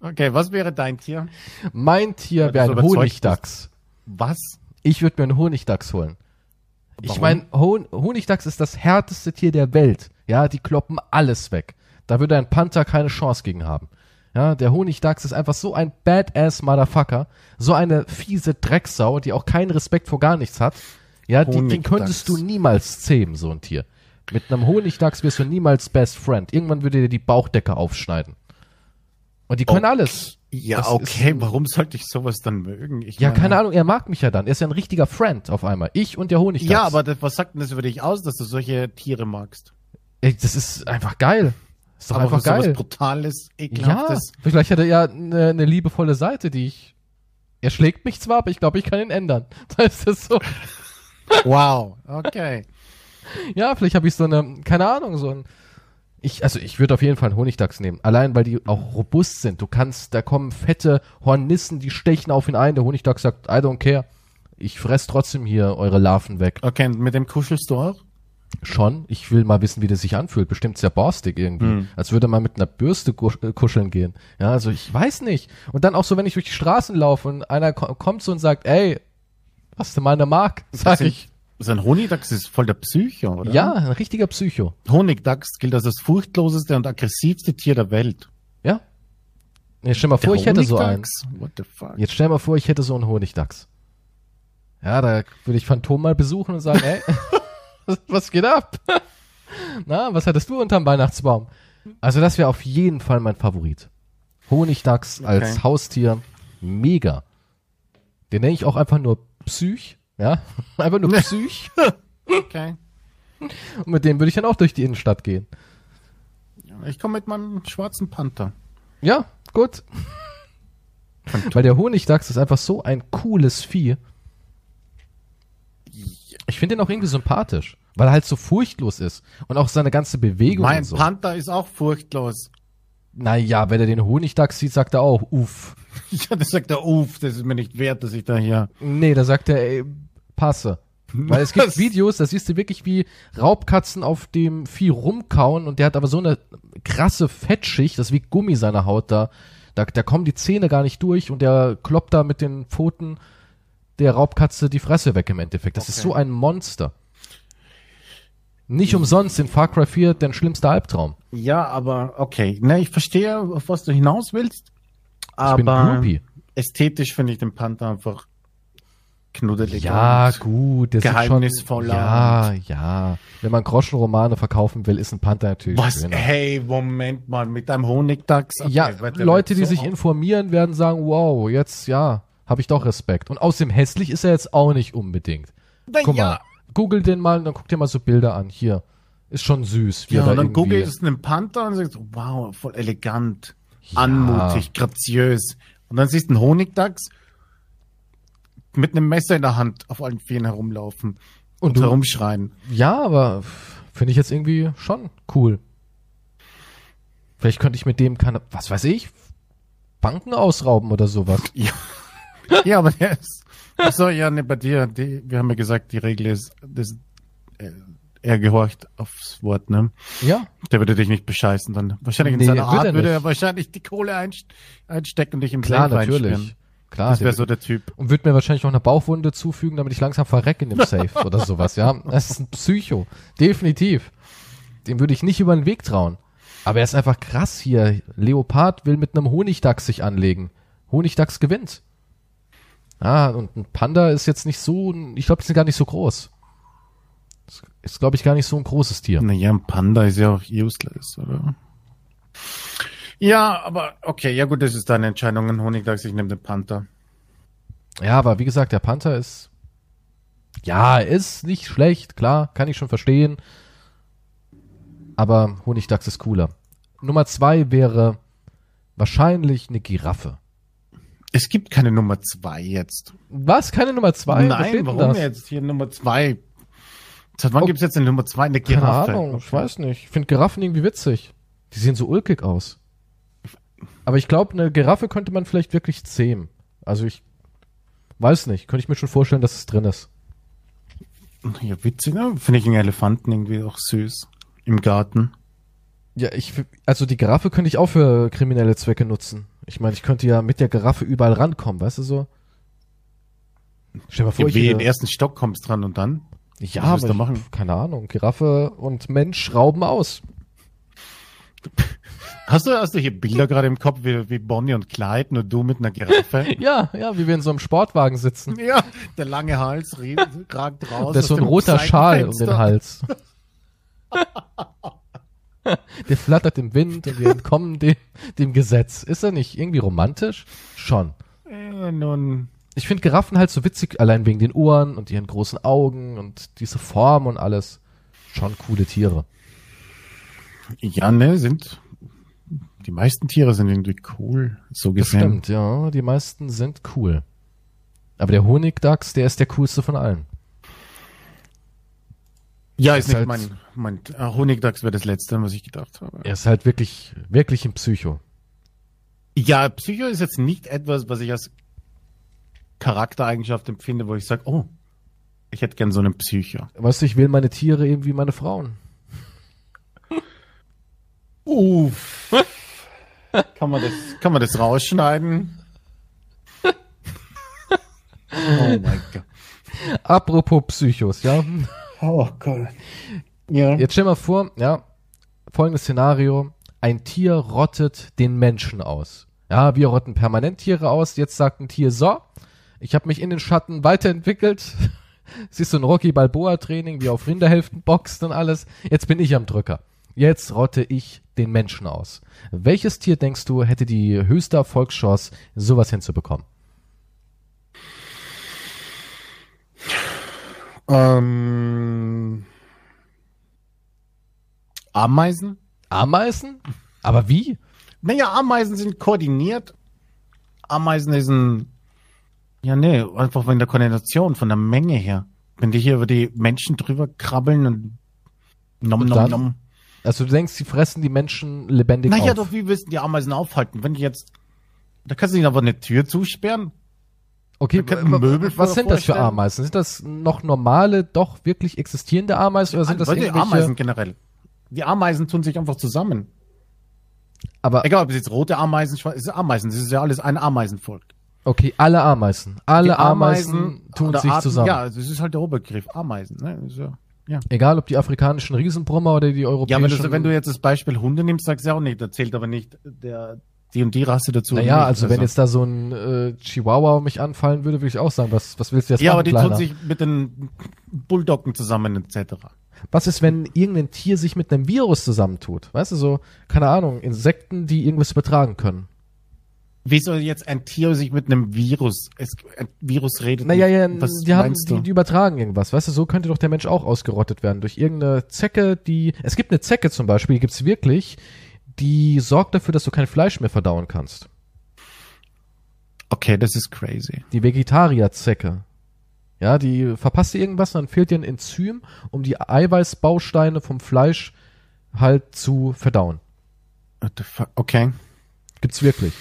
Okay, was wäre dein Tier? mein Tier wäre ein Honigdachs. Was? Ich würde mir einen Honigdachs holen. Ich Warum? meine, Hon Honigdachs ist das härteste Tier der Welt. Ja, die kloppen alles weg. Da würde ein Panther keine Chance gegen haben. Ja, der Honigdachs ist einfach so ein badass Motherfucker, so eine fiese Drecksau, die auch keinen Respekt vor gar nichts hat. Ja, die, den könntest du niemals zähmen, so ein Tier. Mit einem Honigdachs wirst du niemals Best Friend. Irgendwann würde dir die Bauchdecke aufschneiden. Und die können Okay. alles. Ja, Das okay, ist- warum sollte ich sowas dann mögen? Ich Ja, meine- keine Ahnung, er mag mich ja dann. Er ist ja ein richtiger Friend auf einmal. Ich und der Honigdachs. Ja, aber das, was sagt denn das über dich aus, dass du solche Tiere magst? Ey, das ist einfach geil. Ist doch aber einfach für sowas geil. Brutales, Ja, ekelhaftes. vielleicht hat er ja eine, eine liebevolle Seite, die ich. Er schlägt mich zwar, aber ich glaube, ich kann ihn ändern. [LAUGHS] Da ist das so. Wow, okay. [LAUGHS] Ja, vielleicht habe ich so eine, keine Ahnung, so ein. Ich, also ich würde auf jeden Fall einen Honigdachs nehmen. Allein weil die auch robust sind. Du kannst, da kommen fette Hornissen, die stechen auf ihn ein. Der Honigdachs sagt, I don't care. Ich fress trotzdem hier eure Larven weg. Okay, mit dem kuschelst du auch? Schon. Ich will mal wissen, wie das sich anfühlt. Bestimmt sehr borstig irgendwie. Hm. Als würde man mit einer Bürste äh, kuscheln gehen. Ja, also ich weiß nicht. Und dann auch so, wenn ich durch die Straßen laufe und einer ko kommt so und sagt, ey, was du meine mag, sag ich. So ein Honigdachs ist voll der Psycho, oder? Ja, ein richtiger Psycho. Honigdachs gilt als das furchtloseste und aggressivste Tier der Welt. Ja. Jetzt stell mal vor, Der ich hätte so einen. What the fuck? Jetzt stell mal vor, ich hätte so einen Honigdachs. Ja, da würde ich Phantom mal besuchen und sagen, ey, [LAUGHS] [LAUGHS] was- geht ab? [LAUGHS] Na, was hattest du unterm Weihnachtsbaum? Also das wäre auf jeden Fall mein Favorit. Honigdachs als Okay. Haustier, mega. Den nenne ich auch einfach nur Psych, ja, [LAUGHS] einfach nur Psych. Okay. Und mit dem würde ich dann auch durch die Innenstadt gehen. Ich komme mit meinem schwarzen Panther. Ja, gut. Weil der Honigdachs ist einfach so ein cooles Vieh. Ich finde ihn auch irgendwie sympathisch, weil er halt so furchtlos ist und auch seine ganze Bewegung Mein so. Panther ist auch furchtlos. Naja, wenn er den Honigdachs sieht, sagt er auch, uff. [LAUGHS] Ja, das sagt er, uff, das ist mir nicht wert, dass ich da hier. Nee, da sagt er, ey, passe. Weil es gibt? Videos, da siehst du wirklich wie Raubkatzen auf dem Vieh rumkauen und der hat aber so eine krasse Fettschicht, das ist wie Gummi seiner Haut da. Da, da kommen die Zähne gar nicht durch und der kloppt da mit den Pfoten der Raubkatze die Fresse weg im Endeffekt. Das ist Okay. so ein Monster. Nicht umsonst in Far Cry 4 dein schlimmster Albtraum. Ja, aber okay. Ne, ich verstehe, auf was du hinaus willst. Ich bin Aber ästhetisch finde ich den Panther einfach knuddelig. Ja, gut, sieht geheimnisvoller Schon, ja, ja. Wenn man Groschenromane verkaufen will, ist ein Panther natürlich Was? schöner. Hey, Moment mal, mit einem Honigdachs? Okay, Ja, Leute, die so sich informieren, werden sagen, wow, jetzt, ja, habe ich doch Respekt. Und außerdem hässlich ist er jetzt auch nicht unbedingt. Na Guck ja. mal, google den mal und dann guck dir mal so Bilder an. Hier, ist schon süß. Ja, und dann googelst du einen Panther und sagst, wow, voll elegant, Ja. anmutig, graziös. Und dann siehst du einen Honigdachs mit einem Messer in der Hand auf allen Vieren herumlaufen und, Und du- herumschreien. Ja, aber finde ich jetzt irgendwie schon cool. Vielleicht könnte ich mit dem keine, was weiß ich, Banken ausrauben oder sowas. Ja, [LAUGHS] ja aber der ist. Achso, ja, ne, bei dir, die, wir haben ja gesagt, die Regel ist, das, äh, er gehorcht aufs Wort, ne? Ja, Der würde dich nicht bescheißen dann. Wahrscheinlich in Nee, seiner Art er würde er wahrscheinlich die Kohle einst einstecken und dich im klar, Safe natürlich. einsperren. Klar, Das wäre so der Typ. und wird mir wahrscheinlich noch eine Bauchwunde zufügen, damit ich langsam verrecke in dem [LAUGHS] Safe oder sowas, ja. Das ist ein Psycho. Definitiv. Dem würde ich nicht über den Weg trauen. Aber er ist einfach krass hier. Leopard will mit einem Honigdachs sich anlegen. Honigdachs gewinnt. Ah, und ein Panda ist jetzt nicht so, ich glaube, die sind gar nicht so groß. Das Ist, glaube ich, gar nicht so ein großes Tier. Naja, ein Panda ist ja auch useless, oder? Ja, aber okay, ja gut, das ist deine Entscheidung. Ein Honigdachs, ich nehme den Panther. Ja, aber wie gesagt, der Panther ist, ja, ist nicht schlecht, klar, kann ich schon verstehen. Aber Honigdachs ist cooler. Nummer zwei wäre wahrscheinlich eine Giraffe. Es gibt keine Nummer zwei jetzt. Was? Keine Nummer zwei? Nein, warum das? jetzt hier Nummer zwei? Seit wann Oh. gibt's jetzt eine Nummer zwei? Eine Keine Giraffe. Ahnung, ich weiß nicht. Ich finde Giraffen irgendwie witzig. Die sehen so ulkig aus. Aber ich glaube, eine Giraffe könnte man vielleicht wirklich zähmen. Also ich weiß nicht. Könnte ich mir schon vorstellen, dass es drin ist. Ja, witzig, ne? Finde ich einen Elefanten irgendwie auch süß. Im Garten. Ja, ich, also die Giraffe könnte ich auch für kriminelle Zwecke nutzen. Ich meine, ich könnte ja mit der Giraffe überall rankommen, weißt du so? Stell dir mal vor, ich wie in den ersten Stock kommst dran und dann? ja, was aber du ich, machen? keine Ahnung, Giraffe und Mensch rauben aus. [LAUGHS] Hast du, hast du hier Bilder gerade im Kopf, wie, wie Bonnie und Clyde, nur du mit einer Giraffe? [LAUGHS] Ja, ja, wie wir in so einem Sportwagen sitzen. [LAUGHS] ja, der lange Hals ragt raus. Da ist so ein roter Schal um den. Hals. [LAUGHS] Der flattert im Wind und wir entkommen dem, dem Gesetz. Ist er nicht irgendwie romantisch? Schon. Ja, nun, Ich finde Giraffen halt so witzig, allein wegen den Ohren und ihren großen Augen und diese Form und alles. Schon coole Tiere. ja, ne, sind, die meisten Tiere sind irgendwie cool, so Das gesehen. stimmt, ja. Die meisten sind cool. Aber der Honigdachs, der ist der coolste von allen. Ja, ist Ist nicht halt- mein, mein äh, Honigdachs wäre das letzte, was ich gedacht habe. Er ist halt wirklich, wirklich ein Psycho. Ja, Psycho ist jetzt nicht etwas, was ich als Charaktereigenschaft empfinde, wo ich sage, oh, Ich hätte gern so einen Psycho. Weißt du, ich will meine Tiere eben wie meine Frauen. Uff. kann, man das, kann man das rausschneiden? [LAUGHS] oh mein Gott. Apropos Psychos, ja. Oh Gott. Ja. Jetzt stell mal vor, ja, folgendes Szenario. Ein Tier rottet den Menschen aus. Ja, wir rotten permanent Tiere aus. Jetzt sagt ein Tier, so, ich habe mich in den Schatten weiterentwickelt. [LAUGHS] Siehst du ein Rocky Balboa Training, wie auf Rinderhälften boxt und alles. Jetzt bin ich am Drücker. Jetzt rotte ich den Menschen aus. Welches Tier denkst du hätte die höchste Erfolgschance, sowas hinzubekommen? Ähm, Ameisen? Ameisen? Aber wie? Naja, Ameisen sind koordiniert. Ameisen ist ein. Ja, nee, einfach von der Koordination, von der Menge her. Wenn die hier über die Menschen drüber krabbeln und nom Und nom dann? nom. Also du denkst, sie fressen die Menschen lebendig Naja, auf. doch, wie willst du die Ameisen aufhalten? Wenn die jetzt. Da kannst du nicht einfach eine Tür zusperren. Okay, wa- Möbel was sind das für. Ameisen? Sind das noch normale, doch wirklich existierende Ameisen oder sind das du, irgendwelche? Ameisen generell. Die Ameisen tun sich einfach zusammen. Aber Egal, ob es jetzt rote Ameisen, schwarze, es ist Ameisen. Das ist ja alles ein Ameisenvolk. okay, alle Ameisen, alle Die Ameisen, tun sich Arten- zusammen. Ja, das ist halt der Oberbegriff. Ameisen, ne? Das ja, ja. Egal, ob die afrikanischen Riesenbrummer oder die Ja, wenn europäischen. du, wenn du jetzt das Beispiel Hunde nimmst, sagst du ja auch nicht, da zählt aber nicht der, die und die Rasse dazu. naja, also wenn jetzt da so ein äh, Chihuahua mich anfallen würde, würde ich auch sagen, was, was willst du jetzt Ja, machen, aber die Kleiner? tun sich mit den Bulldoggen zusammen, etc. Was ist, wenn irgendein Tier sich mit einem Virus zusammentut? Weißt du, so, keine Ahnung, Insekten, die irgendwas übertragen können. Wie soll jetzt ein Tier sich mit einem Virus, es, ein Virus redet? Naja, ja, Was die haben, die, die übertragen irgendwas. Weißt du, so könnte doch der Mensch auch ausgerottet werden. Durch irgendeine Zecke, die, es gibt eine Zecke zum Beispiel, die gibt's wirklich, die sorgt dafür, dass du kein Fleisch mehr verdauen kannst. Okay, das ist crazy. Die Vegetarierzecke. Ja, die verpasst dir irgendwas, dann fehlt dir ein Enzym, um die Eiweißbausteine vom Fleisch halt zu verdauen. What the fuck? Okay. Gibt's wirklich.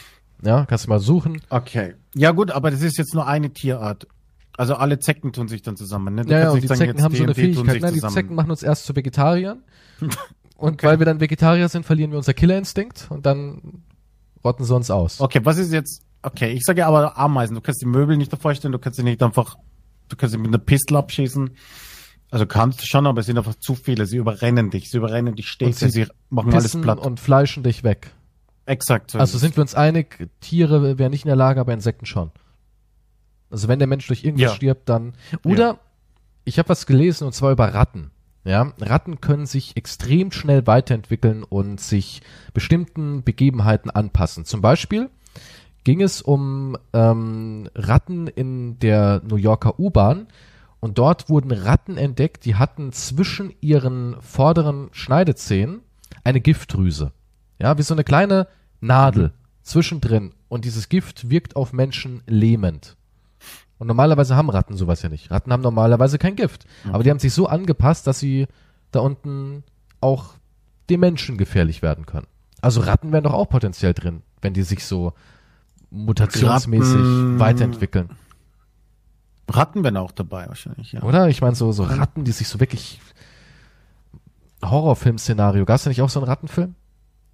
Ja, kannst du mal suchen. Okay. Ja gut, aber das ist jetzt nur eine Tierart. Also alle Zecken tun sich dann zusammen, ne? Du Ja, ja, und die sagen, Zecken haben so eine Fähigkeit. Nein, die. Zecken machen uns erst zu Vegetariern. [LAUGHS] Und weil wir dann Vegetarier sind, verlieren wir unser Killerinstinkt und dann rotten sie uns aus. Okay, was ist jetzt? Okay, ich sage aber Ameisen. Du kannst die Möbel nicht davor stellen, du kannst sie nicht einfach, du kannst sie mit einer Pistole abschießen. Also kannst du schon, aber es sind einfach zu viele. Sie überrennen dich, sie überrennen die Städte, sie sie, machen alles platt. und fleischen dich weg. Exakt. So Also sind wir uns einig, Tiere wären nicht in der Lage, aber Insekten schon. Also wenn der Mensch durch irgendwas Ja. stirbt, dann. Oder Ja. ich habe was gelesen und zwar über Ratten. Ja, Ratten können sich extrem schnell weiterentwickeln und sich bestimmten Begebenheiten anpassen. Zum Beispiel ging es um ähm, Ratten in der New Yorker U-Bahn und dort wurden Ratten entdeckt, die hatten zwischen ihren vorderen Schneidezähnen eine Giftdrüse. Ja, wie so eine kleine Nadel zwischendrin. Und dieses Gift wirkt auf Menschen lähmend. Und normalerweise haben Ratten sowas ja nicht. Ratten haben normalerweise kein Gift. Aber die haben sich so angepasst, dass sie da unten auch dem Menschen gefährlich werden können. Also Ratten wären doch auch potenziell drin, wenn die sich so mutationsmäßig Ratten- weiterentwickeln. Ratten wären auch dabei wahrscheinlich, ja. Oder? Ich meine, so, so Ratten, die sich so wirklich Horrorfilm-Szenario. Gab es da nicht auch so einen Rattenfilm?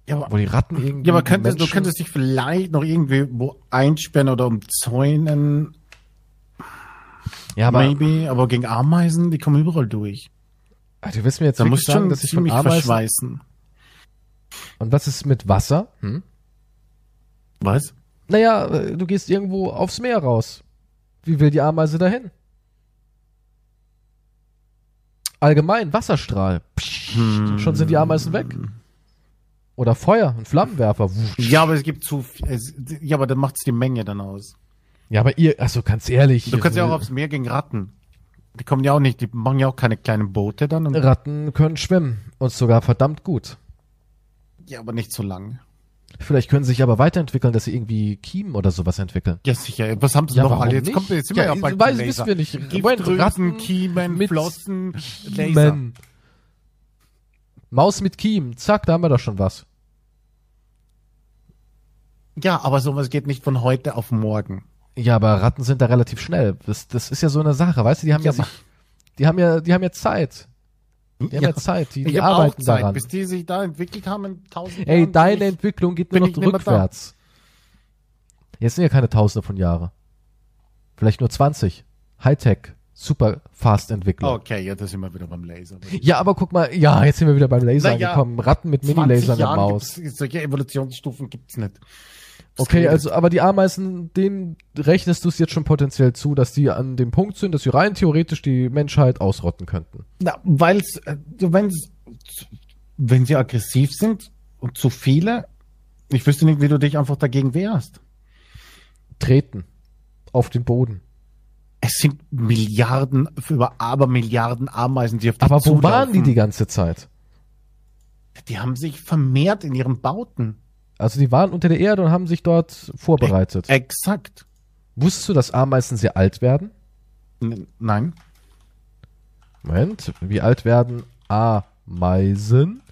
Ja, aber, Wo die Ratten irgendwie. ja, aber könntest, du Menschen- könntest dich vielleicht noch irgendwie wo einsperren oder umzäunen. Ja, aber maybe, aber gegen Ameisen, die kommen überall durch. Ah, du willst mir jetzt Da musst sagen, schon dass ich von Ameisen... verschweißen. Und was ist mit Wasser? Hm? Was? Naja, äh, du gehst irgendwo aufs Meer raus. Wie will die Ameise dahin? Allgemein, Wasserstrahl. Psst, Hm. Schon sind die Ameisen weg. Oder Feuer, ein Flammenwerfer. Ja, aber es gibt zu viel. Es, ja, aber dann macht's die Menge dann aus. Ja, aber ihr, also ganz ehrlich. Du kannst ja auch aufs Meer gegen Ratten. Die kommen ja auch nicht, die machen ja auch keine kleinen Boote dann. Und, Ratten können schwimmen. Und sogar verdammt gut. ja, aber nicht so lang. Vielleicht können sie sich aber weiterentwickeln, dass sie irgendwie Kiemen oder sowas entwickeln. Ja, sicher. Was haben sie Ja, noch alle? Jetzt nicht? kommt jetzt sind Ja, wir ja bald weiß- zum wissen Laser. wir nicht. Moment, Giftdrüsen, Ratten Kiemen, mit Flossen, Laser. Maus mit Kiemen. Zack, da haben wir doch schon was. Ja, aber sowas geht nicht von heute auf morgen. Ja, aber Ratten sind da relativ schnell. Das, das ist ja so eine Sache, weißt du, die haben ja, Ja, sich, Die haben ja, die haben ja Zeit. Die haben ja, Zeit, die, die arbeiten Zeit, daran. bis die sich da entwickelt haben in tausend Ey, Jahren, deine ich- Entwicklung geht nur noch rückwärts. Jetzt sind ja keine Tausende von Jahre. Vielleicht nur 20. Hightech, super fast Entwicklung. Okay, ja, da sind wir wieder beim Laser. Ja, aber guck mal, ja, jetzt sind wir wieder beim Laser Na ja, angekommen. Ratten mit 20 Mini-Lasern der Jahren Maus. solche Evolutionsstufen gibt's nicht. Okay, also, aber die Ameisen, denen rechnest du es jetzt schon potenziell zu, dass die an dem Punkt sind, dass sie rein theoretisch die Menschheit ausrotten könnten. Na, weil's, äh, wenn's, wenn sie aggressiv sind und zu viele, ich wüsste nicht, wie du dich einfach dagegen wehrst. Treten. Auf den Boden. Es sind Milliarden, über Abermilliarden Ameisen, die auf dich Aber wo zulaufen. waren die die ganze Zeit? Die haben sich vermehrt in ihren Bauten. Also die waren unter der Erde und haben sich dort vorbereitet. Exakt. Wusstest du, dass Ameisen sehr alt werden? N nein. Moment, wie alt werden Ameisen?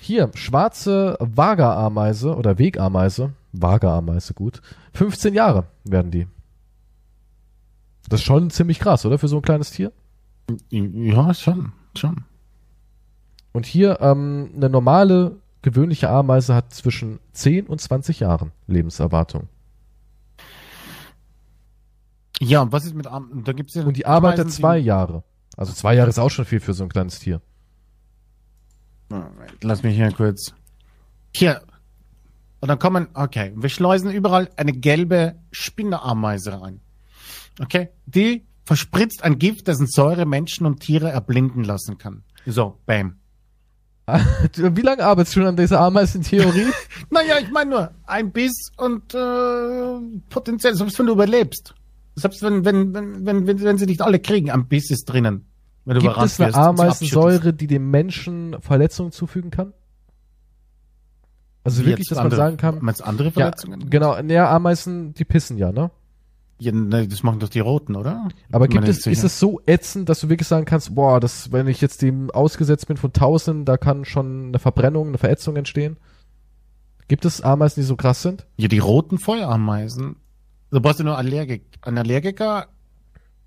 Hier, schwarze Waga-Ameise oder Wegameise. Waga-Ameise, gut. 15 Jahre werden die. Das ist schon ziemlich krass, oder? Für so ein kleines Tier. Ja, schon, schon. Und hier, ähm, eine normale, gewöhnliche Ameise hat zwischen 10 und 20 Jahren Lebenserwartung. Ja, und was ist mit Am da gibt's ja Und die arbeitet Ameisen, zwei Jahre. Also zwei Jahre ist auch schon viel für so ein kleines Tier. Lass mich hier kurz. Hier. Und dann kommen, okay, wir schleusen überall eine gelbe Spinnerameise rein. Okay? Die verspritzt ein Gift, dessen Säure Menschen und Tiere erblinden lassen kann. So, bam. [LAUGHS] Wie lange arbeitest du schon an dieser Ameisentheorie? [LAUGHS] Naja, ich meine nur, ein Biss und äh, potenziell, selbst wenn du überlebst. Selbst wenn, wenn, wenn, wenn, wenn, wenn sie nicht alle kriegen, ein Biss ist drinnen. Wenn du Gibt es eine wirst. Ameisensäure, die dem Menschen Verletzungen zufügen kann? Also Wie wirklich, dass man andere, sagen kann, Meinst andere ja, Verletzungen? genau, näher Ameisen, die pissen ja, ne? Ja, ne, das machen doch die Roten, oder? Aber gibt es, ist es so ätzend, dass du wirklich sagen kannst, boah, das, wenn ich jetzt dem ausgesetzt bin von Tausenden, da kann schon eine Verbrennung, eine Verätzung entstehen? Gibt es Ameisen, die so krass sind? Ja, die roten Feuerameisen. Da brauchst du nur Allergik. Ein Allergiker.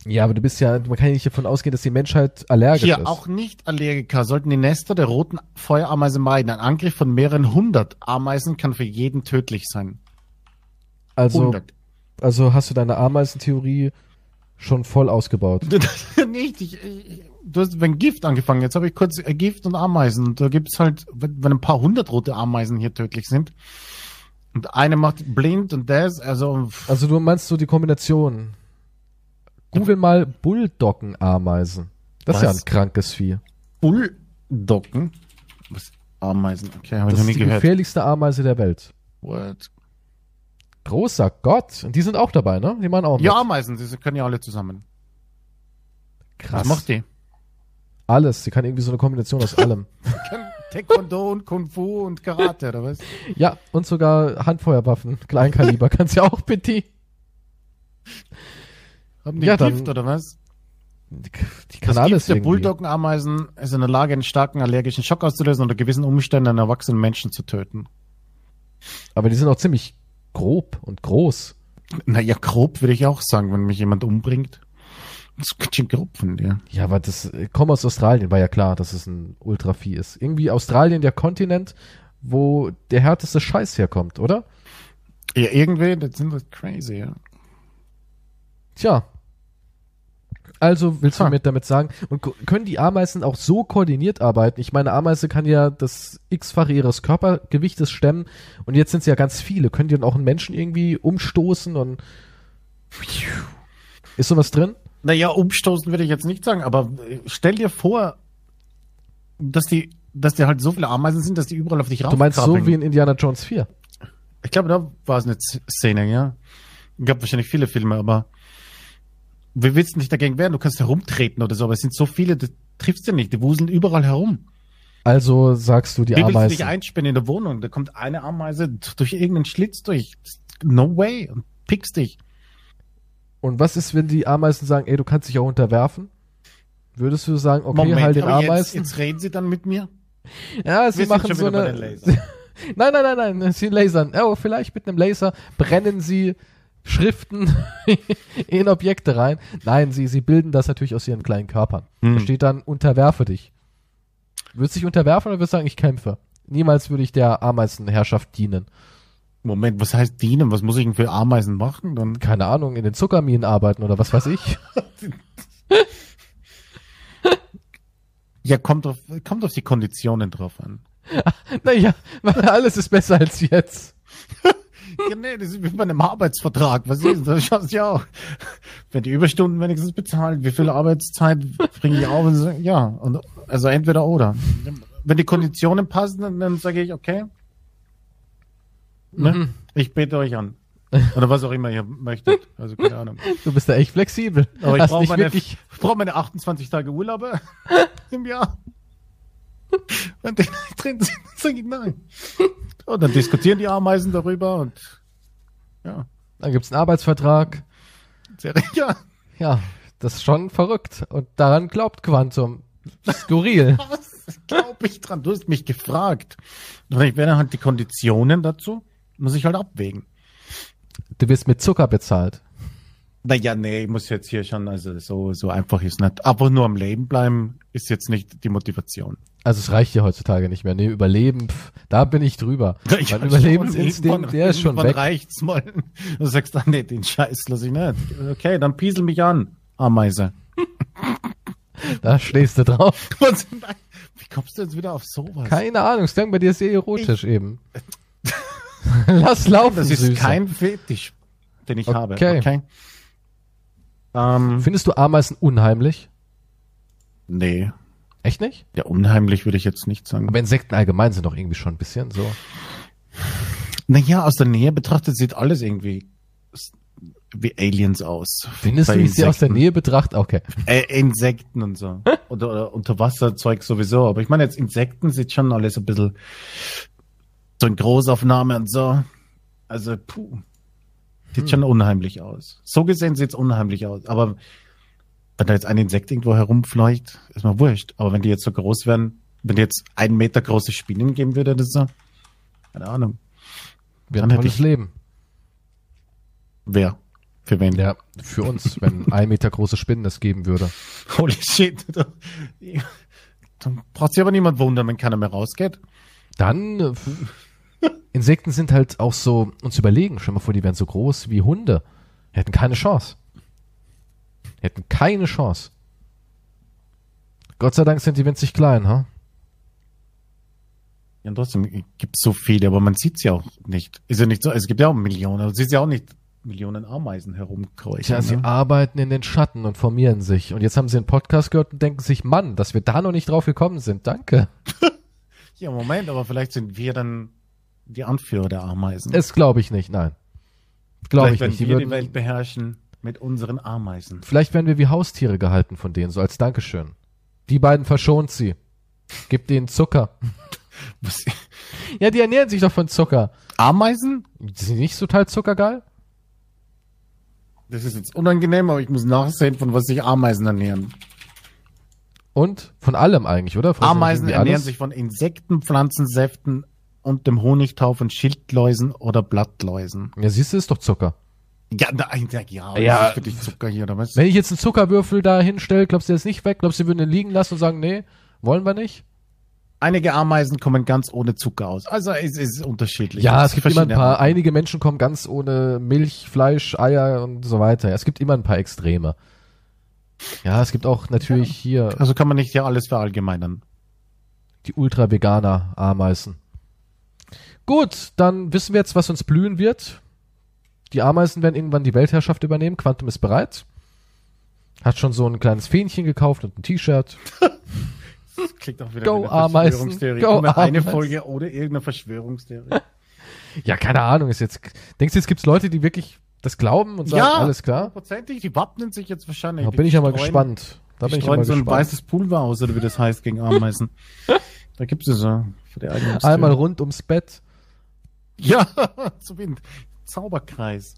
Ja, aber du bist ja, man kann ja nicht davon ausgehen, dass die Menschheit allergisch Hier, ist. auch Nicht-Allergiker sollten die Nester der roten Feuerameise meiden. Ein Angriff von mehreren hundert Ameisen kann für jeden tödlich sein. also, 100. also hast du deine Ameisentheorie schon voll ausgebaut. nicht, ich, ich, du hast wenn Gift angefangen. Jetzt habe ich kurz äh, Gift und Ameisen. Und da gibt's halt, wenn, ein paar hundert rote Ameisen hier tödlich sind. Und eine macht blind und das, also Also du meinst so die Kombination. Google mal Bulldoggen-Ameisen. Das ist ja Was? ein krankes Vieh. Bulldocken. Was? Ameisen, okay, habe ich Das noch ist nie die gehört. gefährlichste Ameise der Welt. What? Großer Gott. Und die sind auch dabei, ne? Die machen auch mit. Ja, Ameisen, sie können ja alle zusammen. krass. Was macht die? Alles. Sie kann irgendwie so eine Kombination aus allem. [LAUGHS] Taekwondo und Kung Fu und Karate, oder was? ja, und sogar Handfeuerwaffen. Kleinkaliber kann sie auch, bitte. Haben die Ja, dann- Gift, oder was? Die, die kann Das alles Gift der. Bulldoggenameisen ist in der Lage, einen starken allergischen Schock auszulösen und unter gewissen Umständen einen erwachsenen Menschen zu töten. Aber die sind auch ziemlich grob und groß. Naja, grob würde ich auch sagen, wenn mich jemand umbringt. Das ist ganz schön grob von dir. Ja, aber das, äh, komm aus Australien, war ja klar, dass es ein Ultravieh ist. Irgendwie Australien der Kontinent, wo der härteste Scheiß herkommt, oder? Ja, irgendwie, das sind das crazy, ja. Tja. Also willst du Ha. mir damit sagen, und können die Ameisen auch so koordiniert arbeiten? Ich meine, Ameise kann ja das x-fache ihres Körpergewichtes stemmen und jetzt sind es ja ganz viele. Können die dann auch einen Menschen irgendwie umstoßen und ist sowas drin? Naja, umstoßen würde ich jetzt nicht sagen, aber äh, stell dir vor, dass die, dass die halt so viele Ameisen sind, dass die überall auf dich Du meinst so wie in Indiana Jones 4? Ich glaube, da war es eine Szene, ja. Es gab wahrscheinlich viele Filme, aber wie willst du dich dagegen wehren? Du kannst herumtreten oder so, aber es sind so viele, das triffst du nicht. Die wuseln überall herum. Also sagst du die Wie willst du Ameisen. dich einsperren in der Wohnung? Da kommt eine Ameise durch irgendeinen Schlitz durch. No way. Und pickst dich. Und was ist, wenn die Ameisen sagen, ey, du kannst dich auch unterwerfen? Würdest du sagen, okay, Moment, halt den aber jetzt, Ameisen? jetzt reden sie dann mit mir? ja, sie Wir machen so eine. [LAUGHS] nein, nein, nein, nein, sie lasern. Oh, vielleicht mit einem Laser brennen sie Schriften [LAUGHS] in Objekte rein. Nein, sie, sie bilden das natürlich aus ihren kleinen Körpern. Da Hm. steht dann, unterwerfe dich. Würdest du dich unterwerfen oder würdest du sagen, ich kämpfe? Niemals würde ich der Ameisenherrschaft dienen. Moment, was heißt dienen? Was muss ich denn für Ameisen machen? Dann Keine Ahnung, in den Zuckerminen arbeiten oder was weiß ich. ja, kommt auf, kommt auf die Konditionen drauf an. [LAUGHS] naja, [LAUGHS] alles ist besser als jetzt. [LAUGHS] Ja, nee, das ist wie bei einem Arbeitsvertrag. Was ist das? Schaust ja auch. Wenn die Überstunden wenigstens bezahlt, wie viel Arbeitszeit bringe ich auf? Ja, und, also entweder oder. Wenn die Konditionen passen, dann, dann sage ich, okay, ne? Mhm. ich bete euch an. Oder was auch immer ihr möchtet. Also keine Ahnung. Du bist da echt flexibel. Aber ich brauche meine, wirklich, ich brauch meine 28 Tage Urlaube [LAUGHS] im Jahr. Und die drin sind, sage ich nein. Und dann diskutieren die Ameisen darüber und ja, dann gibt's einen Arbeitsvertrag. sehr, [LAUGHS] ja. Ja, das ist schon verrückt. Und daran glaubt Quantum. Skurril. [LAUGHS] Was glaube ich dran? Du hast mich gefragt. Und ich werde halt die Konditionen dazu, muss ich halt abwägen. Du wirst mit Zucker bezahlt. Naja, nee, ich muss jetzt hier schon, also so, so einfach ist nicht. Aber nur am Leben bleiben ist jetzt nicht die Motivation. Also es reicht ja heutzutage nicht mehr. Nee, Überleben, pf, da bin ich drüber. [LAUGHS] Ich mein Überlebensinstinkt, der ist schon weg. reicht's mal. [LAUGHS] Du sagst, ah, nee, den Scheiß lass ich nicht. Okay, dann piesel mich an, Ameise. [LAUGHS] Da stehst du drauf. Wie kommst du jetzt wieder auf sowas? Keine Ahnung, es klang bei dir sehr erotisch eben. Lass laufen, das ist Süßer. kein Fetisch, den ich habe. Okay. Okay. Ähm, Findest du Ameisen unheimlich? nee. Echt nicht? Ja, unheimlich würde ich jetzt nicht sagen. Aber Insekten allgemein sind doch irgendwie schon ein bisschen so. Naja, aus der Nähe betrachtet sieht alles irgendwie wie Aliens aus. Findest du, ich sie aus der. Nähe betrachte? Okay. Äh, Insekten und so. [LAUGHS] oder, oder Unterwasserzeug sowieso. Aber ich meine jetzt Insekten sieht schon alles ein bisschen so in Großaufnahme und so. Also, puh. Sieht Hm. schon unheimlich aus. So gesehen sieht's unheimlich aus. Aber wenn da jetzt ein Insekt irgendwo herumfleucht, ist mir wurscht. Aber wenn die jetzt so groß wären, wenn die jetzt einen Meter große Spinnen geben würde, das ist so, keine Ahnung. Haben hätte tolles ich- Leben. Wer? Für wen? Ja, für uns, wenn [LAUGHS] ein Meter große Spinnen es geben würde. Holy shit. Da- Dann braucht sich aber niemand wundern, wenn keiner mehr rausgeht. Dann, Insekten sind halt auch so uns überlegen. Stell mal vor, die wären so groß wie Hunde. Hätten keine Chance. Die hätten keine Chance. Gott sei Dank sind die winzig klein, ha? Ja, und trotzdem gibt es so viele, aber man sieht's ja auch nicht. Ist ja nicht so, es gibt ja auch Millionen. Du siehst ja auch nicht Millionen Ameisen herumkreuchen. Tja, sie ne? arbeiten in den Schatten und formieren sich. Und jetzt haben sie einen Podcast gehört und denken sich, Mann, dass wir da noch nicht drauf gekommen sind. Danke. [LAUGHS] Ja, Moment, aber vielleicht sind wir dann die Anführer der Ameisen. Das glaube ich nicht, nein. Glaube ich nicht. Die wir die würden, Welt beherrschen mit unseren Ameisen. vielleicht werden wir wie Haustiere gehalten von denen, so als Dankeschön. Die beiden verschont sie. Gibt ihnen Zucker. [LAUGHS] Was? Ja, die ernähren sich doch von Zucker. Ameisen? Sind die nicht total zuckergeil? Das ist jetzt unangenehm, aber ich muss nachsehen, von was sich Ameisen ernähren. Und von allem eigentlich, oder? Fressen Ameisen ernähren alles? sich von Insekten, Pflanzensäften und dem Honigtau von Schildläusen oder Blattläusen. Ja, siehst du, ist doch Zucker. Ja, nein, ja, ja, Ja. für dich Zucker hier, oder was? Wenn ich jetzt einen Zuckerwürfel da hinstelle, glaubst du, der ist nicht weg? Glaubst du, wir würden ihn liegen lassen und sagen, nee, wollen wir nicht? Einige Ameisen kommen ganz ohne Zucker aus. Also es ist unterschiedlich. Ja, Es es gibt immer ein paar, einige Menschen kommen ganz ohne Milch, Fleisch, Eier und so weiter. Es gibt immer ein paar Extreme. Ja, es gibt auch natürlich hier Also kann man nicht hier alles verallgemeinern. die ultra-veganer Ameisen. Gut, dann wissen wir jetzt, was uns blühen wird. Die Ameisen werden irgendwann die Weltherrschaft übernehmen. Quantum ist bereit. Hat schon so ein kleines Fähnchen gekauft und ein T-Shirt. [LAUGHS] Das klingt auch wieder Go, eine Ameisen, Verschwörungstheorie. go, mal, eine Ameisen. Folge oder irgendeine Verschwörungstheorie. [LAUGHS] Ja, keine Ahnung, ist jetzt. Denkst du, jetzt gibt's Leute, die wirklich das glauben und sagen, alles klar? hundertprozentig. Die wappnen sich jetzt wahrscheinlich. Da bin ich ja mal gespannt. Da bin ich ja streuen mal so ein gespannt. weißes Pulver aus, oder wie das heißt, gegen Ameisen. [LAUGHS] da gibt's es so. Eigene Einmal rund ums Bett. Ja, so wie ein Zauberkreis.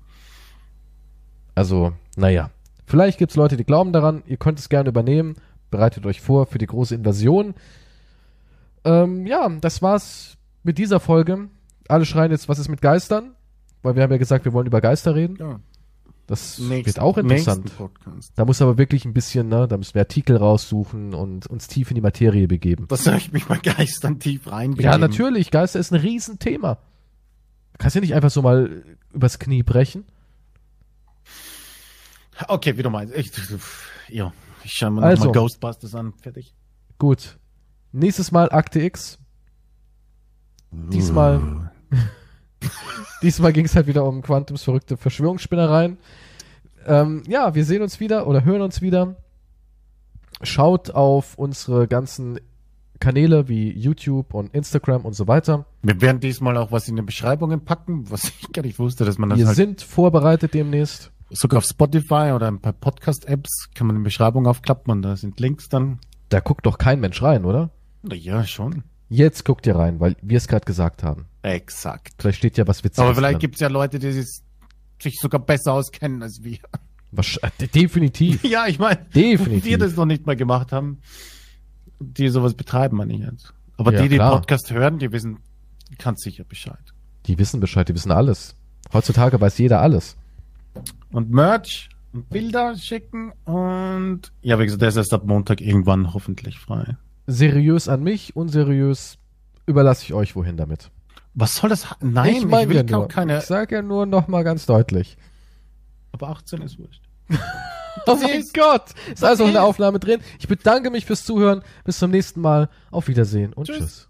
Also, naja. Vielleicht gibt's Leute, die glauben daran. Ihr könnt es gerne übernehmen. Bereitet euch vor für die große Invasion. Ähm, ja, das war's mit dieser Folge. Alle schreien jetzt, was ist mit Geistern? Weil wir haben ja gesagt, wir wollen über Geister reden. Ja. Das Nächsten- wird auch interessant. Da muss aber wirklich ein bisschen, ne, da müssen wir Artikel raussuchen und uns tief in die Materie begeben. Da soll ich mich mal geistern tief reingeben. Ja, natürlich, Geister ist ein Riesenthema. Du kannst ja nicht einfach so mal übers Knie brechen. Okay, wie du meinst. Ich, ja, ich schaue mir Also. nochmal Ghostbusters an. Fertig. Gut. Nächstes Mal Akte X. Diesmal, [LAUGHS] diesmal ging es halt wieder um Quantums verrückte Verschwörungsspinnereien. Ähm, ja, wir sehen uns wieder oder hören uns wieder. Schaut auf unsere ganzen Kanäle wie YouTube und Instagram und so weiter. Wir werden diesmal auch was in den Beschreibungen packen, was [LAUGHS] ich gar nicht wusste, dass man das Wir halt sind vorbereitet demnächst. sogar auf Spotify oder ein paar Podcast-Apps kann man in die Beschreibung aufklappen und da sind Links dann. Da guckt doch kein Mensch rein, oder? Ja, schon. Jetzt guckt ihr rein, weil wir es gerade gesagt haben. Exakt. Vielleicht steht ja was Witziges Aber vielleicht drin. gibt's ja Leute, die sich, sogar besser auskennen als wir. Wahrsch- [LAUGHS] äh, definitiv. [LAUGHS] ja, ich meine, Definitiv. wir das noch nicht mal gemacht haben, die sowas betreiben, meine ich jetzt. Aber Ja, die, die klar. Podcast hören, die wissen ganz sicher Bescheid. Die wissen Bescheid, die wissen alles. Heutzutage weiß jeder alles. Und Merch und Bilder schicken und ja, wie gesagt, der ist erst ab Montag irgendwann hoffentlich frei. Seriös an mich, unseriös überlasse ich euch wohin damit. Was soll das? Nein, ich, mein will ja nur. keine. Ich sage ja nur noch mal ganz deutlich. Aber 18 ist wurscht. Oh mein Gott! Ist also eine Aufnahme drin. Ich bedanke mich fürs Zuhören. Bis zum nächsten Mal. Auf Wiedersehen und Tschüss. tschüss.